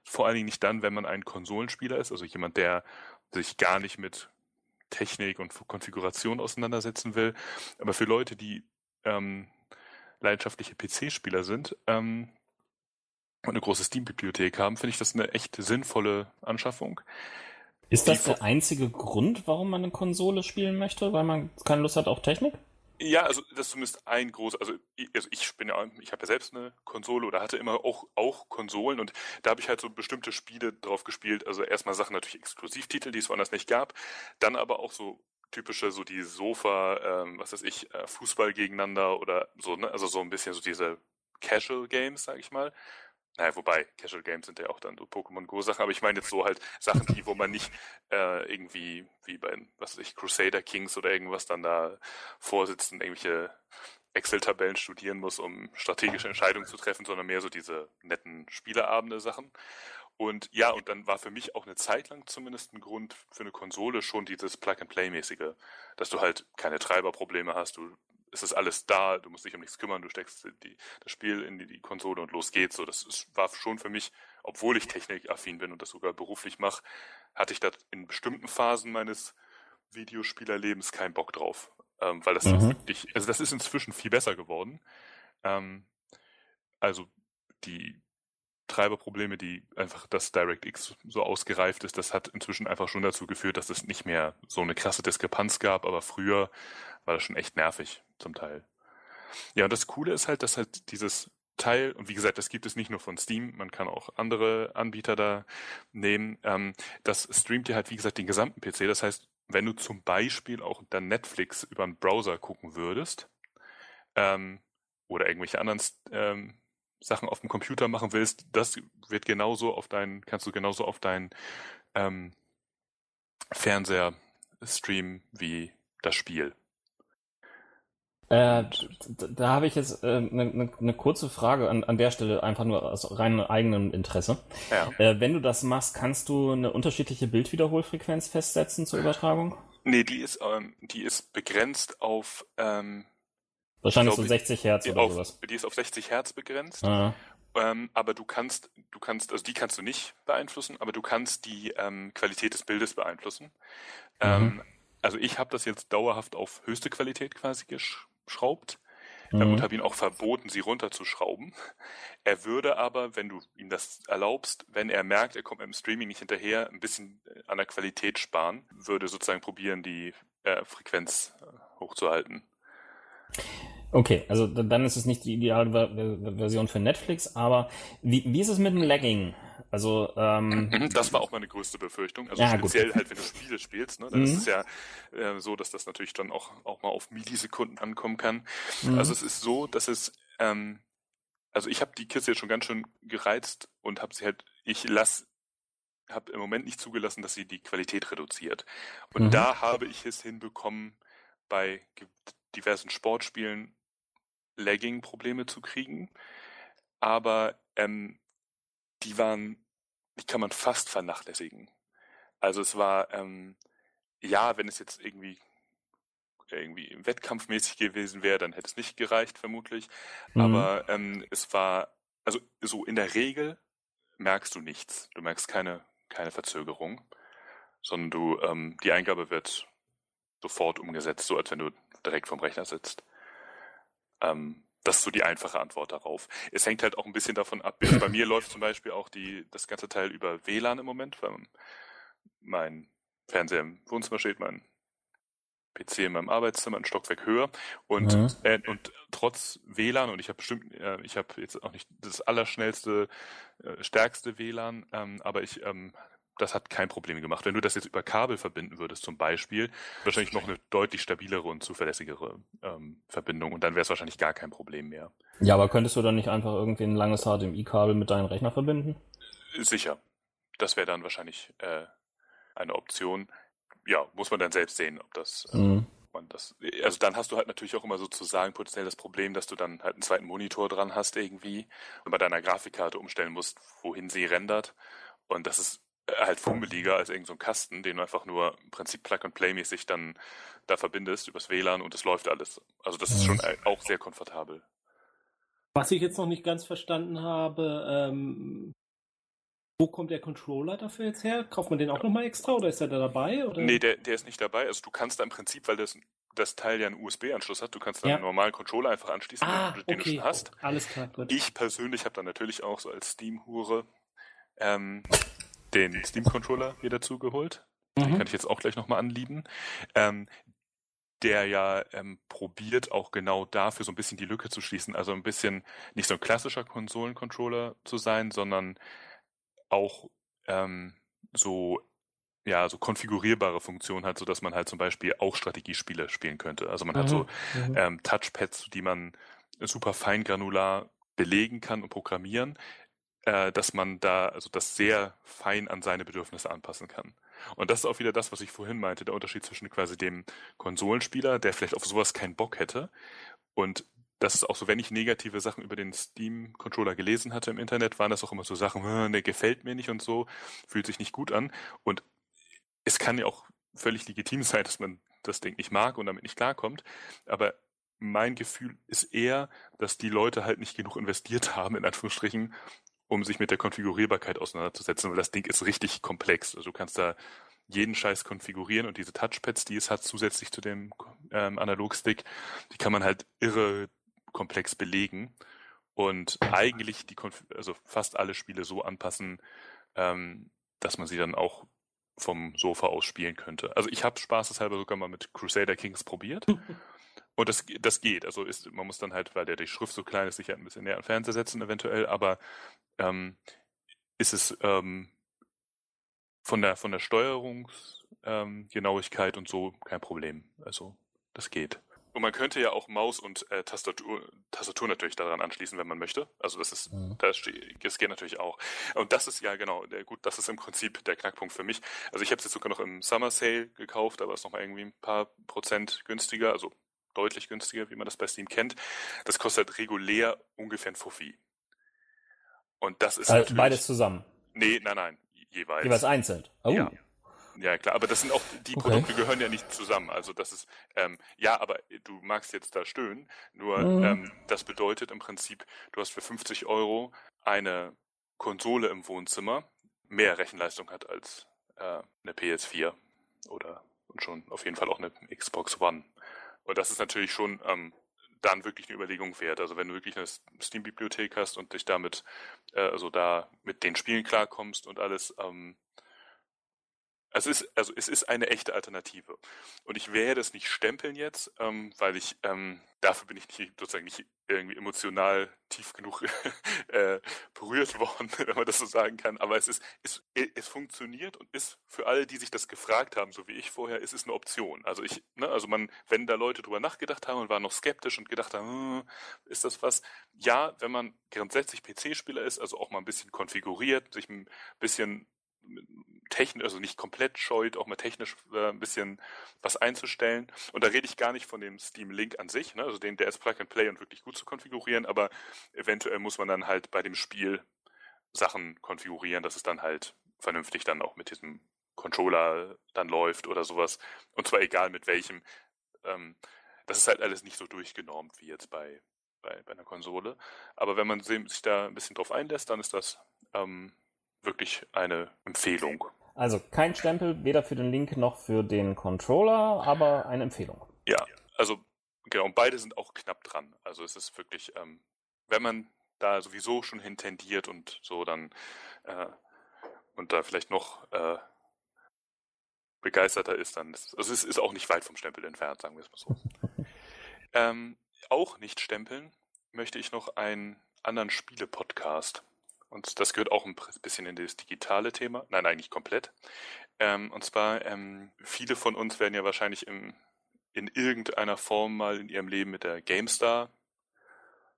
Vor allen Dingen nicht dann, wenn man ein Konsolenspieler ist, also jemand, der sich gar nicht mit Technik und Konfiguration auseinandersetzen will. Aber für Leute, die ähm, leidenschaftliche PC-Spieler sind ähm, und eine große Steam-Bibliothek haben, finde ich das eine echt sinnvolle Anschaffung. Ist das der einzige Grund, warum man eine Konsole spielen möchte, weil man keine Lust hat auf Technik? Ja, also das ist zumindest ein großes, also ich, also ich bin ja, ich habe ja selbst eine Konsole oder hatte immer auch, auch Konsolen und da habe ich halt so bestimmte Spiele drauf gespielt. Also erstmal Sachen natürlich Exklusivtitel, die es woanders nicht gab, dann aber auch so typische, so die Sofa, ähm, was weiß ich, äh, Fußball gegeneinander oder so, ne? Also so ein bisschen so diese Casual Games, sag ich mal. Naja, wobei, Casual Games sind ja auch dann so Pokémon Go Sachen, aber ich meine jetzt so halt Sachen, die, wo man nicht äh, irgendwie wie bei, was weiß ich, Crusader Kings oder irgendwas dann da vorsitzen, irgendwelche Excel-Tabellen studieren muss, um strategische Entscheidungen zu treffen, sondern mehr so diese netten Spieleabende Sachen. Und ja, und dann war für mich auch eine Zeit lang zumindest ein Grund für eine Konsole schon dieses Plug-and-Play-mäßige, dass du halt keine Treiberprobleme hast, du es ist alles da, du musst dich um nichts kümmern, du steckst die, das Spiel in die, die, Konsole und los geht's. So, das ist, war schon für mich, obwohl ich technikaffin bin und das sogar beruflich mache, hatte ich da in bestimmten Phasen meines Videospielerlebens keinen Bock drauf. Ähm, weil das mhm. wirklich, also das ist inzwischen viel besser geworden. Ähm, also die Treiberprobleme, die einfach das DirectX so ausgereift ist, das hat inzwischen einfach schon dazu geführt, dass es nicht mehr so eine krasse Diskrepanz gab, aber früher war das schon echt nervig zum Teil. Ja, und das Coole ist halt, dass halt dieses Teil, und wie gesagt, das gibt es nicht nur von Steam, man kann auch andere Anbieter da nehmen, ähm, das streamt dir halt, wie gesagt, den gesamten PC. Das heißt, wenn du zum Beispiel auch dann Netflix über einen Browser gucken würdest, ähm, oder irgendwelche anderen ähm, Sachen auf dem Computer machen willst, das wird genauso auf deinen, kannst du genauso auf deinen ähm, Fernseher streamen wie das Spiel. Äh, da habe ich jetzt eine äh, ne, ne kurze Frage an, an der Stelle, einfach nur aus reinem eigenen Interesse. Ja. Äh, wenn du das machst, kannst du eine unterschiedliche Bildwiederholfrequenz festsetzen zur Übertragung? Nee, die ist, ähm, die ist begrenzt auf ähm, Wahrscheinlich glaube, so 60 Hertz oder auf, sowas. Die ist auf 60 Hertz begrenzt. Ah. Ähm, aber du kannst, du kannst, also die kannst du nicht beeinflussen, aber du kannst die ähm, Qualität des Bildes beeinflussen. Mhm. Ähm, also ich habe das jetzt dauerhaft auf höchste Qualität quasi geschraubt mhm. und habe ihn auch verboten, sie runterzuschrauben. Er würde aber, wenn du ihm das erlaubst, wenn er merkt, er kommt mit dem Streaming nicht hinterher, ein bisschen äh, an der Qualität sparen, würde sozusagen probieren, die äh, Frequenz äh, hochzuhalten. Okay, also dann ist es nicht die ideale Version für Netflix, aber wie, wie ist es mit dem Lagging? Also ähm, mhm, das war auch meine größte Befürchtung. Also ja, speziell gut. halt, wenn du Spiele spielst, ne? Dann mhm. ist es ja äh, so, dass das natürlich dann auch, auch mal auf Millisekunden ankommen kann. Mhm. Also es ist so, dass es ähm, also ich habe die Kiste jetzt schon ganz schön gereizt und habe sie halt, ich lass, habe im Moment nicht zugelassen, dass sie die Qualität reduziert. Und mhm. da habe ich es hinbekommen, bei diversen Sportspielen Lagging-Probleme zu kriegen. Aber ähm, die waren, die kann man fast vernachlässigen. Also es war, ähm, ja, wenn es jetzt irgendwie irgendwie wettkampfmäßig gewesen wäre, dann hätte es nicht gereicht, vermutlich. Mhm. Aber ähm, es war, also so in der Regel merkst du nichts. Du merkst keine, keine Verzögerung, sondern du, ähm, die Eingabe wird sofort umgesetzt, so als wenn du direkt vom Rechner sitzt. Ähm, das ist so die einfache Antwort darauf. Es hängt halt auch ein bisschen davon ab. Bei mir läuft zum Beispiel auch die, das ganze Teil über WLAN im Moment, weil mein Fernseher im Wohnzimmer steht, mein PC in meinem Arbeitszimmer ein Stockwerk höher und mhm. äh, und trotz WLAN und ich habe bestimmt äh, ich habe jetzt auch nicht das allerschnellste äh, stärkste WLAN ähm, aber ich ähm, das hat kein Problem gemacht. Wenn du das jetzt über Kabel verbinden würdest zum Beispiel, wahrscheinlich noch eine deutlich stabilere und zuverlässigere ähm, Verbindung und dann wäre es wahrscheinlich gar kein Problem mehr. Ja, aber könntest du dann nicht einfach irgendwie ein langes HDMI-Kabel mit deinem Rechner verbinden? Sicher. Das wäre dann wahrscheinlich äh, eine Option. Ja, muss man dann selbst sehen, ob das, äh, mhm. man das, also dann hast du halt natürlich auch immer sozusagen potenziell das Problem, dass du dann halt einen zweiten Monitor dran hast irgendwie und bei deiner Grafikkarte umstellen musst, wohin sie rendert. Und das ist halt fummeliger als irgendein so Kasten, den du einfach nur im Prinzip Plug-and-Play-mäßig dann da verbindest übers WLAN und es läuft alles. Also das ist schon auch sehr komfortabel. Was ich jetzt noch nicht ganz verstanden habe, ähm, wo kommt der Controller dafür jetzt her? Kauft man den auch nochmal extra oder ist er da dabei? Oder? Nee, der, der ist nicht dabei. Also du kannst da im Prinzip, weil das, das Teil ja einen USB-Anschluss hat, du kannst da ja. einen normalen Controller einfach anschließen, ah, den, okay. du schon hast. Alles klar, gut. Ich persönlich habe dann natürlich auch so als Steam-Hure ähm, den Steam-Controller wieder zugeholt. Mhm. Den kann ich jetzt auch gleich nochmal anlieben. Ähm, der ja ähm, probiert, auch genau dafür so ein bisschen die Lücke zu schließen. Also ein bisschen nicht so ein klassischer Konsolencontroller zu sein, sondern auch ähm, so ja, so konfigurierbare Funktionen hat, so dass man halt zum Beispiel auch Strategiespiele spielen könnte. Also man mhm. hat so mhm. mhm. ähm, Touchpads, die man super fein granular belegen kann und programmieren, äh, dass man da also das sehr fein an seine Bedürfnisse anpassen kann. Und das ist auch wieder das, was ich vorhin meinte, der Unterschied zwischen quasi dem Konsolenspieler, der vielleicht auf sowas keinen Bock hätte, und das ist auch so, wenn ich negative Sachen über den Steam-Controller gelesen hatte im Internet, waren das auch immer so Sachen, der gefällt mir nicht und so, fühlt sich nicht gut an. Und es kann ja auch völlig legitim *laughs* sein, dass man das Ding nicht mag und damit nicht klarkommt. Aber mein Gefühl ist eher, dass die Leute halt nicht genug investiert *laughs* haben, in Anführungsstrichen, um sich mit der Konfigurierbarkeit auseinanderzusetzen, weil das Ding ist richtig komplex. Also du kannst da jeden Scheiß konfigurieren und diese Touchpads, die es hat, zusätzlich zu dem ähm, Analogstick, die kann man halt irre komplex belegen und eigentlich die, Konf also fast alle Spiele so anpassen, ähm, dass man sie dann auch vom Sofa aus spielen könnte. Also ich habe spaßeshalber sogar mal mit Crusader Kings probiert. *laughs* Und das, das geht. Also ist, man muss dann halt, weil der die Schrift so klein ist, sich halt ein bisschen näher an Fernseher setzen eventuell, aber ähm, ist es ähm, von der von der Steuerungsgenauigkeit ähm, und so kein Problem. Also das geht. Und man könnte ja auch Maus und äh, Tastatur, Tastatur natürlich daran anschließen, wenn man möchte. Also das ist, mhm. das, das geht natürlich auch. Und das ist ja genau, der, gut, das ist im Prinzip der Knackpunkt für mich. Also ich habe es jetzt sogar noch im Summer Sale gekauft, aber es ist nochmal irgendwie ein paar Prozent günstiger, also deutlich günstiger, wie man das bei Steam kennt. Das kostet regulär ungefähr ein Fuffi. Und das ist also beides zusammen. Nee, nein, nein, jeweils. Jeweils einzeln. Oh. Ja. Ja, klar, aber das sind auch, die okay. Produkte gehören ja nicht zusammen. Also das ist, ähm, ja, aber du magst jetzt da stöhnen, nur mhm. ähm, das bedeutet im Prinzip, du hast für 50 Euro eine Konsole im Wohnzimmer, mehr Rechenleistung hat als äh, eine PS4 oder schon auf jeden Fall auch eine Xbox One. Und das ist natürlich schon ähm, dann wirklich eine Überlegung wert. Also wenn du wirklich eine Steam-Bibliothek hast und dich damit, äh, also da mit den Spielen klarkommst und alles, ähm, es ist, also es ist eine echte Alternative. Und ich werde es nicht stempeln jetzt, ähm, weil ich, ähm, dafür bin ich nicht, sozusagen nicht irgendwie emotional tief genug *laughs* äh, berührt worden, *laughs* wenn man das so sagen kann. Aber es ist, es, es funktioniert und ist für alle, die sich das gefragt haben, so wie ich vorher, ist es eine Option. Also ich, ne, also man, wenn da Leute drüber nachgedacht haben und waren noch skeptisch und gedacht haben, hm, ist das was? Ja, wenn man grundsätzlich PC-Spieler ist, also auch mal ein bisschen konfiguriert, sich ein bisschen technisch, also nicht komplett scheut, auch mal technisch äh, ein bisschen was einzustellen. Und da rede ich gar nicht von dem Steam Link an sich, ne? also den, der ist Plug and Play und wirklich gut zu konfigurieren, aber eventuell muss man dann halt bei dem Spiel Sachen konfigurieren, dass es dann halt vernünftig dann auch mit diesem Controller dann läuft oder sowas. Und zwar egal mit welchem. Ähm, das ist halt alles nicht so durchgenormt wie jetzt bei, bei, bei einer Konsole. Aber wenn man sich da ein bisschen drauf einlässt, dann ist das ähm, wirklich eine Empfehlung. Also kein Stempel, weder für den Link noch für den Controller, aber eine Empfehlung. Ja, also genau, und beide sind auch knapp dran. Also es ist wirklich, ähm, wenn man da sowieso schon hintendiert und so dann äh, und da vielleicht noch äh, begeisterter ist, dann ist also es ist auch nicht weit vom Stempel entfernt, sagen wir es mal so. *laughs* ähm, auch nicht stempeln möchte ich noch einen anderen Spiele-Podcast. Und das gehört auch ein bisschen in das digitale Thema. Nein, eigentlich komplett. Ähm, und zwar, ähm, viele von uns werden ja wahrscheinlich im, in irgendeiner Form mal in ihrem Leben mit der GameStar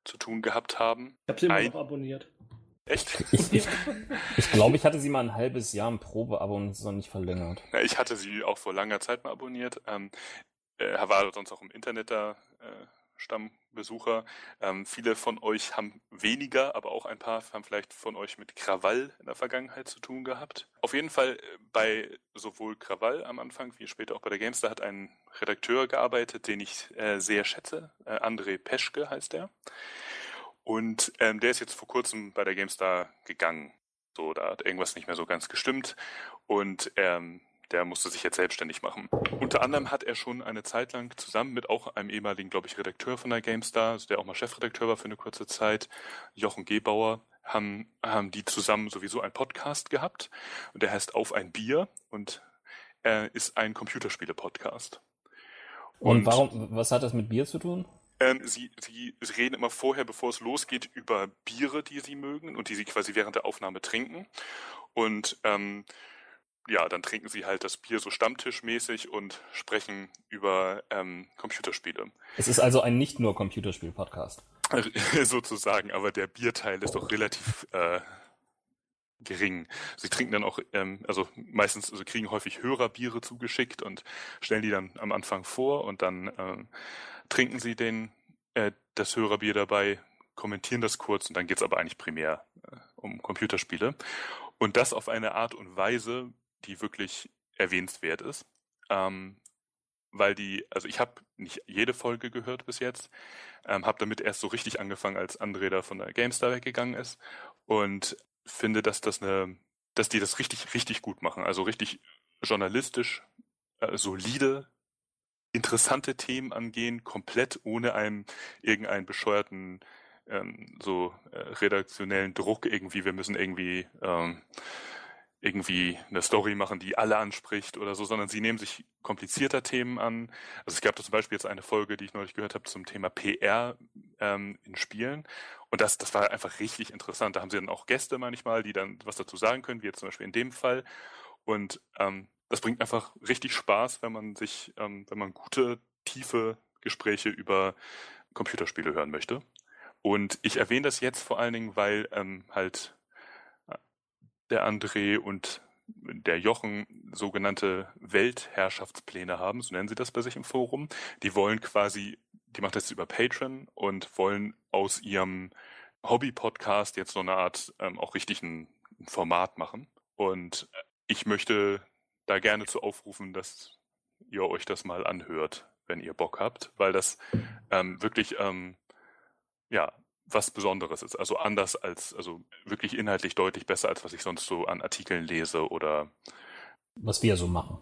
zu tun gehabt haben. Ich habe sie immer ein... noch abonniert. Echt? *laughs* Ich, ich glaube, ich hatte sie mal ein halbes Jahr im Probeabo und es ist noch nicht verlängert. Ja, ich hatte sie auch vor langer Zeit mal abonniert. Ähm, er war sonst auch im Internet da äh, Stammbesucher. Ähm, viele von euch haben weniger, aber auch ein paar haben vielleicht von euch mit Krawall in der Vergangenheit zu tun gehabt. Auf jeden Fall äh, bei sowohl Krawall am Anfang wie später auch bei der GameStar hat ein Redakteur gearbeitet, den ich äh, sehr schätze. Äh, André Peschke heißt er. Und ähm, der ist jetzt vor kurzem bei der GameStar gegangen. So, da hat irgendwas nicht mehr so ganz gestimmt. Und ähm, der musste sich jetzt selbstständig machen. Unter anderem hat er schon eine Zeit lang zusammen mit auch einem ehemaligen, glaube ich, Redakteur von der GameStar, also der auch mal Chefredakteur war für eine kurze Zeit, Jochen Gebauer, haben, haben die zusammen sowieso einen Podcast gehabt. Und der heißt Auf ein Bier und er ist ein Computerspiele-Podcast. Und, und, warum, was hat das mit Bier zu tun? Ähm, sie, sie reden immer vorher, bevor es losgeht, über Biere, die sie mögen und die sie quasi während der Aufnahme trinken. Und ähm, ja, dann trinken sie halt das Bier so stammtischmäßig und sprechen über ähm, Computerspiele. Es ist also ein nicht nur Computerspiel-Podcast. *laughs* Sozusagen, aber der Bierteil ist doch relativ äh, gering. Sie trinken dann auch, ähm, also meistens, also kriegen häufig Hörerbiere zugeschickt und stellen die dann am Anfang vor und dann äh, trinken sie den, äh, das Hörerbier dabei, kommentieren das kurz und dann geht's aber eigentlich primär äh, um Computerspiele. Und das auf eine Art und Weise, die wirklich erwähnenswert ist. Ähm, weil die, also ich habe nicht jede Folge gehört bis jetzt, ähm, habe damit erst so richtig angefangen, als André da von der GameStar weggegangen ist und finde, dass das eine, dass die das richtig, richtig gut machen. Also richtig journalistisch, äh, solide, interessante Themen angehen, komplett ohne einem irgendeinen bescheuerten ähm, so äh, redaktionellen Druck irgendwie, wir müssen irgendwie ähm, irgendwie eine Story machen, die alle anspricht oder so, sondern sie nehmen sich komplizierter Themen an. Also es gab da zum Beispiel jetzt eine Folge, die ich neulich gehört habe zum Thema PR ähm, in Spielen. Und das, das war einfach richtig interessant. Da haben sie dann auch Gäste manchmal, die dann was dazu sagen können, wie jetzt zum Beispiel in dem Fall. Und ähm, das bringt einfach richtig Spaß, wenn man sich, ähm, wenn man gute, tiefe Gespräche über Computerspiele hören möchte. Und ich erwähne das jetzt vor allen Dingen, weil ähm, halt der André und der Jochen sogenannte Weltherrschaftspläne haben, so nennen sie das bei sich im Forum. Die wollen quasi, die macht das über Patreon und wollen aus ihrem Hobby-Podcast jetzt so eine Art ähm, auch richtig ein, ein Format machen. Und ich möchte da gerne zu aufrufen, dass ihr euch das mal anhört, wenn ihr Bock habt, weil das ähm, wirklich ähm, ja was Besonderes ist. Also anders als, also wirklich inhaltlich deutlich besser, als was ich sonst so an Artikeln lese oder. Was wir so machen.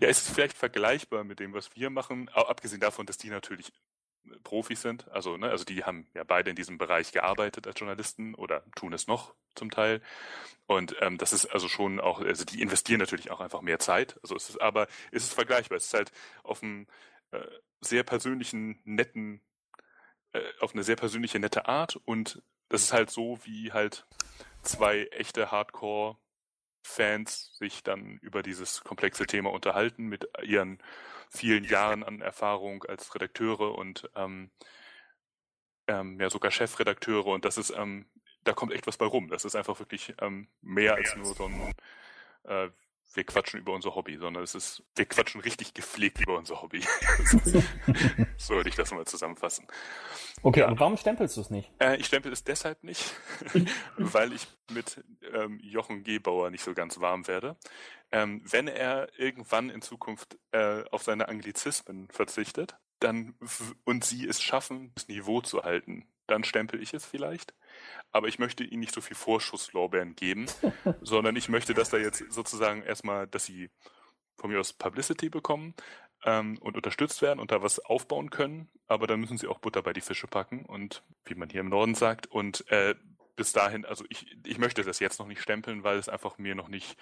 Ja, es ist vielleicht vergleichbar mit dem, was wir machen, abgesehen davon, dass die natürlich Profis sind. Also, ne, also die haben ja beide in diesem Bereich gearbeitet als Journalisten oder tun es noch zum Teil. Und ähm, das ist also schon auch, also die investieren natürlich auch einfach mehr Zeit. Also es ist, aber es ist vergleichbar. Es ist halt auf einem äh, sehr persönlichen, netten äh, auf eine sehr persönliche, nette Art. Und das ist halt so, wie halt zwei echte Hardcore-Fans sich dann über dieses komplexe Thema unterhalten mit ihren vielen Jahren an Erfahrung als Redakteure und ähm, ähm, ja sogar Chefredakteure. Und das ist ähm, da kommt echt was bei rum. Das ist einfach wirklich ähm, mehr als nur so ein äh, wir quatschen über unser Hobby, sondern es ist, wir quatschen richtig gepflegt über unser Hobby. *laughs* so würde ich das mal zusammenfassen. Okay, ja. und warum stempelst du es nicht? Äh, ich stempel es deshalb nicht, *laughs* weil ich mit ähm, Jochen Gebauer nicht so ganz warm werde. Ähm, wenn er irgendwann in Zukunft äh, auf seine Anglizismen verzichtet, dann und sie es schaffen, das Niveau zu halten, dann stempel ich es vielleicht aber ich möchte ihnen nicht so viel Vorschusslorbeeren geben, *laughs* sondern ich möchte, dass da jetzt sozusagen erstmal, dass sie von mir aus Publicity bekommen ähm, und unterstützt werden und da was aufbauen können, aber dann müssen sie auch Butter bei die Fische packen und wie man hier im Norden sagt und äh, bis dahin, also ich, ich möchte das jetzt noch nicht stempeln, weil es einfach mir noch nicht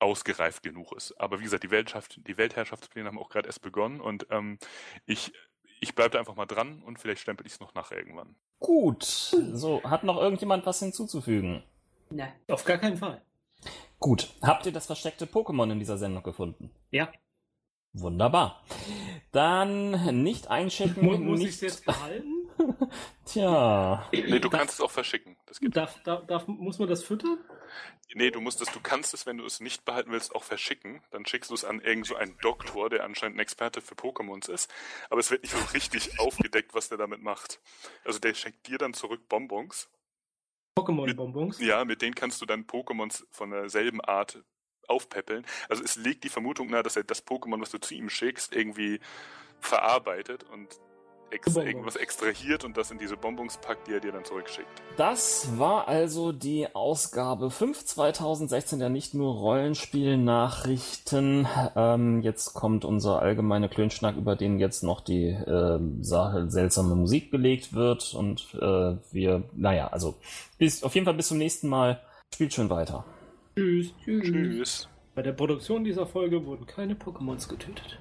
ausgereift genug ist. Aber wie gesagt, die, Weltschaft, die Weltherrschaftspläne haben auch gerade erst begonnen und ähm, ich ich bleibe da einfach mal dran und vielleicht stempel ich es noch nach irgendwann. Gut. So, hat noch irgendjemand was hinzuzufügen? Nein. Auf gar keinen Fall. Gut. Habt ihr das versteckte Pokémon in dieser Sendung gefunden? Ja. Wunderbar. Dann nicht einchecken. Muss ich es jetzt behalten? *laughs* Tja. Nee, du kannst es auch verschicken. Das darf, darf, darf, muss man das füttern? Nee, du musst es, du kannst es, wenn du es nicht behalten willst, auch verschicken. Dann schickst du es an irgend so einen Doktor, der anscheinend ein Experte für Pokémons ist. Aber es wird nicht so richtig *laughs* aufgedeckt, was der damit macht. Also der schenkt dir dann zurück Bonbons. Pokémon-Bonbons? Ja, mit denen kannst du dann Pokémons von derselben Art aufpäppeln. Also es legt die Vermutung nahe, dass er das Pokémon, was du zu ihm schickst, irgendwie verarbeitet und ex irgendwas extrahiert und das in diese Bonbons packt, die er dir dann zurückschickt. Das war also die Ausgabe 5 2016 der nicht nur Rollenspiel-Nachrichten. Ähm, jetzt kommt unser allgemeiner Klönschnack, über den jetzt noch die äh, Sache seltsame Musik gelegt wird und äh, wir, naja, also bis, auf jeden Fall bis zum nächsten Mal. Spielt schön weiter. Tschüss. Tschüss. Tschüss. Bei der Produktion dieser Folge wurden keine Pokémons getötet.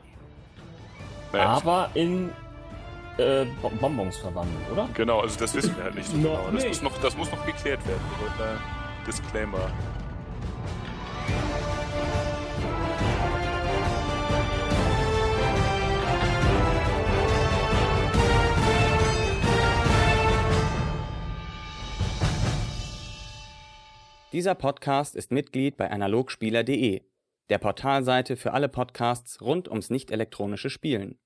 Aber in äh, Bonbons verwandelt, oder? Genau, also das wissen wir halt nicht so *laughs* genau. Das, muss noch, das muss noch geklärt werden. Äh, Disclaimer. Dieser Podcast ist Mitglied bei analogspieler.de, der Portalseite für alle Podcasts rund ums nicht elektronische Spielen.